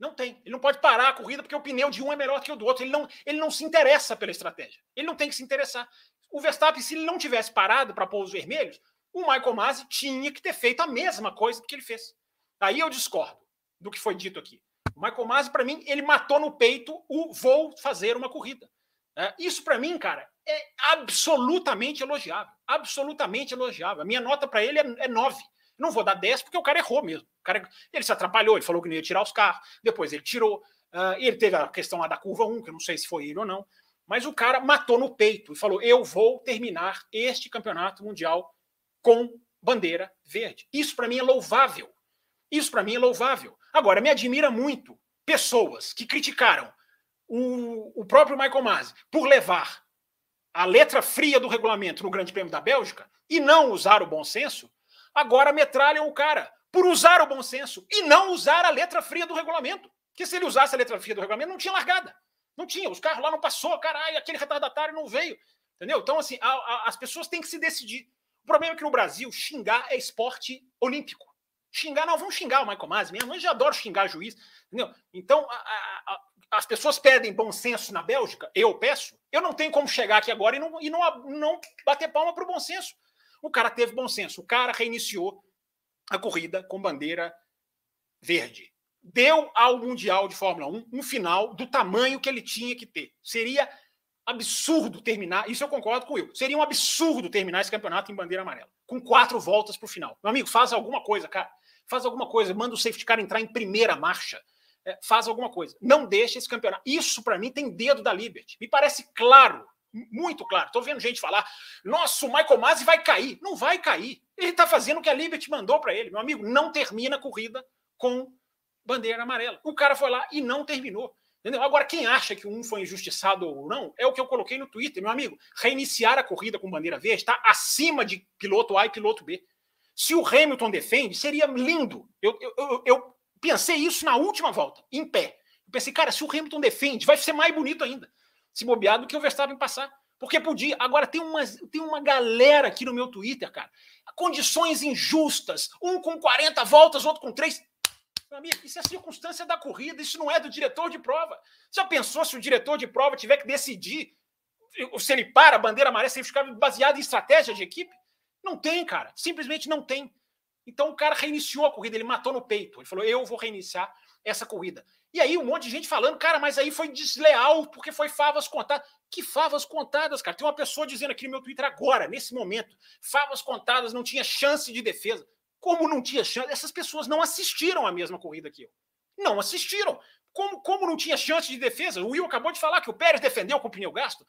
Não tem. Ele não pode parar a corrida porque o pneu de um é melhor que o do outro. Ele não, ele não se interessa pela estratégia. Ele não tem que se interessar. O Verstappen, se ele não tivesse parado para pôr os vermelhos, o Michael Masi tinha que ter feito a mesma coisa que ele fez. Aí eu discordo do que foi dito aqui. O Michael Masi, para mim, ele matou no peito o vou fazer uma corrida. É, isso, para mim, cara, é absolutamente elogiável. Absolutamente elogiável. A minha nota para ele é, é 9. Não vou dar 10 porque o cara errou mesmo. O cara, ele se atrapalhou, ele falou que não ia tirar os carros, depois ele tirou. Uh, ele teve a questão lá da curva 1, que eu não sei se foi ele ou não. Mas o cara matou no peito e falou: Eu vou terminar este campeonato mundial com bandeira verde. Isso para mim é louvável. Isso para mim é louvável. Agora, me admira muito pessoas que criticaram o, o próprio Michael Masi por levar a letra fria do regulamento no Grande Prêmio da Bélgica e não usar o bom senso agora metralham o cara por usar o bom senso e não usar a letra fria do regulamento. Que se ele usasse a letra fria do regulamento, não tinha largada. Não tinha. Os carros lá não passou, caralho, aquele retardatário não veio. Entendeu? Então, assim, a, a, as pessoas têm que se decidir. O problema é que no Brasil, xingar é esporte olímpico. Xingar, não, vamos xingar o Michael Masi mesmo. Eu já adoro xingar juiz. Entendeu? Então, a, as pessoas pedem bom senso na Bélgica, eu peço. Eu não tenho como chegar aqui agora e não, e não, não bater palma para o bom senso. O cara teve bom senso. O cara reiniciou a corrida com bandeira verde. Deu ao Mundial de Fórmula 1 um final do tamanho que ele tinha que ter. Seria absurdo terminar, isso eu concordo com o Will, seria um absurdo terminar esse campeonato em bandeira amarela, com quatro voltas para o final. Meu amigo, faz alguma coisa, cara. Faz alguma coisa, manda o safety car entrar em primeira marcha. É, faz alguma coisa. Não deixa esse campeonato. Isso, para mim, tem dedo da Liberty. Me parece claro muito claro. Estou vendo gente falar: nossa, o Michael Masi vai cair. Não vai cair. Ele está fazendo o que a Liberty mandou para ele. Meu amigo, não termina a corrida com bandeira amarela. O cara foi lá e não terminou. Entendeu? Agora, quem acha que um foi injustiçado ou não, é o que eu coloquei no Twitter. Meu amigo, reiniciar a corrida com bandeira verde está acima de piloto A e piloto B. Se o Hamilton defende, seria lindo. Eu, eu, eu, eu pensei isso na última volta, em pé. Eu pensei, cara, se o Hamilton defende, vai ser mais bonito ainda se bobear do que o Verstappen passar. Porque podia. Agora tem uma, tem uma galera aqui no meu Twitter, cara. Condições injustas. Um com 40 voltas, outro com 3. Meu amigo, isso é circunstância da corrida, isso não é do diretor de prova. Já pensou se o diretor de prova tiver que decidir se ele para a bandeira amarela, se ele ficar baseado em estratégia de equipe? Não tem, cara. Simplesmente não tem. Então o cara reiniciou a corrida, ele matou no peito. Ele falou: Eu vou reiniciar essa corrida. E aí um monte de gente falando, cara, mas aí foi desleal porque foi favas contadas. Que favas contadas, cara? Tem uma pessoa dizendo aqui no meu Twitter agora, nesse momento, favas contadas, não tinha chance de defesa. Como não tinha chance? Essas pessoas não assistiram a mesma corrida que eu. Não assistiram. Como, como não tinha chance de defesa? O Will acabou de falar que o Pérez defendeu com o pneu gasto.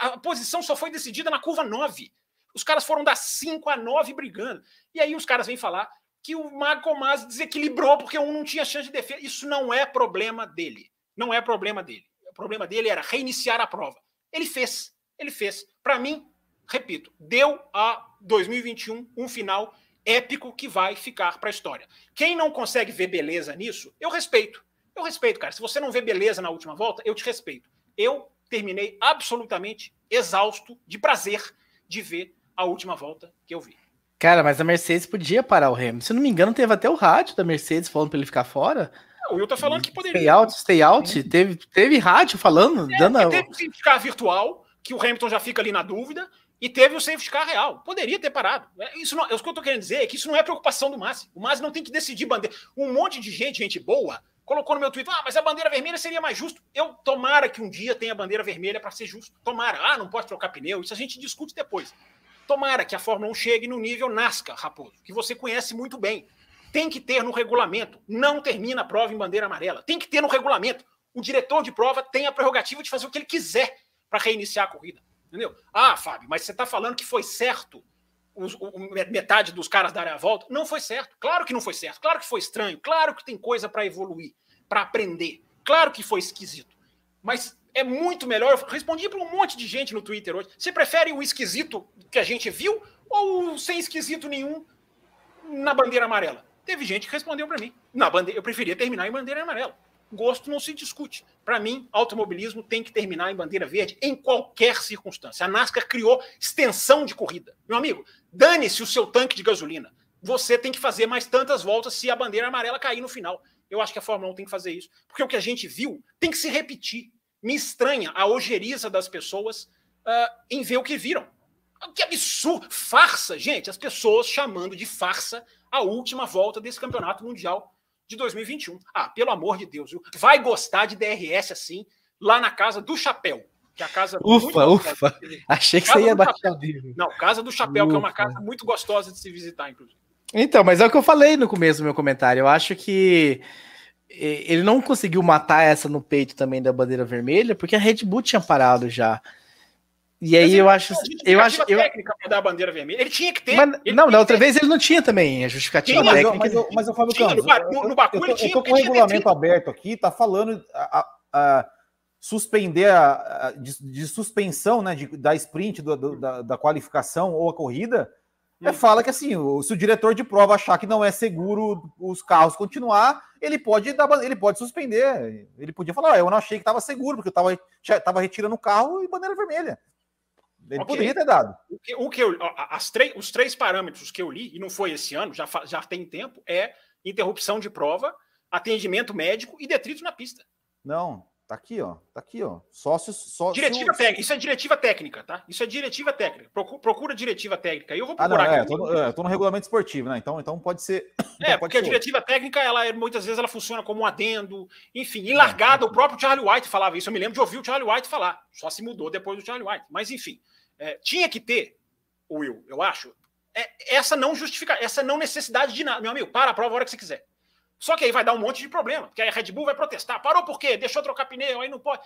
A, a posição só foi decidida na curva 9. Os caras foram das 5 a 9 brigando. E aí os caras vêm falar que o Marco Mas desequilibrou porque um não tinha chance de defesa. Isso não é problema dele. Não é problema dele. O problema dele era reiniciar a prova. Ele fez. Ele fez. Para mim, repito, deu a 2021 um final épico que vai ficar para a história. Quem não consegue ver beleza nisso, eu respeito. Eu respeito, cara. Se você não vê beleza na última volta, eu te respeito. Eu terminei absolutamente exausto de prazer de ver a última volta que eu vi. Cara, mas a Mercedes podia parar o Hamilton. Se não me engano, teve até o rádio da Mercedes falando para ele ficar fora. O Will tá falando que poderia. Stay out, stay out. Teve, teve rádio falando, é, dando. Teve certificado virtual, que o Hamilton já fica ali na dúvida. E teve o safety car real. Poderia ter parado. É, isso não, é o que eu estou querendo dizer é que isso não é preocupação do Masi. O Masi não tem que decidir bandeira. Um monte de gente, gente boa, colocou no meu Twitter: ah, mas a bandeira vermelha seria mais justo. Eu tomara que um dia tenha bandeira vermelha para ser justo. Tomara. Ah, não pode trocar pneu. Isso a gente discute depois. Tomara que a Fórmula 1 chegue no nível NASCAR, Raposo, que você conhece muito bem. Tem que ter no regulamento. Não termina a prova em bandeira amarela. Tem que ter no regulamento. O diretor de prova tem a prerrogativa de fazer o que ele quiser para reiniciar a corrida. Entendeu? Ah, Fábio, mas você está falando que foi certo os, o, metade dos caras darem a volta? Não foi certo. Claro que não foi certo. Claro que foi estranho. Claro que tem coisa para evoluir, para aprender. Claro que foi esquisito. Mas é muito melhor. Eu respondi para um monte de gente no Twitter hoje. Você prefere o esquisito que a gente viu ou sem esquisito nenhum na bandeira amarela? Teve gente que respondeu para mim. Na bandeira, eu preferia terminar em bandeira amarela. Gosto não se discute. Para mim, automobilismo tem que terminar em bandeira verde em qualquer circunstância. A NASCAR criou extensão de corrida. Meu amigo, dane-se o seu tanque de gasolina. Você tem que fazer mais tantas voltas se a bandeira amarela cair no final. Eu acho que a Fórmula 1 tem que fazer isso. Porque o que a gente viu tem que se repetir me estranha a ojeriza das pessoas uh, em ver o que viram. Que absurdo! Farsa, gente, as pessoas chamando de farsa a última volta desse campeonato mundial de 2021. Ah, pelo amor de Deus, viu? vai gostar de DRS assim, lá na casa do Chapéu. Que é a casa ufa, ufa. Achei que você ia baixar dele. Não, Casa do Chapéu, ufa. que é uma casa muito gostosa de se visitar, inclusive. Então, mas é o que eu falei no começo do meu comentário. Eu acho que ele não conseguiu matar essa no peito também da bandeira vermelha, porque a Red Bull tinha parado já. E aí eu acho, eu acho, eu técnica para dar a bandeira vermelha. Ele tinha que ter. Mas, não, da outra vez ele não tinha também a justificativa tinha, técnica. Mas, eu, mas eu falo Campos, no, no Baku, eu, tô, eu tô com o regulamento aberto aqui, tá falando a, a, a suspender a, de, de, suspensão, né, de, da sprint do, do, da, da qualificação ou a corrida é, fala que assim, se o diretor de prova achar que não é seguro os carros continuar, ele pode dar, ele pode suspender. Ele podia falar, ah, eu não achei que estava seguro, porque eu estava retirando o carro e bandeira vermelha. Ele okay. poderia ter dado. O que, o que eu, as três, os três parâmetros que eu li, e não foi esse ano, já, já tem tempo, é interrupção de prova, atendimento médico e detrito na pista. Não, Tá aqui, ó. Tá aqui, ó. Sócios. Só, diretiva técnica. Isso é diretiva técnica, tá? Isso é diretiva técnica. Procura, procura diretiva técnica. Eu vou procurar. Ah, não, é, tô no, é, tô no regulamento esportivo, né? Então, então pode ser. Então é, porque a diretiva técnica, ela é, muitas vezes ela funciona como um adendo. Enfim, em largada, é, o próprio Charlie White falava isso. Eu me lembro de ouvir o Charlie White falar. Só se mudou depois do Charlie White. Mas, enfim, é, tinha que ter, Will, eu acho, é, essa não justifica, essa não necessidade de nada. Meu amigo, para a prova a hora que você quiser. Só que aí vai dar um monte de problema, porque aí a Red Bull vai protestar. Parou por quê? Deixou trocar pneu, aí não pode.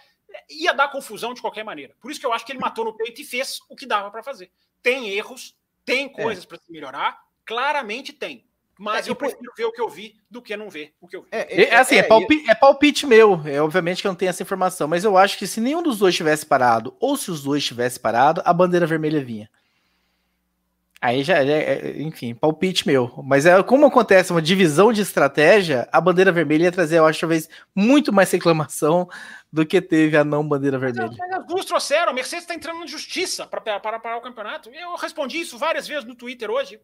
Ia dar confusão de qualquer maneira. Por isso que eu acho que ele matou no peito e fez o que dava para fazer. Tem erros, tem é. coisas é. para se melhorar, claramente tem. Mas é, eu prefiro ver o que eu vi do que não ver o que eu vi. É, é assim, é, palpite, é, palpite, meu. É, obviamente que eu não tenho essa informação, mas eu acho que se nenhum dos dois tivesse parado, ou se os dois tivesse parado, a bandeira vermelha vinha. Aí já, é, enfim, palpite meu. Mas é como acontece uma divisão de estratégia, a bandeira vermelha ia trazer, eu acho, talvez, muito mais reclamação do que teve a não bandeira vermelha. Mas as duas trouxeram, a Mercedes está entrando na justiça para parar o campeonato. Eu respondi isso várias vezes no Twitter hoje.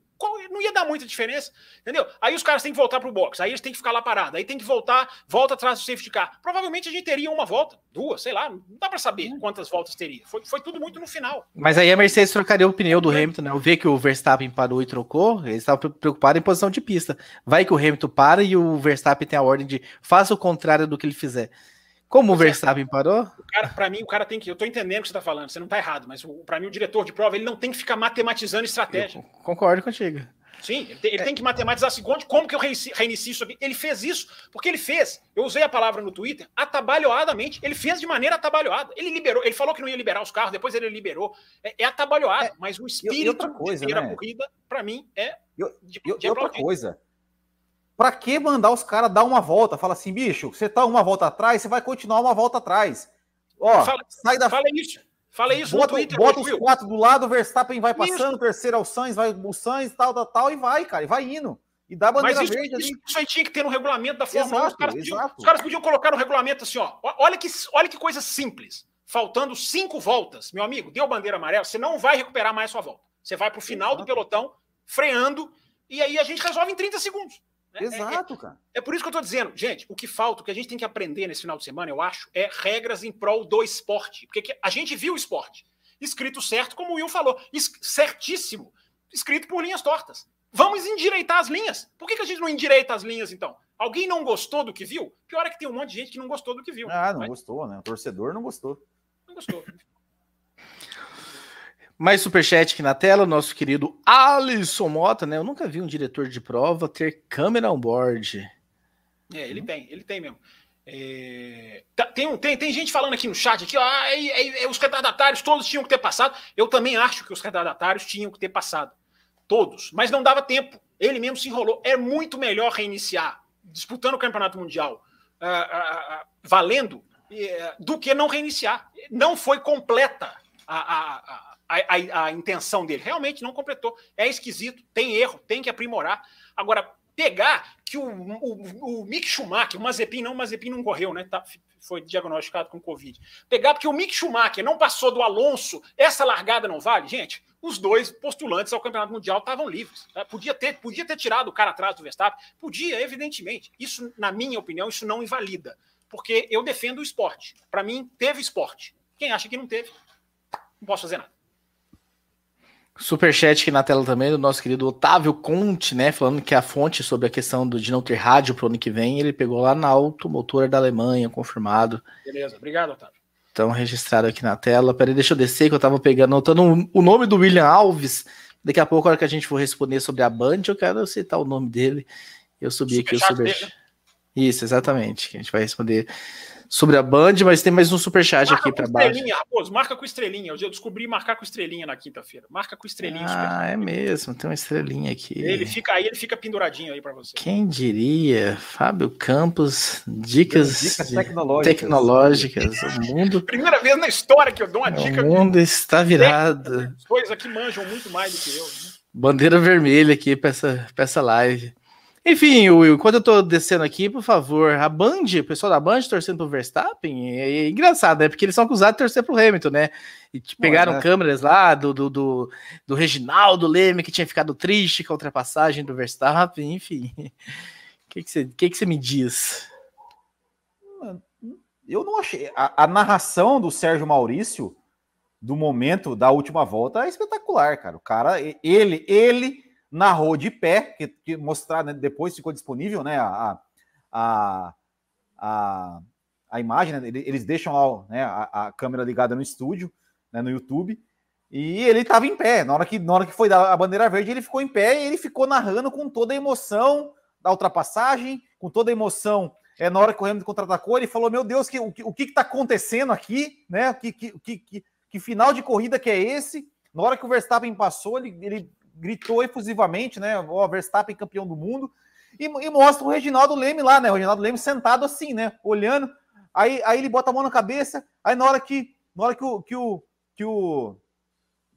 Não ia dar muita diferença, entendeu? Aí os caras têm que voltar para o box, aí eles têm que ficar lá parados, aí tem que voltar, volta atrás do safety car. Provavelmente a gente teria uma volta, duas, sei lá, não dá para saber quantas voltas teria. Foi, foi tudo muito no final. Mas aí a Mercedes trocaria o pneu do Hamilton, né? Eu vi que o Verstappen parou e trocou, eles estavam preocupados em posição de pista. Vai que o Hamilton para e o Verstappen tem a ordem de faça o contrário do que ele fizer. Como o Verstappen parou? Para mim, o cara tem que. Eu estou entendendo o que você está falando, você não está errado, mas para mim, o diretor de prova ele não tem que ficar matematizando estratégia. Eu concordo contigo. Sim, ele tem, ele é. tem que matematizar assim, como que eu reinicio isso aqui. Ele fez isso, porque ele fez, eu usei a palavra no Twitter, atabalhoadamente. Ele fez de maneira atabalhoada. Ele liberou, ele falou que não ia liberar os carros, depois ele liberou. É, é atabalhoado, é, mas o espírito coisa, de né? corrida, para mim, é. de, de outra coisa, Pra que mandar os caras dar uma volta? Fala assim, bicho, você tá uma volta atrás, você vai continuar uma volta atrás. Ó, fala, sai da. Fala isso. Fala isso bota, Twitter, Bota os quatro do lado, o Verstappen vai passando, isso. terceiro é o Sainz, vai o Sainz, tal, tal, tal, e vai, cara, e vai indo. E dá a bandeira Mas isso, verde isso, isso, aí tinha que ter no regulamento da Fórmula 1. Os caras, podiam, os caras podiam colocar no regulamento assim, ó. Olha que, olha que coisa simples. Faltando cinco voltas, meu amigo, deu bandeira amarela, você não vai recuperar mais sua volta. Você vai para o final exato. do pelotão, freando, e aí a gente resolve em 30 segundos. É, é, Exato, é, cara. É por isso que eu tô dizendo, gente, o que falta, o que a gente tem que aprender nesse final de semana, eu acho, é regras em prol do esporte. Porque a gente viu o esporte. escrito certo, como o Will falou, certíssimo, escrito por linhas tortas. Vamos endireitar as linhas. Por que, que a gente não endireita as linhas, então? Alguém não gostou do que viu? Pior é que tem um monte de gente que não gostou do que viu. Ah, não mas... gostou, né? O torcedor não gostou. Não gostou. Mais superchat aqui na tela, o nosso querido Alisson Mota, né? Eu nunca vi um diretor de prova ter câmera on board. É, ele tem, ele tem mesmo. É... Tá, tem, tem, tem gente falando aqui no chat aqui, ó, é, é, os retardatários todos tinham que ter passado. Eu também acho que os retardatários tinham que ter passado. Todos. Mas não dava tempo. Ele mesmo se enrolou. É muito melhor reiniciar, disputando o campeonato mundial, uh, uh, uh, valendo, do que não reiniciar. Não foi completa a a, a, a, intenção dele. Realmente não completou. É esquisito, tem erro, tem que aprimorar. Agora, pegar que o, o, o Mick Schumacher, o Mazepin não, o Mazepin não correu, né? Tá, foi diagnosticado com Covid. Pegar porque o Mick Schumacher não passou do Alonso, essa largada não vale? Gente, os dois postulantes ao Campeonato Mundial estavam livres. Tá? Podia, ter, podia ter tirado o cara atrás do Verstappen? Podia, evidentemente. Isso, na minha opinião, isso não invalida. Porque eu defendo o esporte. Para mim, teve esporte. Quem acha que não teve, não posso fazer nada. Superchat aqui na tela também do nosso querido Otávio Conte, né? Falando que a fonte sobre a questão do, de não ter rádio para o ano que vem, ele pegou lá na automotora da Alemanha, confirmado. Beleza, obrigado, Otávio. Então, registrado aqui na tela. Peraí, deixa eu descer que eu tava pegando, anotando o nome do William Alves. Daqui a pouco, na hora que a gente for responder sobre a Band, eu quero citar o nome dele. Eu subi aqui o superchat. Isso, exatamente. Que a gente vai responder sobre a Band, mas tem mais um superchat aqui para baixo. Raposo, marca com estrelinha. Eu descobri marcar com estrelinha na quinta-feira. Marca com estrelinha. Ah, é mesmo, tem uma estrelinha aqui. Ele fica aí, ele fica penduradinho aí para você. Quem diria? Fábio Campos, dicas, dicas tecnológicas. tecnológicas. O mundo. Primeira vez na história que eu dou uma dica. O mundo está virado. Coisas que manjam muito mais do que eu. Né? Bandeira vermelha aqui para essa, essa live. Enfim, Will, quando eu tô descendo aqui, por favor, a Band, o pessoal da Band torcendo pro Verstappen, é, é engraçado, né? Porque eles são acusados de torcer pro Hamilton, né? E pegaram é. câmeras lá do, do, do, do Reginaldo Leme, que tinha ficado triste com a ultrapassagem do Verstappen, enfim. O que, que, você, que, que você me diz? Eu não achei. A, a narração do Sérgio Maurício do momento da última volta é espetacular, cara. O cara, ele, ele narrou de pé, que, que mostrar, né, depois ficou disponível, né, a, a, a, a imagem, né, eles deixam lá né, a, a câmera ligada no estúdio, né, no YouTube, e ele estava em pé, na hora, que, na hora que foi dar a bandeira verde, ele ficou em pé e ele ficou narrando com toda a emoção da ultrapassagem, com toda a emoção é, na hora que o Hamilton contra-atacou, ele falou: Meu Deus, que, o, o que está acontecendo aqui? Né? Que, que, que, que, final de corrida que é esse? Na hora que o Verstappen passou, ele, ele gritou efusivamente, né? O Verstappen campeão do mundo. E, e, mostra o Reginaldo Leme lá, né? O Reginaldo Leme sentado assim, né? Olhando. Aí, aí ele bota a mão na cabeça. Aí na hora que, na hora que o. Que o, que o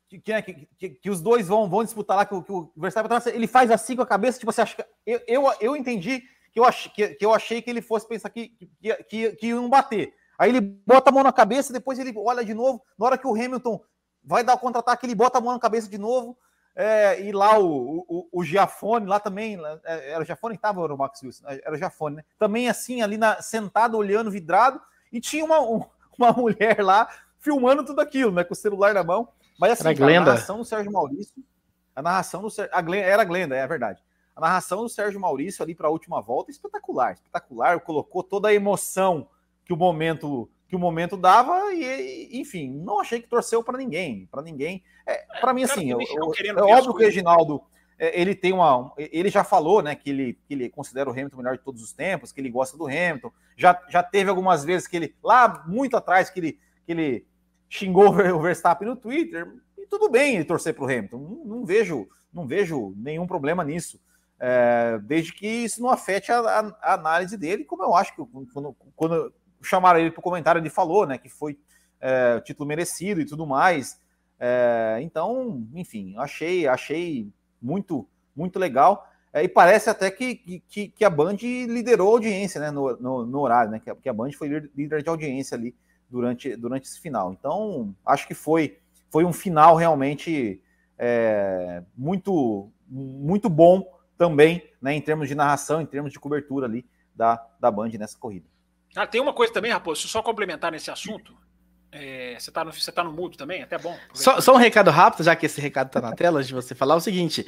que, né, que, que, que, os dois vão, vão disputar lá, que o, que o Verstappen ele faz assim com a cabeça, tipo, você acha que. Eu, eu, eu entendi que eu, ach, que, que eu achei que ele fosse pensar que, que, que, que iam bater. Aí ele bota a mão na cabeça, depois ele olha de novo. Na hora que o Hamilton vai dar o contra-ataque, ele bota a mão na cabeça de novo. É, e lá o, o, o Giafone, lá também, é, era o Giafone que estava, o Max Wilson, era o Giafone, né? Também assim, ali na, sentado, olhando, vidrado, e tinha uma, um, uma mulher lá filmando tudo aquilo, né? Com o celular na mão. Mas assim, a narração do Sérgio Maurício, a narração do a Glenda, era a Glenda, é verdade. A narração do Sérgio Maurício ali para a última volta, espetacular, espetacular, colocou toda a emoção que o momento que o momento dava e, enfim, não achei que torceu para ninguém, para ninguém. É, para mim, assim, eu, eu, é óbvio que o Reginaldo é, ele tem uma. Ele já falou, né, que ele, que ele considera o Hamilton o melhor de todos os tempos, que ele gosta do Hamilton. Já, já teve algumas vezes que ele, lá muito atrás, que ele, que ele xingou o Verstappen no Twitter. E tudo bem ele torcer para o Hamilton. Não, não, vejo, não vejo nenhum problema nisso. É, desde que isso não afete a, a, a, análise dele, como eu acho que quando, quando chamaram ele para o comentário, ele falou, né, que foi é, título merecido e tudo mais. É, então, enfim, achei, achei muito, muito legal. É, e parece até que, que, que, a Band liderou a audiência né, no, no, no horário, né? Que a, que a Band foi líder de audiência ali durante, durante esse final. Então, acho que foi, foi um final realmente é, muito, muito bom também, né, em termos de narração, em termos de cobertura ali da, da Band nessa corrida. Ah, tem uma coisa também, Raposo, só complementar nesse assunto. É, você, tá no, você tá no mudo também? Até bom. Só, só, um recado rápido, já que esse recado tá na tela, antes de você falar, é o seguinte.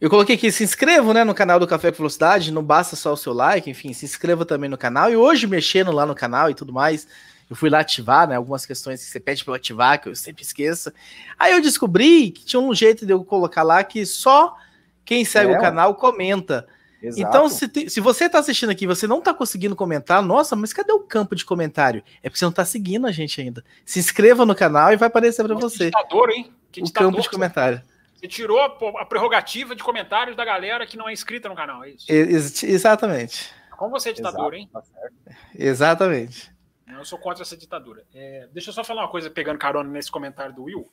Eu coloquei aqui, se inscreva né, no canal do Café com Velocidade, não basta só o seu like, enfim, se inscreva também no canal. E hoje, mexendo lá no canal e tudo mais, eu fui lá ativar, né? Algumas questões que você pede para eu ativar, que eu sempre esqueço. Aí eu descobri que tinha um jeito de eu colocar lá que só quem segue é, o canal comenta. Exato. Então, se, te, se você está assistindo aqui você não está conseguindo comentar, nossa, mas cadê o campo de comentário? É porque você não está seguindo a gente ainda. Se inscreva no canal e vai aparecer para você. Ditador, hein? Que o campo de comentário. Você tirou a, prerrogativa de comentários da galera que não é inscrita no canal, é isso? Ex exatamente. Como você é ditador, Exato, hein? Tá exatamente. Eu sou contra essa ditadura. É, deixa eu só falar uma coisa, pegando carona nesse comentário do Will.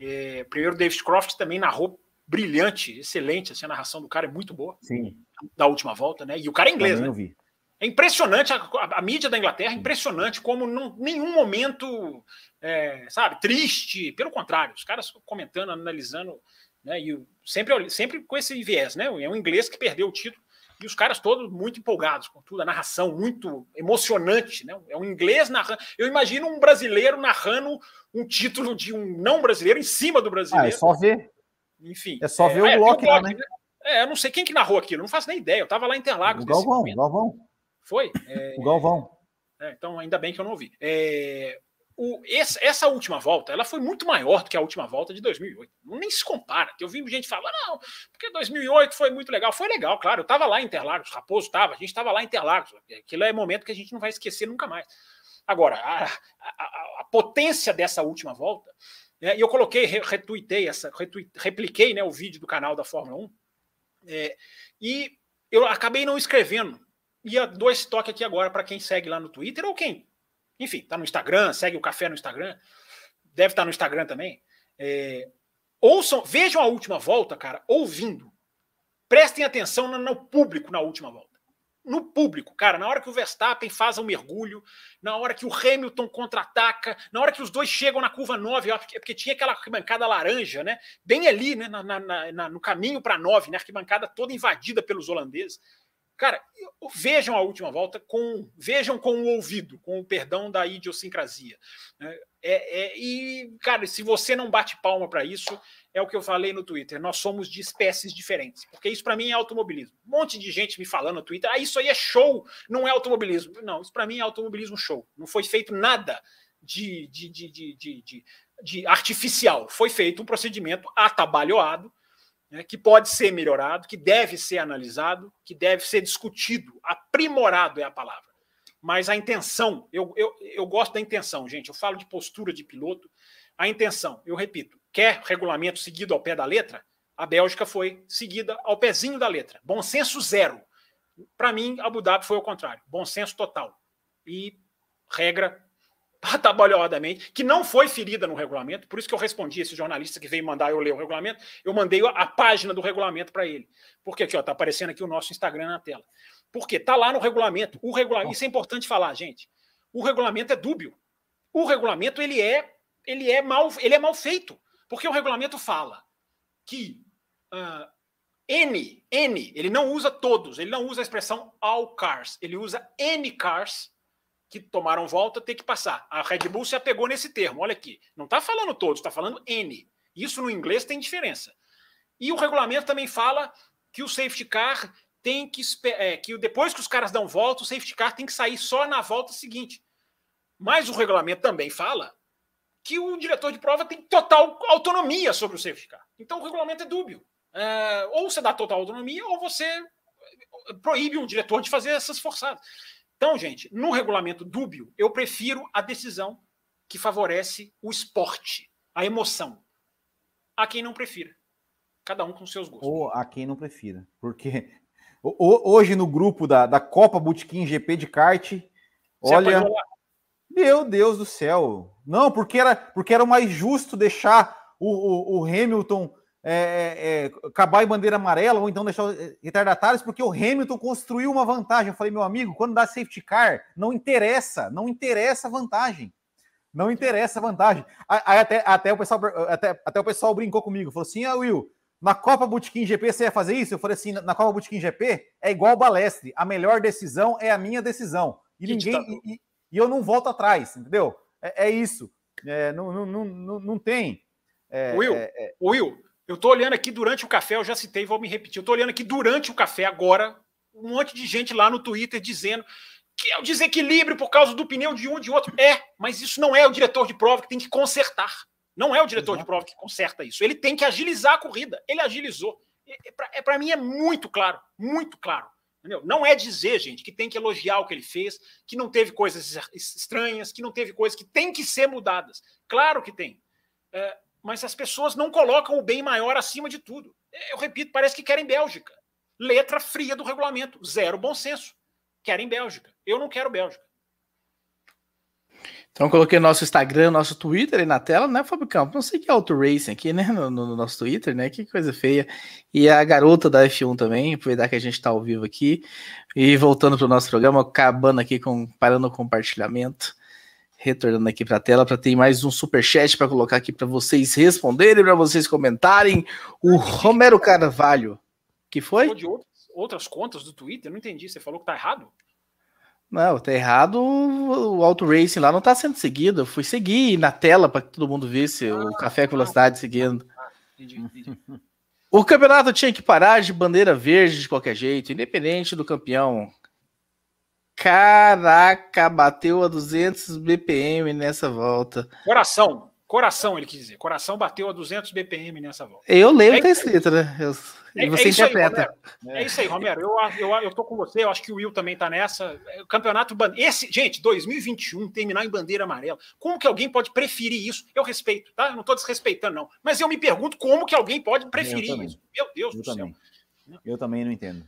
É, primeiro, David Croft também narrou brilhante, excelente. Assim, a narração do cara é muito boa. Sim. Da última volta, né? E o cara é inglês, né? É impressionante a, a, a, mídia da Inglaterra, impressionante como em nenhum momento, é, sabe, triste. Pelo contrário, os caras comentando, analisando, né? E sempre, sempre com esse viés, né? É um inglês que perdeu o título e os caras todos muito empolgados com tudo, a narração muito emocionante, né? É um inglês narrando. Eu imagino um brasileiro narrando um título de um não brasileiro em cima do brasileiro. Ah, é só ver. Enfim. É só ver é, o bloco lá, né? É, eu não sei quem que narrou aquilo, não faço nem ideia. Eu tava lá em Interlagos. O Galvão, o Galvão. Foi? É... O Galvão. É, então, ainda bem que eu não ouvi. É o, esse, essa última volta ela foi muito maior do que a última volta de 2008. Nem se compara. Eu vi gente falar, não, porque 2008 foi muito legal. Foi legal, claro. Eu estava lá em Interlagos, o Raposo estava, a gente estava lá em Interlagos. Aquilo é momento que a gente não vai esquecer nunca mais. Agora, a, a, a potência dessa última volta, né, e eu coloquei, retuitei essa, repliquei né, o vídeo do canal da Fórmula 1, é, e eu acabei não escrevendo. E eu dou esse toque aqui agora para quem segue lá no Twitter ou quem enfim, tá no Instagram, segue o café no Instagram, deve estar tá no Instagram também. É, ouçam, vejam a última volta, cara, ouvindo. Prestem atenção no, no público na última volta. No público, cara, na hora que o Verstappen faz um mergulho, na hora que o Hamilton contra-ataca, na hora que os dois chegam na curva 9, ó, porque, porque, tinha aquela arquibancada laranja, né? Bem ali, né? Na, na, na, no caminho para 9, né? Arquibancada toda invadida pelos holandeses. Cara, vejam a última volta com vejam com o ouvido, com o perdão da idiosincrasia. Né? É, é, e, cara, se você não bate palma para isso, é o que eu falei no Twitter. Nós somos de espécies diferentes, porque isso para mim é automobilismo. Um monte de gente me falando no Twitter, ah, isso aí é show, não é automobilismo. Não, isso para mim é automobilismo show. Não foi feito nada de, de, de, de, de, de artificial. Foi feito um procedimento atabalhoado né, que pode ser melhorado, que deve ser analisado, que deve ser discutido, aprimorado é a palavra. Mas a intenção, eu, eu, eu gosto da intenção, gente. Eu falo de postura de piloto. A intenção, eu repito, quer regulamento seguido ao pé da letra? A Bélgica foi seguida ao pezinho da letra. Bom senso zero. Para mim, Abu Dhabi foi o contrário. Bom senso total. E regra atabalhoadamente, que não foi ferida no regulamento, por isso que eu respondi esse jornalista que veio mandar eu ler o regulamento, eu mandei a página do regulamento para ele. Porque aqui, ó, tá aparecendo aqui o nosso Instagram na tela. Porque tá lá no regulamento. O regulamento, isso é importante falar, gente. O regulamento é dúbio. O regulamento ele é ele é mal ele é mal feito, porque o regulamento fala que uh, N, N, ele não usa todos, ele não usa a expressão all cars, ele usa N cars que tomaram volta ter que passar. A Red Bull se apegou nesse termo. Olha aqui, não está falando todos, está falando N. Isso no inglês tem diferença. E o regulamento também fala que o safety car tem que é, que depois que os caras dão volta, o safety car tem que sair só na volta seguinte. Mas o regulamento também fala que o diretor de prova tem total autonomia sobre o safety car. Então o regulamento é dúbio. É, ou você dá total autonomia, ou você proíbe um diretor de fazer essas forçadas. Então, gente, no regulamento dúbio, eu prefiro a decisão que favorece o esporte, a emoção. A quem não prefira. Cada um com seus gostos. Ou a quem não prefira. Porque hoje no grupo da, da Copa Botequim GP de kart, Você olha. Meu Deus do céu. Não, porque era, porque era mais justo deixar o, o, o Hamilton é, é, é, acabar em bandeira amarela ou então deixar retardatários, porque o Hamilton construiu uma vantagem. Eu falei, meu amigo, quando dá safety car, não interessa, não interessa a vantagem. Não interessa a vantagem. Aí até, até, o pessoal, até, até o pessoal brincou comigo, falou assim: ah, Will, na Copa Botequim GP você ia fazer isso? Eu falei assim: na Copa Botequim GP é igual balestre, a melhor decisão é a minha decisão. E ninguém. E, e, eu não volto atrás, entendeu? É, é isso. É, não, não, não, não tem. É, Will, é, é... Will, eu tô olhando aqui durante o café, eu já citei, vou me repetir. Eu tô olhando aqui durante o café agora, um monte de gente lá no Twitter dizendo que é o desequilíbrio por causa do pneu de um de outro. É, mas isso não é o diretor de prova que tem que consertar. Não é o diretor Exato. de prova que conserta isso. Ele tem que agilizar a corrida. Ele agilizou. É, para mim é muito claro, muito claro. Entendeu? Não é dizer, gente, que tem que elogiar o que ele fez, que não teve coisas estranhas, que não teve coisas que tem que ser mudadas. Claro que tem. É, mas as pessoas não colocam o bem maior acima de tudo. Eu repito, parece que querem Bélgica. Letra fria do regulamento, zero bom senso. Querem Bélgica. Eu não quero Bélgica. Então coloquei nosso Instagram, nosso Twitter aí na tela, né, Fábio Campos? Não sei que é Auto Racing aqui, né, no, no, nosso Twitter, né? Que coisa feia. E a garota da F1 também, aproveitar que a gente está ao vivo aqui. E voltando para o nosso programa, acabando aqui com parando o compartilhamento, retornando aqui para a tela para ter mais um super chat para colocar aqui para vocês responderem, para vocês comentarem. O Romero Carvalho, que foi? De outras, outras contas do Twitter, não entendi. Você falou que tá errado? Não, tá errado. O Auto Racing lá não tá sendo seguido. Eu fui seguir na tela para que todo mundo visse ah, o Café com Velocidade seguindo. Ah, entendi, entendi. O campeonato tinha que parar de bandeira verde de qualquer jeito, independente do campeão. Caraca, bateu a 200 BPM nessa volta. Coração, coração, ele quis dizer. Coração bateu a 200 BPM nessa volta. Eu leio o que tá escrito, né? Eu... É, você é interpreta. Aí, é. isso aí, Romero. Eu, eu, eu tô com você, eu acho que o Will também tá nessa. O campeonato. Esse, gente, 2021, terminar em bandeira amarela. Como que alguém pode preferir isso? Eu respeito, tá? Eu não tô desrespeitando, não. Mas eu me pergunto como que alguém pode preferir isso. Meu Deus eu do também. céu. Eu também não entendo.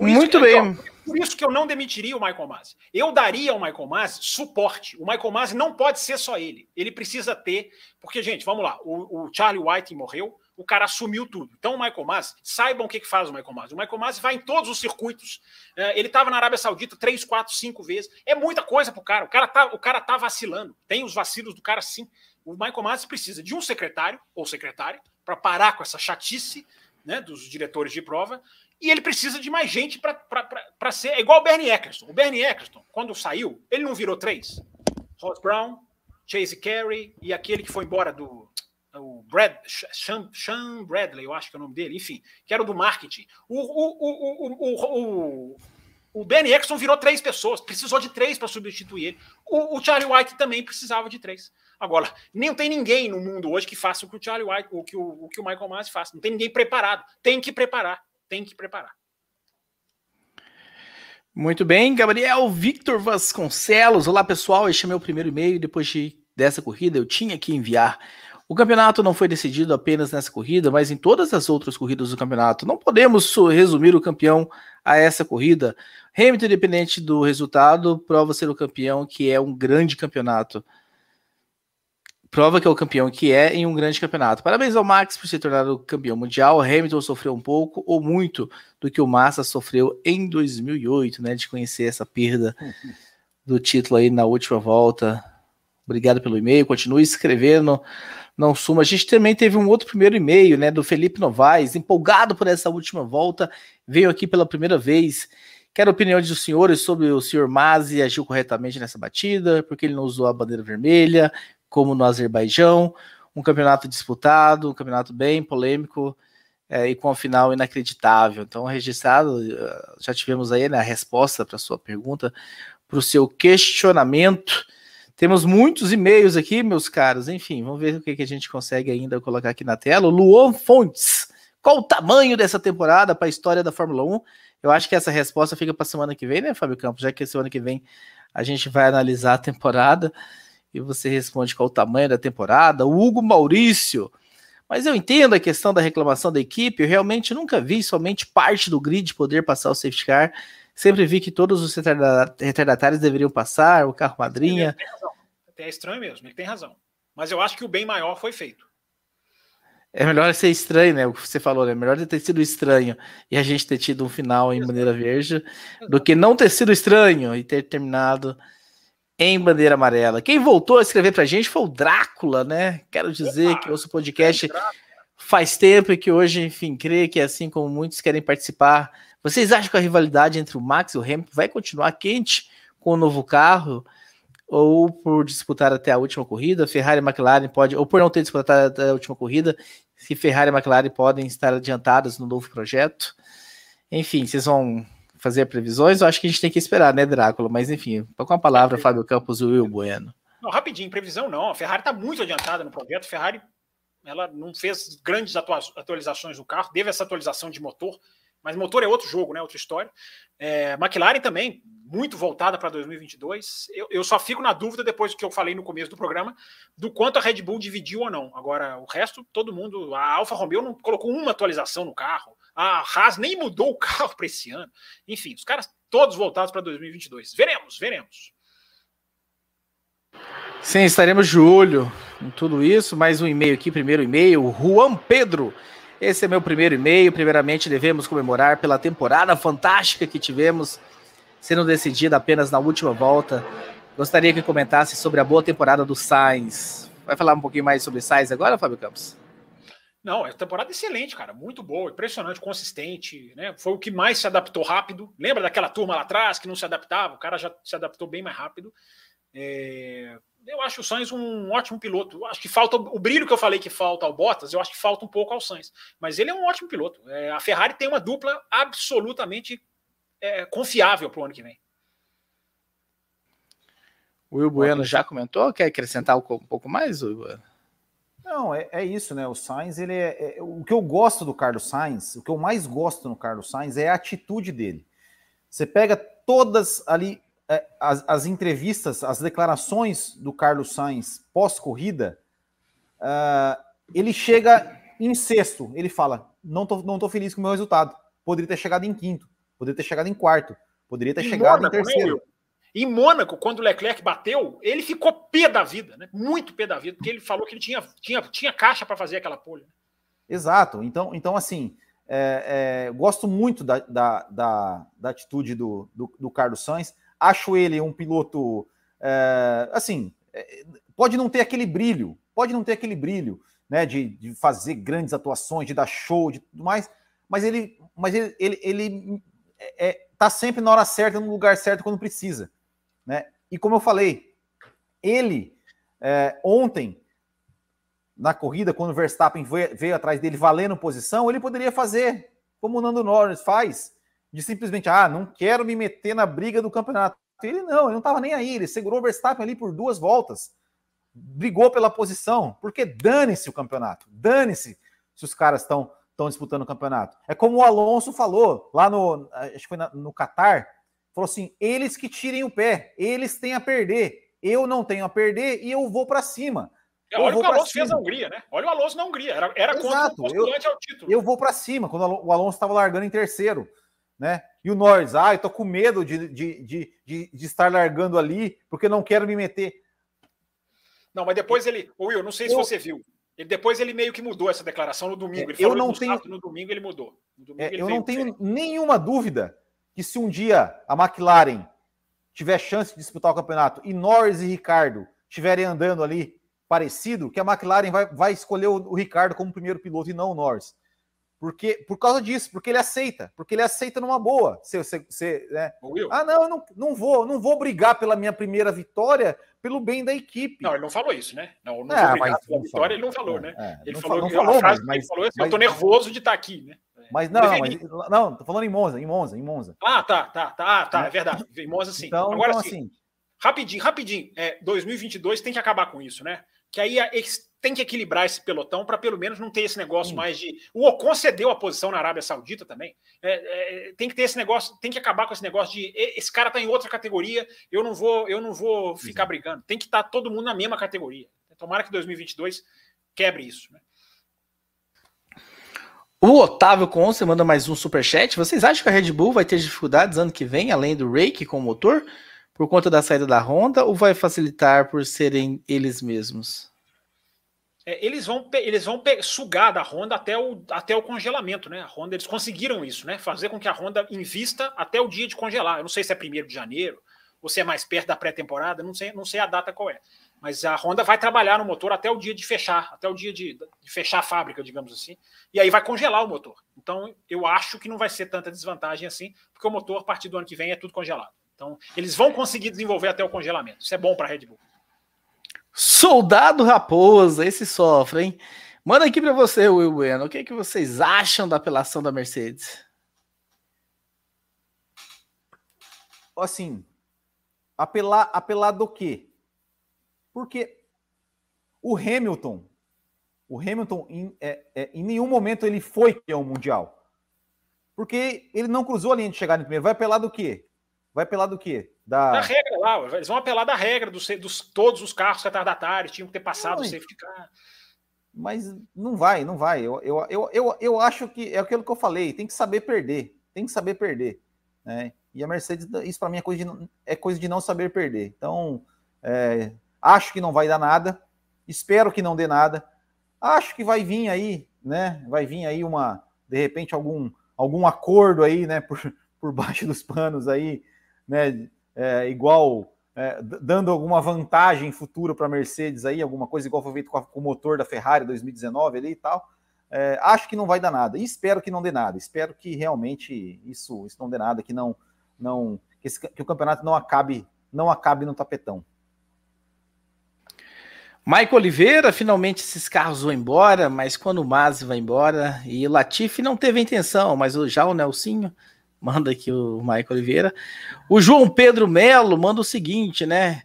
Muito bem. Então, por isso que eu não demitiria o Michael Masi. Eu daria ao Michael Masi suporte. O Michael Masi não pode ser só ele. Ele precisa ter. Porque, gente, vamos lá. O, o Charlie White morreu o cara assumiu tudo. Então o Michael Masi, saibam o que, que faz o Michael Masi. O Michael Masi vai em todos os circuitos. É, ele estava na Arábia Saudita três, quatro, cinco vezes. É muita coisa pro cara. O cara tá, o cara tá vacilando. Tem os vacilos do cara sim. O Michael Masi precisa de um secretário ou secretária para parar com essa chatice né, dos diretores de prova. E ele precisa de mais gente para ser. É igual o Bernie Eccleston. O Bernie Eccleston, quando saiu, ele não virou três. Ross Brown, Chase Carey e aquele que foi embora do, o Brad, Sean, Sean, Bradley, eu acho que é o nome dele, enfim, que era o do marketing. O, o, o, o, o, Benny Eccleston virou três pessoas, precisou de três para substituir ele. O, o, Charlie White também precisava de três. Agora, não tem ninguém no mundo hoje que faça o que o Charlie White, o que o, o, que o Michael Masi faz. Não tem ninguém preparado. Tem que preparar, tem que preparar. Muito bem, Gabriel Victor Vasconcelos. Olá, pessoal. Este é meu primeiro e-mail. Depois de, dessa corrida, eu tinha que enviar o campeonato não foi decidido apenas nessa corrida, mas em todas as outras corridas do campeonato. Não podemos resumir o campeão a essa corrida. Hamilton, independente do resultado, prova ser o campeão, que é um grande campeonato. Prova que é o campeão que é em um grande campeonato. Parabéns ao Max por se tornar o campeão mundial. Hamilton sofreu um pouco ou muito do que o Massa sofreu em 2008, né? De conhecer essa perda do título aí na última volta. Obrigado pelo e-mail. Continue escrevendo não suma. A gente também teve um outro primeiro e-mail, né, do Felipe Novaes, empolgado por essa última volta, veio aqui pela primeira vez. Quero a opinião dos senhores sobre o senhor Mazi agiu corretamente nessa batida, porque ele não usou a bandeira vermelha, como no Azerbaijão. Um campeonato disputado, um campeonato bem polêmico é, e com um final inacreditável. Então, registrado, já tivemos aí né, a resposta para a sua pergunta, para o seu questionamento. Temos muitos e-mails aqui, meus caros. Enfim, vamos ver o que, que a gente consegue ainda colocar aqui na tela. Luan Fontes. Qual o tamanho dessa temporada para a história da Fórmula 1? Eu acho que essa resposta fica para semana que vem, né, Fábio Campos? Já que semana que vem a gente vai analisar a temporada e você responde qual o tamanho da temporada. O Hugo Maurício. Mas eu entendo a questão da reclamação da equipe. Eu realmente nunca vi somente parte do grid poder passar o safety car. Sempre vi que todos os retardatários deveriam passar, o carro madrinha. É estranho mesmo, ele tem razão. Mas eu acho que o bem maior foi feito. É melhor ser estranho, né? O que você falou, né? Melhor ter sido estranho e a gente ter tido um final em bandeira verde do que não ter sido estranho e ter terminado em bandeira amarela. Quem voltou a escrever pra gente foi o Drácula, né? Quero dizer Opa, que o nosso podcast faz tempo e que hoje, enfim, crê que assim como muitos querem participar. Vocês acham que a rivalidade entre o Max e o Hamilton vai continuar quente com o novo carro? ou por disputar até a última corrida. Ferrari e McLaren pode, ou por não ter disputado até a última corrida, se Ferrari e McLaren podem estar adiantados no novo projeto. Enfim, vocês vão fazer previsões? Eu acho que a gente tem que esperar, né, Drácula? Mas enfim, com a palavra, Fábio Campos e Will Bueno. Não, rapidinho, previsão não. A Ferrari está muito adiantada no projeto. A Ferrari ela não fez grandes atualizações no carro, teve essa atualização de motor, mas motor é outro jogo, né? Outra história. É, McLaren também, muito voltada para 2022. Eu, eu só fico na dúvida, depois do que eu falei no começo do programa, do quanto a Red Bull dividiu ou não. Agora, o resto, todo mundo. A Alfa Romeo não colocou uma atualização no carro. A Haas nem mudou o carro para esse ano. Enfim, os caras todos voltados para 2022. Veremos, veremos. Sim, estaremos de olho em tudo isso. Mais um e-mail aqui, primeiro e-mail, Juan Pedro. Esse é meu primeiro e-mail. Primeiramente, devemos comemorar pela temporada fantástica que tivemos, sendo decidida apenas na última volta. Gostaria que comentasse sobre a boa temporada do Sainz. Vai falar um pouquinho mais sobre Sainz agora, Fábio Campos? Não, é temporada excelente, cara. Muito boa, impressionante, consistente. Né? Foi o que mais se adaptou rápido. Lembra daquela turma lá atrás que não se adaptava? O cara já se adaptou bem mais rápido. É, eu acho o Sainz um ótimo piloto. Eu acho que falta o brilho que eu falei que falta ao Bottas, eu acho que falta um pouco ao Sainz. Mas ele é um ótimo piloto. É, a Ferrari tem uma dupla absolutamente é, confiável para o ano que vem. O Will Bueno já comentou? Quer acrescentar um pouco mais, Will Bueno? Não, é, é, isso, né? O Sainz, ele é, é, O que eu gosto do Carlos Sainz, o que eu mais gosto no Carlos Sainz é a atitude dele. Você pega todas ali é, as, as, entrevistas, as declarações do Carlos Sainz pós-corrida, uh, ele chega em sexto. Ele fala: não tô, não tô feliz com o meu resultado. Poderia ter chegado em quinto, poderia ter chegado em quarto, poderia ter em chegado em terceiro. Né, em Mônaco, quando o Leclerc bateu, ele ficou pé da vida, né? Muito pé da vida, porque ele falou que ele tinha, tinha, tinha caixa para fazer aquela pole. Exato. Então, então assim, é, é, gosto muito da, da, da, da atitude do, do, do Carlos Sainz. Acho ele um piloto, é, assim, é, pode não ter aquele brilho, pode não ter aquele brilho, né, de, de fazer grandes atuações, de dar show, de tudo mais, mas ele, mas ele, ele, ele é, é, tá sempre na hora certa, no lugar certo quando precisa, né? E como eu falei, ele é, ontem na corrida, quando o Verstappen veio, veio, atrás dele valendo posição, ele poderia fazer como o Nando Norris faz, de simplesmente, ah, não quero me meter na briga do campeonato. Ele não, ele não estava nem aí, ele segurou o Verstappen ali por duas voltas, brigou pela posição, porque dane-se o campeonato, dane-se se os caras estão estão disputando o campeonato. É como o Alonso falou lá no, acho que foi na, no Qatar, falou assim: eles que tirem o pé, eles têm a perder, eu não tenho a perder e eu vou para cima. É, olha o que o Alonso fez na Hungria, né? Olha o Alonso na Hungria, era, era Exato. contra o eu, ao título. Eu vou para cima, quando o Alonso estava largando em terceiro né? E o Norris, ah, eu tô com medo de, de, de, de, de estar largando ali, porque não quero me meter. Não, mas depois ele, Will, não sei se você viu. Ele, depois ele meio que mudou essa declaração no domingo. É, eu não tenho. No domingo ele mudou. Domingo é, ele eu não tenho nenhuma dúvida que se um dia a McLaren tiver chance de disputar o campeonato e Norris e Ricardo estiverem andando ali parecido, que a McLaren vai, vai escolher o, o Ricardo como primeiro piloto e não o Norris. Porque, por causa disso, porque ele aceita, porque ele aceita numa boa. Se, se, né? Ah, não, eu não, não vou, não vou brigar pela minha primeira vitória pelo bem da equipe. Não, ele não falou isso, né? Não, não é, brigar pela vitória, falou. ele não falou, né? É, ele falou, não falou, mas, ele falou assim, mas, eu tô nervoso de estar tá aqui, né? Mas não, mas, não, tô falando em Monza, em Monza, em Monza. Ah, tá, tá, tá, tá, é verdade. Em Monza sim. Então, Agora então, assim, rapidinho, rapidinho, é, 2022 tem que acabar com isso, né? Que aí tem que equilibrar esse pelotão para pelo menos não ter esse negócio mais de. O Ocon cedeu a posição na Arábia Saudita também. É, é, tem que ter esse negócio, tem que acabar com esse negócio de esse cara está em outra categoria, eu não vou, eu não vou ficar brigando. Tem que estar tá todo mundo na mesma categoria. Tomara que 2022 quebre isso. Né? O Otávio Conce manda mais um superchat. Vocês acham que a Red Bull vai ter dificuldades ano que vem, além do Rake com o motor, por conta da saída da Honda, ou vai facilitar por serem eles mesmos? é, eles vão, eles vão sugar da Honda até o, até o congelamento, né? A Honda, eles conseguiram isso, né? Fazer com que a Honda invista até o dia de congelar. Eu não sei se é primeiro de janeiro, ou se é mais perto da pré-temporada, não sei, não sei a data qual é. Mas a Honda vai trabalhar no motor até o dia de fechar, até o dia de, de fechar a fábrica, digamos assim. E aí vai congelar o motor. Então, eu acho que não vai ser tanta desvantagem assim, porque o motor, a partir do ano que vem, é tudo congelado. Então, eles vão conseguir desenvolver até o congelamento. Isso é bom para a Red Bull. Soldado Raposa, esse sofre, hein? Manda aqui para você, Will Bueno. O que, é que vocês acham da apelação da Mercedes? Assim, apelar, apelar do quê? Porque o Hamilton, o Hamilton em, é, é, em nenhum momento ele foi campeão mundial. Porque ele não cruzou a linha de chegada em primeiro. Vai apelar do quê? Vai apelar do quê? Da... da regra lá. Eles vão apelar da regra dos, dos todos os carros retardatários tinham que ter passado não, o safety car. Mas não vai, não vai. Eu, eu, eu, eu, eu acho que é aquilo que eu falei. Tem que saber perder. Tem que saber perder. Né? E a Mercedes, isso para mim é coisa, de, é coisa de não saber perder. Então, é, acho que não vai dar nada. Espero que não dê nada. Acho que vai vir aí, né? Vai vir aí uma, de repente, algum, algum acordo aí, né? Por, por baixo dos panos aí, né? É, igual é, dando alguma vantagem futura para a Mercedes aí, alguma coisa igual foi feito com, a, com, o motor da Ferrari 2019 ali e tal. É, acho que não vai dar nada. E espero que não dê nada. Espero que realmente isso, isso não dê nada, que não, não que, esse, que o campeonato não acabe, não acabe no tapetão. Michael Oliveira, finalmente esses carros vão embora, mas quando o Mazzi vai embora, e Latifi não teve intenção, mas já o Nelsinho manda aqui o Michael Oliveira. O João Pedro Melo manda o seguinte, né?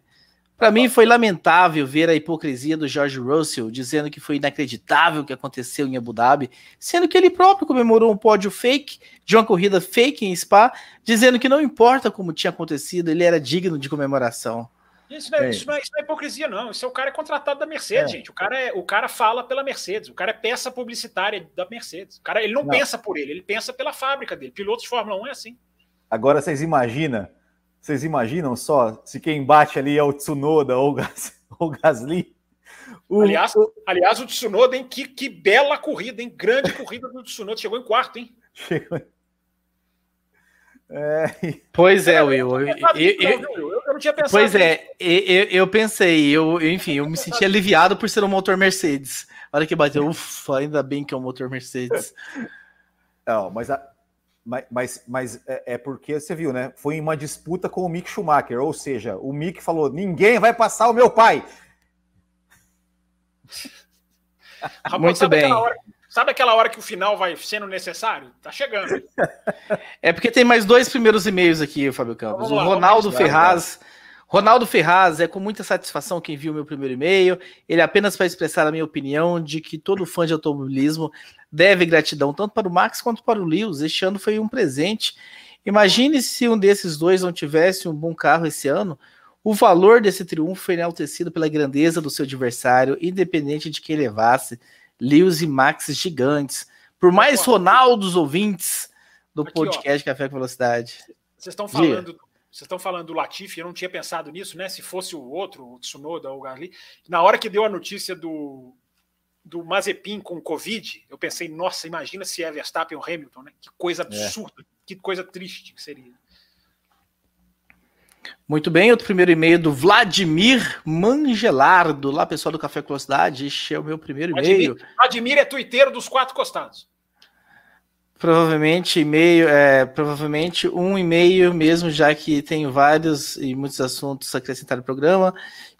Para mim foi lamentável ver a hipocrisia do George Russell dizendo que foi inacreditável o que aconteceu em Abu Dhabi, sendo que ele próprio comemorou um pódio fake de uma corrida fake em Spa, dizendo que não importa como tinha acontecido, ele era digno de comemoração. Isso não, é, isso, não é, isso não é hipocrisia, não. Isso é o cara é contratado da Mercedes, é. gente. O cara, é, o cara fala pela Mercedes. O cara é peça publicitária da Mercedes. O cara ele não, não, pensa por ele, ele pensa pela fábrica dele. Piloto de Fórmula 1 é assim. Agora vocês imaginam, vocês imaginam só se quem bate ali é o Tsunoda ou o Gasly? O, aliás, o... aliás, o Tsunoda, hein? Que, que bela corrida, hein? Grande corrida do Tsunoda. Chegou em quarto, hein? Chegou. É... Pois é, Will. Eu, eu, eu, eu, não tinha pensado. Pois é, eu, pensei, eu, enfim, eu me senti aliviado por ser um motor Mercedes. A hora que bateu, ufa, ainda bem que é um motor Mercedes. Não, mas, a, mas, mas, mas é, é, porque você viu, né? Foi em uma disputa com o Mick Schumacher, ou seja, o Mick falou: ninguém vai passar o meu pai. Muito bem. Hora, Sabe aquela hora que o final vai sendo necessário? Tá chegando. É porque tem mais dois primeiros e-mails aqui, Fábio Campos. Lá, o Ronaldo Ferraz. Ronaldo Ferraz, é com muita satisfação que enviou meu primeiro e-mail. Ele apenas para expressar a minha opinião de que todo fã de automobilismo deve gratidão tanto para o Max quanto para o Lewis. Este ano foi um presente. Imagine se um desses dois não tivesse um bom carro esse ano. O valor desse triunfo foi enaltecido pela grandeza do seu adversário, independente de quem levasse. Lewis e Max gigantes. Por mais Ronaldos ouvintes do Aqui, podcast ó, Café com Velocidade. Vocês estão falando, vocês estão falando do Latifi, eu não tinha pensado nisso, né? Se fosse o outro, o Tsunoda ou o Gasly, na hora que deu a notícia do do Mazepin com Covid, eu pensei, nossa, imagina se é Verstappen ou Hamilton, né? Que coisa é. absurda, é. que coisa triste que seria. Muito bem, outro primeiro e-mail do Vladimir Mangelardo, lá pessoal do Café Velocidade, este é o meu primeiro e-mail. Vladimir é tuiteiro dos quatro costados. Provavelmente e-mail, é, provavelmente um e-mail mesmo, já que tem vários e muitos assuntos a acrescentar no programa.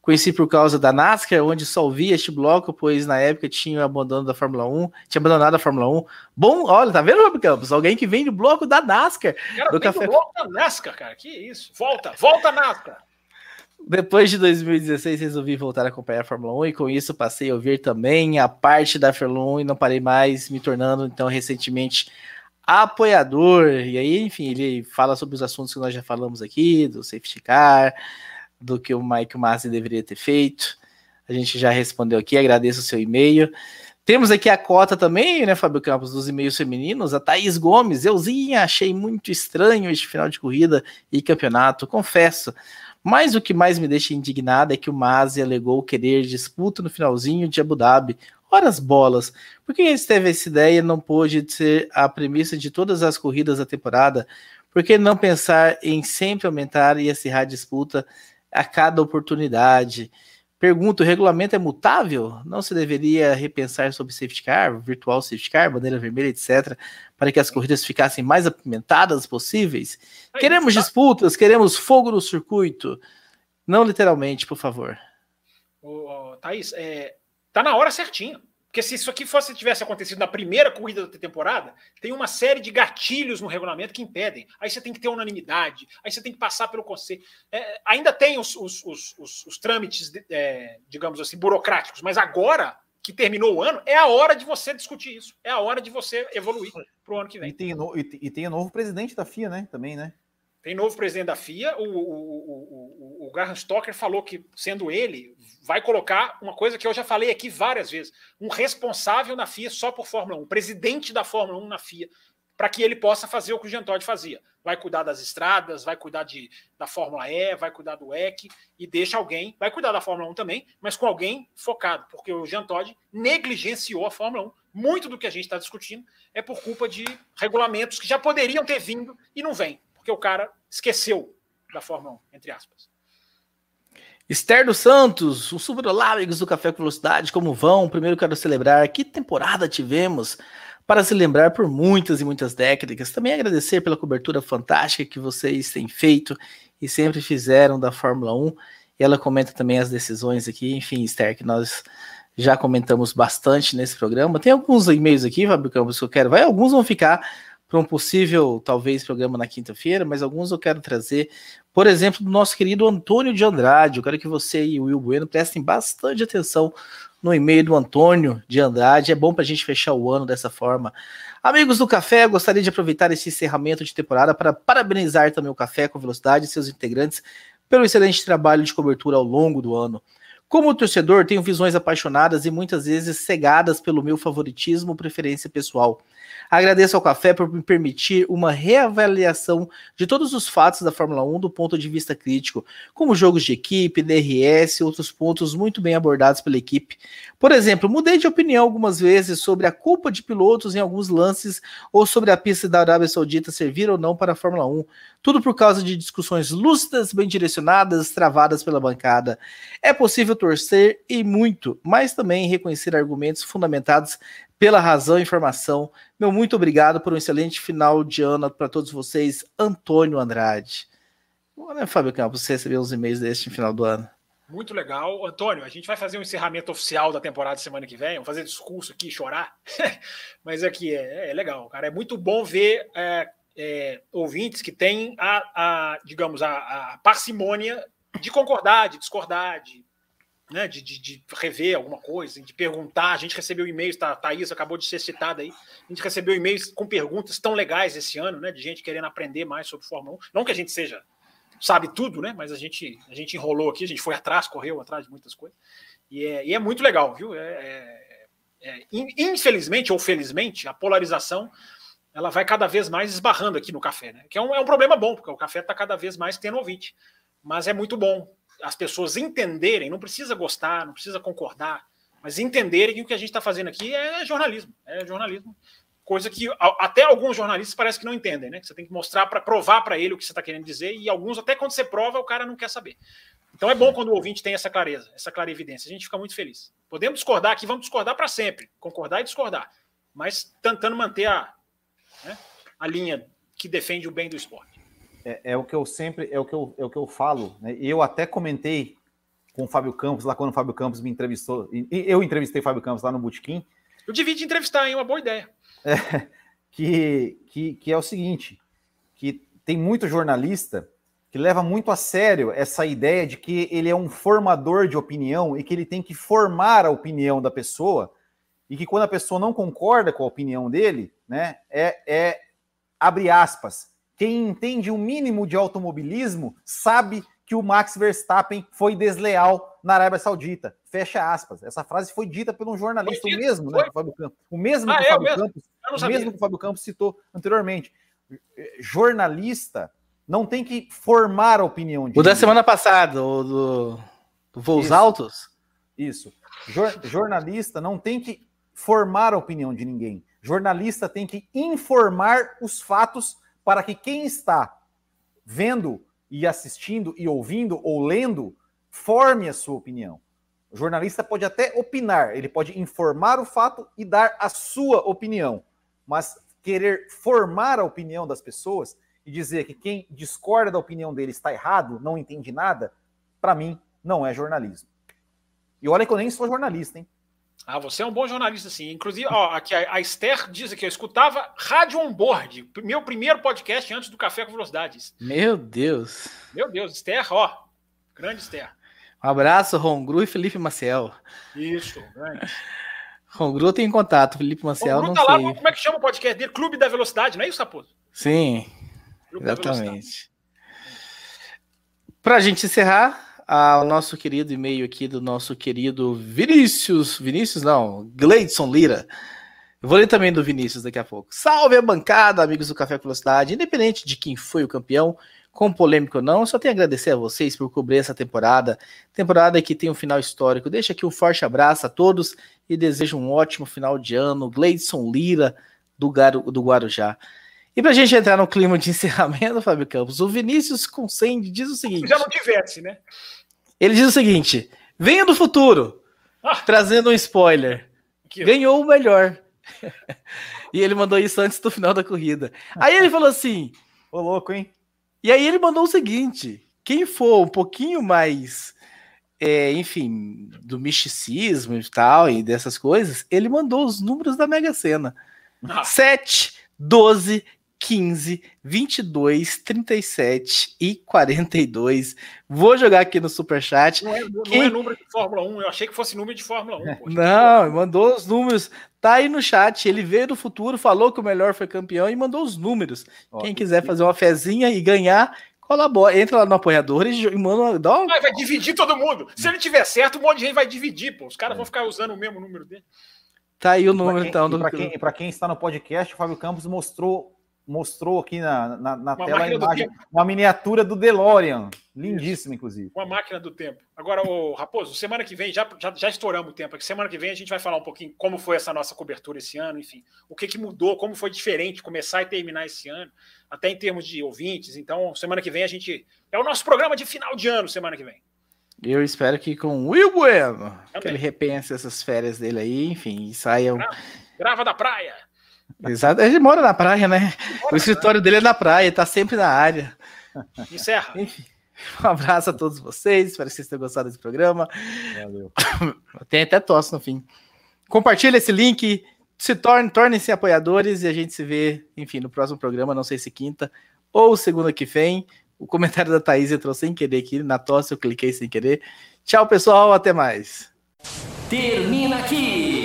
Conheci por causa da NASCAR, onde só ouvia este bloco, pois na época tinha abandonado da Fórmula 1, tinha abandonado a Fórmula 1. Bom, olha, tá vendo, Rob Campos? Alguém que vem do bloco da NASCAR. Cara, do café... do bloco da NASCAR, cara, que isso. Volta, volta NASCAR. Depois de 2016, resolvi voltar a acompanhar a Fórmula 1 e com isso passei a ouvir também a parte da Fórmula 1 e não parei mais, me tornando então recentemente apoiador. E aí, enfim, ele fala sobre os assuntos que nós já falamos aqui, do safety car, do que o Mike Massi deveria ter feito. A gente já respondeu aqui, agradeço o seu e-mail. Temos aqui a cota também, né, Fábio Campos, dos e-mails femininos. A Thaís Gomes, euzinha, achei muito estranho este final de corrida e campeonato, confesso. Mas o que mais me deixa indignado é que o Masi alegou querer disputa no finalzinho de Abu Dhabi. Ora as bolas, por que ele teve essa ideia não pôde ser a premissa de todas as corridas da temporada? Por que não pensar em sempre aumentar e acirrar a disputa a cada oportunidade. Pergunta: o regulamento é mutável? Não se deveria repensar sobre safety car, virtual safety car, bandeira vermelha, etc., para que as corridas ficassem mais apimentadas possíveis? Queremos disputas, queremos fogo no circuito. Não literalmente, por favor. Ô, Thaís, é, tá na hora certinho. Porque se isso aqui fosse tivesse acontecido na primeira corrida da temporada, tem uma série de gatilhos no regulamento que impedem. Aí você tem que ter unanimidade, aí você tem que passar pelo conselho. É, ainda tem os, os, os, os trâmites, é, digamos assim, burocráticos, mas agora que terminou o ano, é a hora de você discutir isso. É a hora de você evoluir para o ano que vem. E tem, e, e tem o novo presidente da FIA, né? Também, né? Tem novo presidente da FIA, o, o, o, o, Graham Stoker falou que, sendo ele, vai colocar uma coisa que eu já falei aqui várias vezes: um responsável na FIA só por Fórmula 1, presidente da Fórmula 1 na FIA, para que ele possa fazer o que o Jean fazia. Vai cuidar das estradas, vai cuidar de, da Fórmula E, vai cuidar do EC e deixa alguém, vai cuidar da Fórmula 1 também, mas com alguém focado, porque o Jean Todt negligenciou a Fórmula 1. Muito do que a gente está discutindo é por culpa de regulamentos que já poderiam ter vindo e não vêm porque o cara esqueceu da Fórmula 1, entre aspas. Esther dos Santos, um super olá, amigos do Café com Velocidade, como vão? Primeiro quero celebrar que temporada tivemos para se lembrar por muitas e muitas décadas. Também agradecer pela cobertura fantástica que vocês têm feito e sempre fizeram da Fórmula 1. E ela comenta também as decisões aqui, enfim, Esther, que nós já comentamos bastante nesse programa. Tem alguns e-mails aqui, Fábio Campos, que eu quero. Vai, alguns vão ficar para um possível, talvez, programa na quinta-feira, mas alguns eu quero trazer, por exemplo, do nosso querido Antônio de Andrade. Eu quero que você e o Will Bueno prestem bastante atenção no e-mail do Antônio de Andrade. É bom para a gente fechar o ano dessa forma. Amigos do Café, gostaria de aproveitar esse encerramento de temporada para parabenizar também o Café com Velocidade e seus integrantes pelo excelente trabalho de cobertura ao longo do ano. Como torcedor, tenho visões apaixonadas e muitas vezes cegadas pelo meu favoritismo ou preferência pessoal. Agradeço ao Café por me permitir uma reavaliação de todos os fatos da Fórmula 1 do ponto de vista crítico, como jogos de equipe, DRS e outros pontos muito bem abordados pela equipe. Por exemplo, mudei de opinião algumas vezes sobre a culpa de pilotos em alguns lances ou sobre a pista da Arábia Saudita servir ou não para a Fórmula 1. Tudo por causa de discussões lúcidas, bem direcionadas, travadas pela bancada. É possível torcer e muito, mas também reconhecer argumentos fundamentados pela razão e informação. Meu muito obrigado por um excelente final de ano para todos vocês, Antônio Andrade. Bom, né, Fábio Campos, você recebeu os e-mails deste final do ano. Muito legal. Antônio, a gente vai fazer um encerramento oficial da temporada semana que vem, vamos fazer discurso aqui, chorar. Mas aqui é, é, legal, cara. É muito bom ver é, é, ouvintes que têm a, a digamos, a, a parcimônia de concordar, de discordar, de né, de, de, de, rever alguma coisa, de perguntar. A gente recebeu e-mails, tá, Thaís acabou de ser citada aí. A gente recebeu e-mails com perguntas tão legais esse ano, né? De gente querendo aprender mais sobre Fórmula 1. Não que a gente seja, sabe tudo, né? Mas a gente, a gente enrolou aqui, a gente foi atrás, correu atrás de muitas coisas. E é, e é muito legal, viu? É, é, é, infelizmente ou felizmente, a polarização ela vai cada vez mais esbarrando aqui no café, né? Que é um, é um problema bom, porque o café está cada vez mais tendo ouvinte. Mas é muito bom as pessoas entenderem, não precisa gostar, não precisa concordar, mas entenderem que o que a gente está fazendo aqui é jornalismo, é jornalismo, coisa que até alguns jornalistas parece que não entendem, né? Você tem que mostrar para provar para ele o que você está querendo dizer e alguns até quando você prova o cara não quer saber. Então é bom quando o ouvinte tem essa clareza, essa clarividência. A gente fica muito feliz. Podemos discordar aqui, vamos discordar para sempre, concordar e discordar, mas tentando manter a, né, a linha que defende o bem do esporte é, é, o que eu sempre, é o que eu, é o que eu falo, né? Eu até comentei com o Fábio Campos, lá quando o Fábio Campos me entrevistou, e eu entrevistei o Fábio Campos lá no Botequim. Eu devia te entrevistar, hein? Uma boa ideia. É, que, que, que é o seguinte, que tem muito jornalista que leva muito a sério essa ideia de que ele é um formador de opinião e que ele tem que formar a opinião da pessoa e que quando a pessoa não concorda com a opinião dele, né, é, é abre aspas, quem entende o mínimo de automobilismo sabe que o Max Verstappen foi desleal na Arábia Saudita. Fecha aspas. Essa frase foi dita por um jornalista, o mesmo, né, Fábio Campos. O mesmo ah, que o Fábio mesmo? Campos, o mesmo que o Fábio Campos citou anteriormente. Jornalista não tem que formar a opinião de. O da semana passada, o do, do Voos Isso. Altos? Isso. Jor, jornalista não tem que formar a opinião de ninguém. Jornalista tem que informar os fatos para que quem está vendo e assistindo e ouvindo ou lendo forme a sua opinião. O jornalista pode até opinar, ele pode informar o fato e dar a sua opinião, mas querer formar a opinião das pessoas e dizer que quem discorda da opinião dele está errado, não entende nada, para mim não é jornalismo. E olha que eu nem sou jornalista, hein? Ah, você é um bom jornalista, sim. Inclusive, ó, aqui a, Esther diz que eu escutava Rádio On Board, meu primeiro podcast antes do Café com Velocidades. Meu Deus. Meu Deus, Esther, ó, grande Esther. Um abraço, Rongru e Felipe Maciel. Isso, grande. Rongru tem contato, Felipe Maciel não tá sei. Lá, como é que chama o podcast dele? Clube da Velocidade, não é isso, Raposo? Sim, Clube exatamente. Para a gente encerrar, o nosso querido e-mail aqui do nosso querido Vinícius, Vinícius não, Gleidson Lira. Vou ler também do Vinícius daqui a pouco. Salve a bancada, amigos do Café Velocidade. Independente de quem foi o campeão, com polêmico ou não, só tenho a agradecer a vocês por cobrir essa temporada. Temporada que tem um final histórico. Deixa aqui um forte abraço a todos e desejo um ótimo final de ano. Gleidson Lira, do, Garu, do Guarujá. E pra gente entrar no clima de encerramento, Fábio Campos, o Vinícius Consende diz o seguinte. Já não tivesse, né? Ele diz o seguinte: venha do futuro, ah. trazendo um spoiler. Que... Ganhou o melhor. e ele mandou isso antes do final da corrida. Aí ele falou assim: Ô, louco, hein? E aí ele mandou o seguinte: quem for um pouquinho mais, é, enfim, do misticismo e tal, e dessas coisas, ele mandou os números da Mega Sena: ah. 7, 12, 15, 22, 37 e 42. Vou jogar aqui no superchat. Não é, não Quem... é número de Fórmula 1, eu achei que fosse número de Fórmula 1. Poxa. Não, mandou os números. Tá aí no chat. Ele veio do futuro, falou que o melhor foi campeão e mandou os números. Ó, Quem quiser fazer uma fezinha e ganhar, colabora. Entra lá no apoiador e manda. Dá um... vai dividir todo mundo. Se ele tiver certo, um monte de gente vai dividir, pô. Os caras é. vão ficar usando o mesmo número dele. Tá aí o número, quem, então. Para quem, quem está no podcast, o Fábio Campos mostrou mostrou aqui na, na, na tela a imagem, uma miniatura do DeLorean. Lindíssima, inclusive. Uma máquina do tempo. Agora, o Raposo, semana que vem, já, já, já estouramos o tempo aqui. Semana que vem a gente vai falar um pouquinho como foi essa nossa cobertura esse ano, enfim, o que, que mudou, como foi diferente começar e terminar esse ano, até em termos de ouvintes. Então, semana que vem a gente. É o nosso programa de final de ano, semana que vem. Eu espero que com o Will Bueno, Também. que ele repense essas férias dele aí, enfim, e saia. Grava, grava da praia. Exato, ele mora na praia, né? o escritório dele é na praia, tá sempre na área. Encerra. Enfim, um abraço a todos vocês, espero que vocês tenham gostado desse programa. Valeu. Tem até tosse no fim. Compartilhe esse link, se torne, tornem-se apoiadores e a gente se vê, enfim, no próximo programa, não sei se quinta ou segunda que vem. O comentário da Thaís entrou sem querer aqui, na tosse eu cliquei sem querer. Tchau, pessoal, até mais. Termina aqui